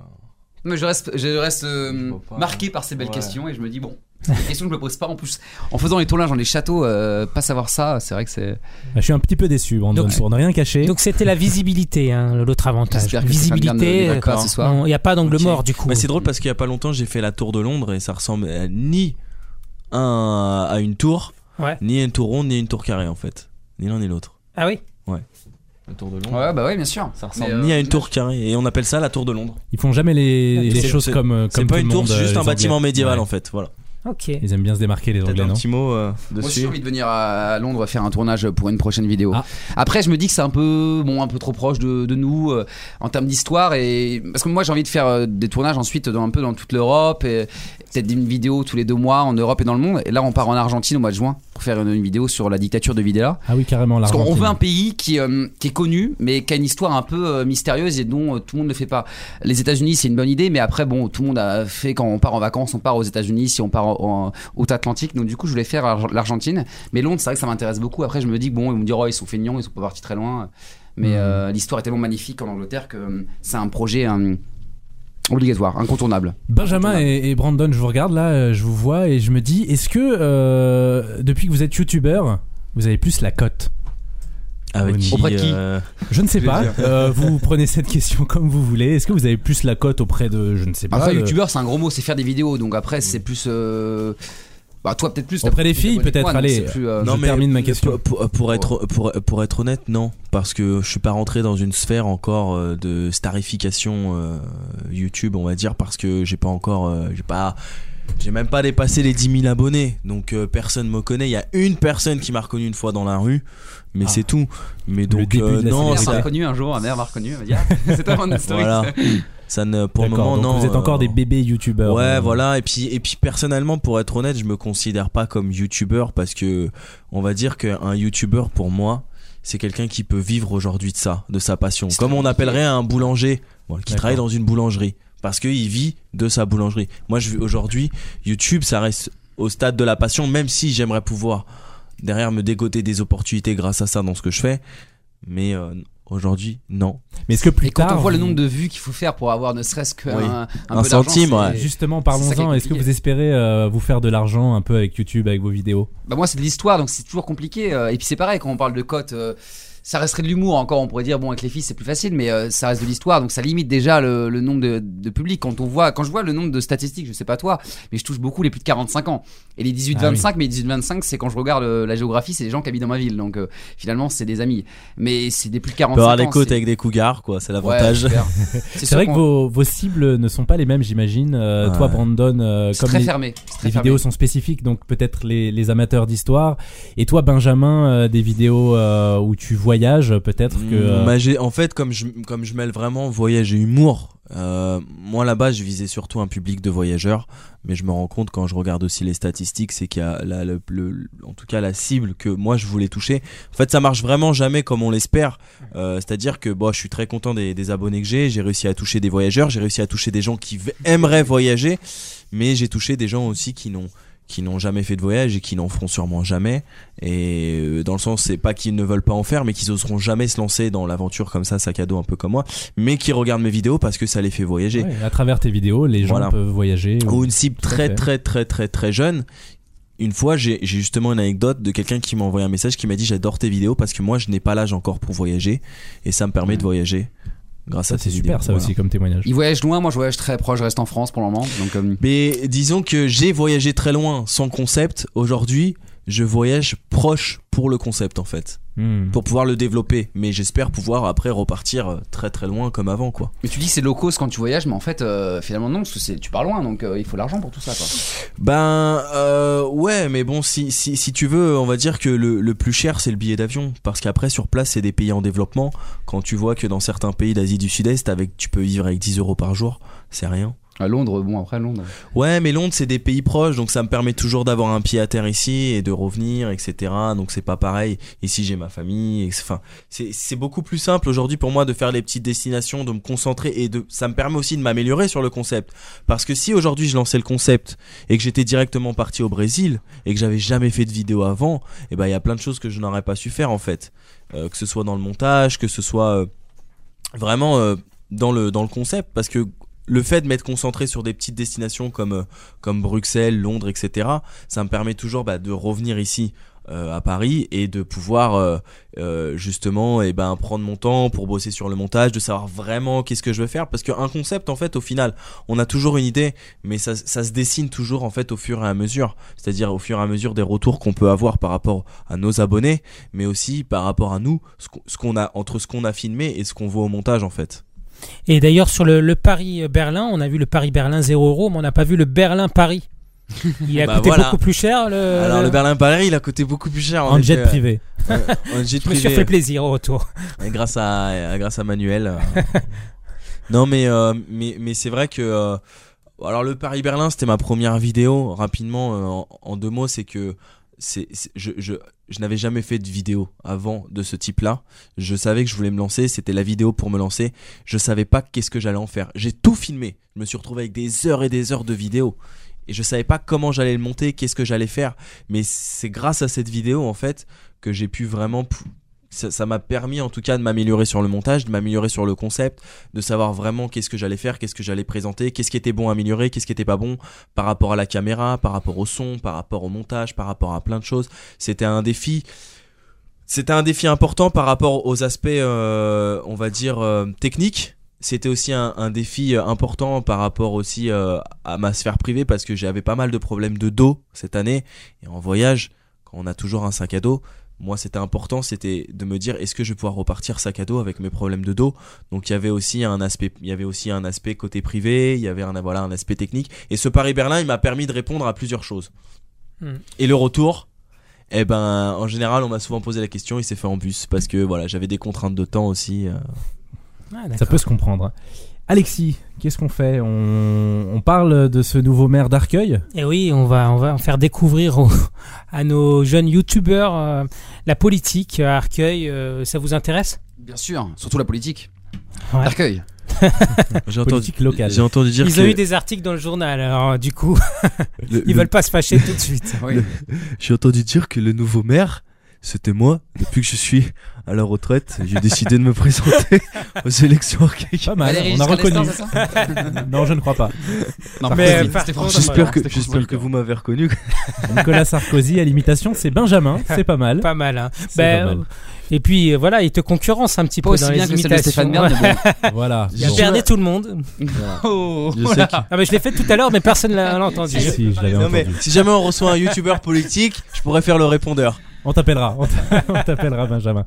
E: Mais je reste, je reste euh, marqué par ces belles
F: Ouais.
E: questions et je me dis bon, c'est des questions que je me pose pas en plus. En faisant les tournages dans les châteaux, euh, pas savoir ça, c'est vrai que c'est.
D: Bah, Je suis un petit peu déçu, Brandon,
C: Donc-
D: pour ne rien cacher.
C: Donc c'était la visibilité, hein, l'autre avantage. Visibilité, euh, il n'y a pas d'angle mort du coup.
F: Bah, c'est drôle parce qu'il y a pas longtemps, j'ai fait la tour de Londres et ça ressemble à ni un, à une tour,
C: Ouais.
F: ni à une tour ronde, ni à une tour carrée en fait. Ni l'un ni l'autre.
C: Ah oui?
F: La tour de Londres.
E: Ouais, bah ouais, bien sûr.
F: Ça ressemble
E: euh,
F: ni à une tour carrée et on appelle ça la tour de Londres.
D: Ils font jamais les, les
F: C'est-
D: choses
F: c'est-
D: comme, euh,
F: C'est
D: comme
F: pas
D: tout
F: une tour, c'est
D: euh,
F: juste
D: les
F: un bâtiment médiéval en fait. Voilà.
C: Ok.
D: Ils aiment bien se démarquer, les Anglais,
F: un
D: non
F: petit mot euh,
E: Moi aussi, j'ai
F: dessus.
E: envie de venir à Londres faire un tournage pour une prochaine vidéo.
D: Ah.
E: Après, je me dis que c'est un peu, bon, un peu trop proche de, de nous euh, en termes d'histoire et parce que moi, j'ai envie de faire euh, des tournages ensuite dans un peu dans toute l'Europe et peut-être une vidéo tous les deux mois en Europe et dans le monde. Et là, on part en Argentine au mois de juin pour faire une, une vidéo sur la dictature de Videla.
D: Ah oui, carrément,
E: Parce qu'on veut un pays qui, euh, qui est connu, mais qui a une histoire un peu euh, mystérieuse et dont euh, tout le monde ne fait pas. Les États-Unis, c'est une bonne idée, mais après, bon, tout le monde a fait quand on part en vacances, on part aux États-Unis, si on part en, en Haute-Atlantique. Donc, du coup, je voulais faire Ar- l'Argentine. Mais Londres, c'est vrai que ça m'intéresse beaucoup. Après, je me dis bon, ils vont me dire, oh, ils sont feignants, ils sont pas partis très loin. Mais
D: Mhm.
E: euh, l'histoire est tellement magnifique en Angleterre que euh, c'est un projet euh, obligatoire, incontournable.
D: Benjamin et, et Brandon, je vous regarde là, euh, je vous vois et je me dis, est-ce que euh, depuis que vous êtes youtubeur, vous avez plus la cote?
F: Avec qui,
E: Auprès de qui
F: euh,
D: Je ne sais pas. Euh, vous prenez cette question comme vous voulez. Est-ce que vous avez plus la cote auprès de, je ne sais pas,
E: Après,
D: de-
E: youtubeur, c'est un gros mot, c'est faire des vidéos. Donc, après, c'est plus. euh, Bah, toi, peut-être plus.
D: Auprès des filles, peut-être, allez.
E: plus, euh,
D: Non, Je termine ma question.
F: Pour, être, pour, pour être honnête, non. Parce que je suis pas rentré dans une sphère encore euh, de starification euh, YouTube, on va dire, parce que j'ai pas encore. euh, j'ai pas. j'ai même pas dépassé les 10 000 abonnés, donc euh, personne me connaît. Il y a une personne qui m'a reconnu une fois dans la rue, mais c'est tout. Mais donc
D: début
F: euh,
D: de la
F: non,
E: mère
F: ça,
E: m'a reconnu un jour, ma mère m'a reconnu. Elle m'a dit ah, c'est toi mon
F: voilà. Ça ne, pour le moment, non.
D: Vous êtes encore
F: euh,
D: des bébés youtubeurs.
F: Ouais,
D: euh,
F: voilà. Et puis, et puis personnellement, pour être honnête, je me considère pas comme youtubeur parce que on va dire qu'un youtubeur pour moi, c'est quelqu'un qui peut vivre aujourd'hui de ça, de sa passion. Comme on appellerait un boulanger bon, qui
D: D'accord.
F: travaille dans une boulangerie parce qu'il vit de sa boulangerie. Moi, je aujourd'hui, YouTube, ça reste au stade de la passion, même si j'aimerais pouvoir derrière me dégoter des opportunités grâce à ça dans ce que je fais. Mais euh, aujourd'hui, non.
D: Mais est-ce que plus
E: Et quand
D: tard,
E: on voit le nombre de vues qu'il faut faire pour avoir ne serait-ce qu'un
F: Oui.
E: un,
F: Un centime, ouais.
D: Justement,
E: est
D: parlons-en. Est-ce que vous espérez euh, vous faire de l'argent un peu avec YouTube, avec vos vidéos?
E: Bah moi c'est de l'histoire donc c'est toujours compliqué euh, et puis c'est pareil quand on parle de cotes euh, ça resterait de l'humour encore on pourrait dire bon avec les filles c'est plus facile mais euh, ça reste de l'histoire donc ça limite déjà le, le nombre de, de public quand on voit quand je vois le nombre de statistiques je sais pas toi mais je touche beaucoup les plus de 45 ans et les 18
D: Ah
E: 25 mais les 18 25 c'est quand je regarde euh, la géographie c'est des gens qui habitent dans ma ville donc euh, finalement c'est des amis mais c'est des plus de
F: On
E: 45
F: peut avoir
E: ans
F: des côtes avec des cougars, quoi. C'est l'avantage.
D: C'est vrai que vos, vos cibles ne sont pas les mêmes, j'imagine. Euh,
F: Ouais.
D: Toi, Brandon, euh, comme
E: très
D: les,
E: fermé très
D: les
E: fermé.
D: vidéos sont spécifiques, donc peut-être les, les amateurs d'histoire. Et toi, Benjamin, euh, des vidéos euh, où tu voyages, peut-être que. euh,
F: Mm, bah, en fait, comme je, comme je mêle vraiment voyage et humour, euh, moi là-bas, je visais surtout un public de voyageurs, mais je me rends compte quand je regarde aussi les statistiques, c'est qu'il y a la, le- le- en tout cas la cible que moi je voulais toucher. En fait, ça marche vraiment jamais comme on l'espère. Euh, C'est-à-dire que bon, je suis très content des, des abonnés que j'ai. J'ai réussi à toucher des voyageurs, j'ai réussi à toucher des gens qui aimeraient voyager, mais j'ai touché des gens aussi qui n'ont qui n'ont jamais fait de voyage et qui n'en feront sûrement jamais. Et euh, dans le sens, c'est pas qu'ils ne veulent pas en faire, mais qu'ils oseront jamais se lancer dans l'aventure comme ça, sac à dos un peu comme moi, mais qui regardent mes vidéos parce que ça les fait voyager.
D: ouais, à travers tes vidéos, les gens
F: Voilà.
D: peuvent voyager.
F: Ou une cible très
D: fait.
F: très très très très jeune. Une fois, j'ai j'ai justement une anecdote de quelqu'un qui m'a envoyé un message qui m'a dit j'adore tes vidéos parce que moi je n'ai pas l'âge encore pour voyager et ça me permet de voyager grâce
D: Ça,
F: à
D: c'est super,
F: vidéos.
D: ça
F: Voilà.
D: aussi, comme témoignage.
E: il voyage loin moi je voyage très proche je reste en France pour le moment donc euh,
F: Mais disons que j'ai voyagé très loin sans concept. Aujourd'hui, je voyage proche pour le concept en fait.
D: Hmm.
F: Pour pouvoir le développer. Mais j'espère pouvoir après repartir euh, très très loin comme avant quoi.
E: mais tu dis c'est low cost quand tu voyages mais en fait euh, finalement non parce que tu pars loin donc euh, il faut l'argent pour tout ça quoi.
F: Ben euh, ouais, mais bon, si, si, si tu veux, on va dire que le, le plus cher c'est le billet d'avion. Parce qu'après, sur place, c'est des pays en développement. Quand tu vois que dans certains pays d'Asie du Sud-Est, avec, tu peux vivre avec 10 euros par jour, c'est rien.
E: À Londres, bon après Londres.
F: Ouais, mais Londres, c'est des pays proches, donc ça me permet toujours d'avoir un pied à terre ici et de revenir, etc. Donc c'est pas pareil. Ici, j'ai ma famille. Enfin, c'est beaucoup plus simple aujourd'hui pour moi de faire les petites destinations, de me concentrer et de. Ça me permet aussi de m'améliorer sur le concept. Parce que si aujourd'hui je lançais le concept et que j'étais directement parti au Brésil et que j'avais jamais fait de vidéo avant, et ben il y a plein de choses que je n'aurais pas su faire en fait. Euh, que ce soit dans le montage, que ce soit euh, vraiment euh, dans le dans le concept, parce que le fait de m'être concentré sur des petites destinations comme euh, comme Bruxelles, Londres, etc. Ça me permet toujours bah, de revenir ici euh, à Paris et de pouvoir euh, euh, justement et ben prendre mon temps pour bosser sur le montage, de savoir vraiment qu'est-ce que je veux faire parce qu'un concept en fait au final on a toujours une idée mais ça, ça se dessine toujours en fait au fur et à mesure c'est-à-dire au fur et à mesure des retours qu'on peut avoir par rapport à nos abonnés mais aussi par rapport à nous ce qu'on a entre ce qu'on a filmé et ce qu'on voit au montage en fait
C: Et d'ailleurs, sur le, le Paris-Berlin, on a vu le Paris-Berlin 0 euro, mais on n'a pas vu le Berlin-Paris. Il a
F: Bah
C: coûté
F: voilà.
C: beaucoup plus cher. Le...
F: alors le Berlin Paris il a coûté beaucoup plus cher
D: En jet privé.
F: Ouais, en jet
C: Je me suis
F: privé.
C: fait plaisir au retour.
F: Et grâce à euh, grâce à Manuel. euh. non mais euh, mais mais c'est vrai que euh, alors le Paris Berlin c'était ma première vidéo rapidement euh, en, en deux mots c'est que je je n'avais jamais fait de vidéo avant de ce type-là. Je savais que je voulais me lancer, c'était la vidéo pour me lancer. Je savais pas qu'est-ce que j'allais en faire. J'ai tout filmé. Je me suis retrouvé avec des heures et des heures de vidéos et je savais pas comment j'allais le monter, qu'est-ce que j'allais faire. Mais c'est grâce à cette vidéo en fait que j'ai pu vraiment ça m'a permis en tout cas de m'améliorer sur le montage, de m'améliorer sur le concept, de savoir vraiment qu'est-ce que j'allais faire, qu'est-ce que j'allais présenter, qu'est-ce qui était bon à améliorer, qu'est-ce qui était pas bon par rapport à la caméra, par rapport au son, par rapport au montage, par rapport à plein de choses. C'était un défi. C'était un défi important par rapport aux aspects, euh, on va dire, euh, techniques. C'était aussi un, un défi euh, important par rapport aussi euh, à ma sphère privée parce que j'avais pas mal de problèmes de dos cette année. Et en voyage, quand on a toujours un sac à dos, moi c'était important, c'était de me dire est-ce que je vais pouvoir repartir sac à dos avec mes problèmes de dos? Donc il y avait aussi un aspect, il y avait aussi un aspect côté privé, il y avait un voilà un aspect technique. Et ce Paris Berlin, il m'a permis de répondre à plusieurs choses.
C: Hmm.
F: Et le retour, eh ben en général, on m'a souvent posé la question, il s'est fait en bus parce que voilà, j'avais des contraintes de temps aussi. euh.
C: Ah,
D: Ça peut se comprendre. Alexis, qu'est-ce qu'on fait on, on parle de ce nouveau maire d'Arcueil
C: Et oui, on va, on va en faire découvrir aux- à nos jeunes youtubeurs euh, la politique à Arcueil. euh, ça vous intéresse?
E: Bien sûr, surtout la politique.
C: Ouais.
E: Arcueil.
F: J'ai entendu,
D: Politique locale.
F: j'ai entendu dire
C: Ils
F: que
C: ont eu des articles dans le journal, alors du coup,
F: le-
C: ils
F: le-
C: veulent pas se fâcher tout de suite.
E: Oui.
F: J'ai entendu dire que le nouveau maire, c'était moi. Depuis que je suis à la retraite, j'ai décidé de me présenter aux élections archaïques.
D: Pas mal, on a reconnu. non, je ne crois pas.
E: Non,
C: Mais,
F: J'espère que, j'espère que vous m'avez reconnu.
D: Nicolas Sarkozy à l'imitation, c'est Benjamin, c'est pas mal.
C: Pas mal, hein. Ben,
D: pas mal.
C: euh, Et puis euh, voilà, il te concurrence un petit
E: Pas
C: peu
E: aussi
C: dans
E: bien
C: les
E: que celle de
C: imitations.
E: Stéphane Bern, bon.
D: Voilà.
C: Il a
D: Bon.
C: perdu tout le monde.
E: Oh,
F: Je
E: voilà.
C: Ah mais je l'ai fait tout à l'heure, mais personne l'a l'a entendu.
D: Si, je
F: mais si jamais on reçoit un youtubeur politique, je pourrais faire le répondeur.
D: On t'appellera, on t'a- on t'appellera Benjamin.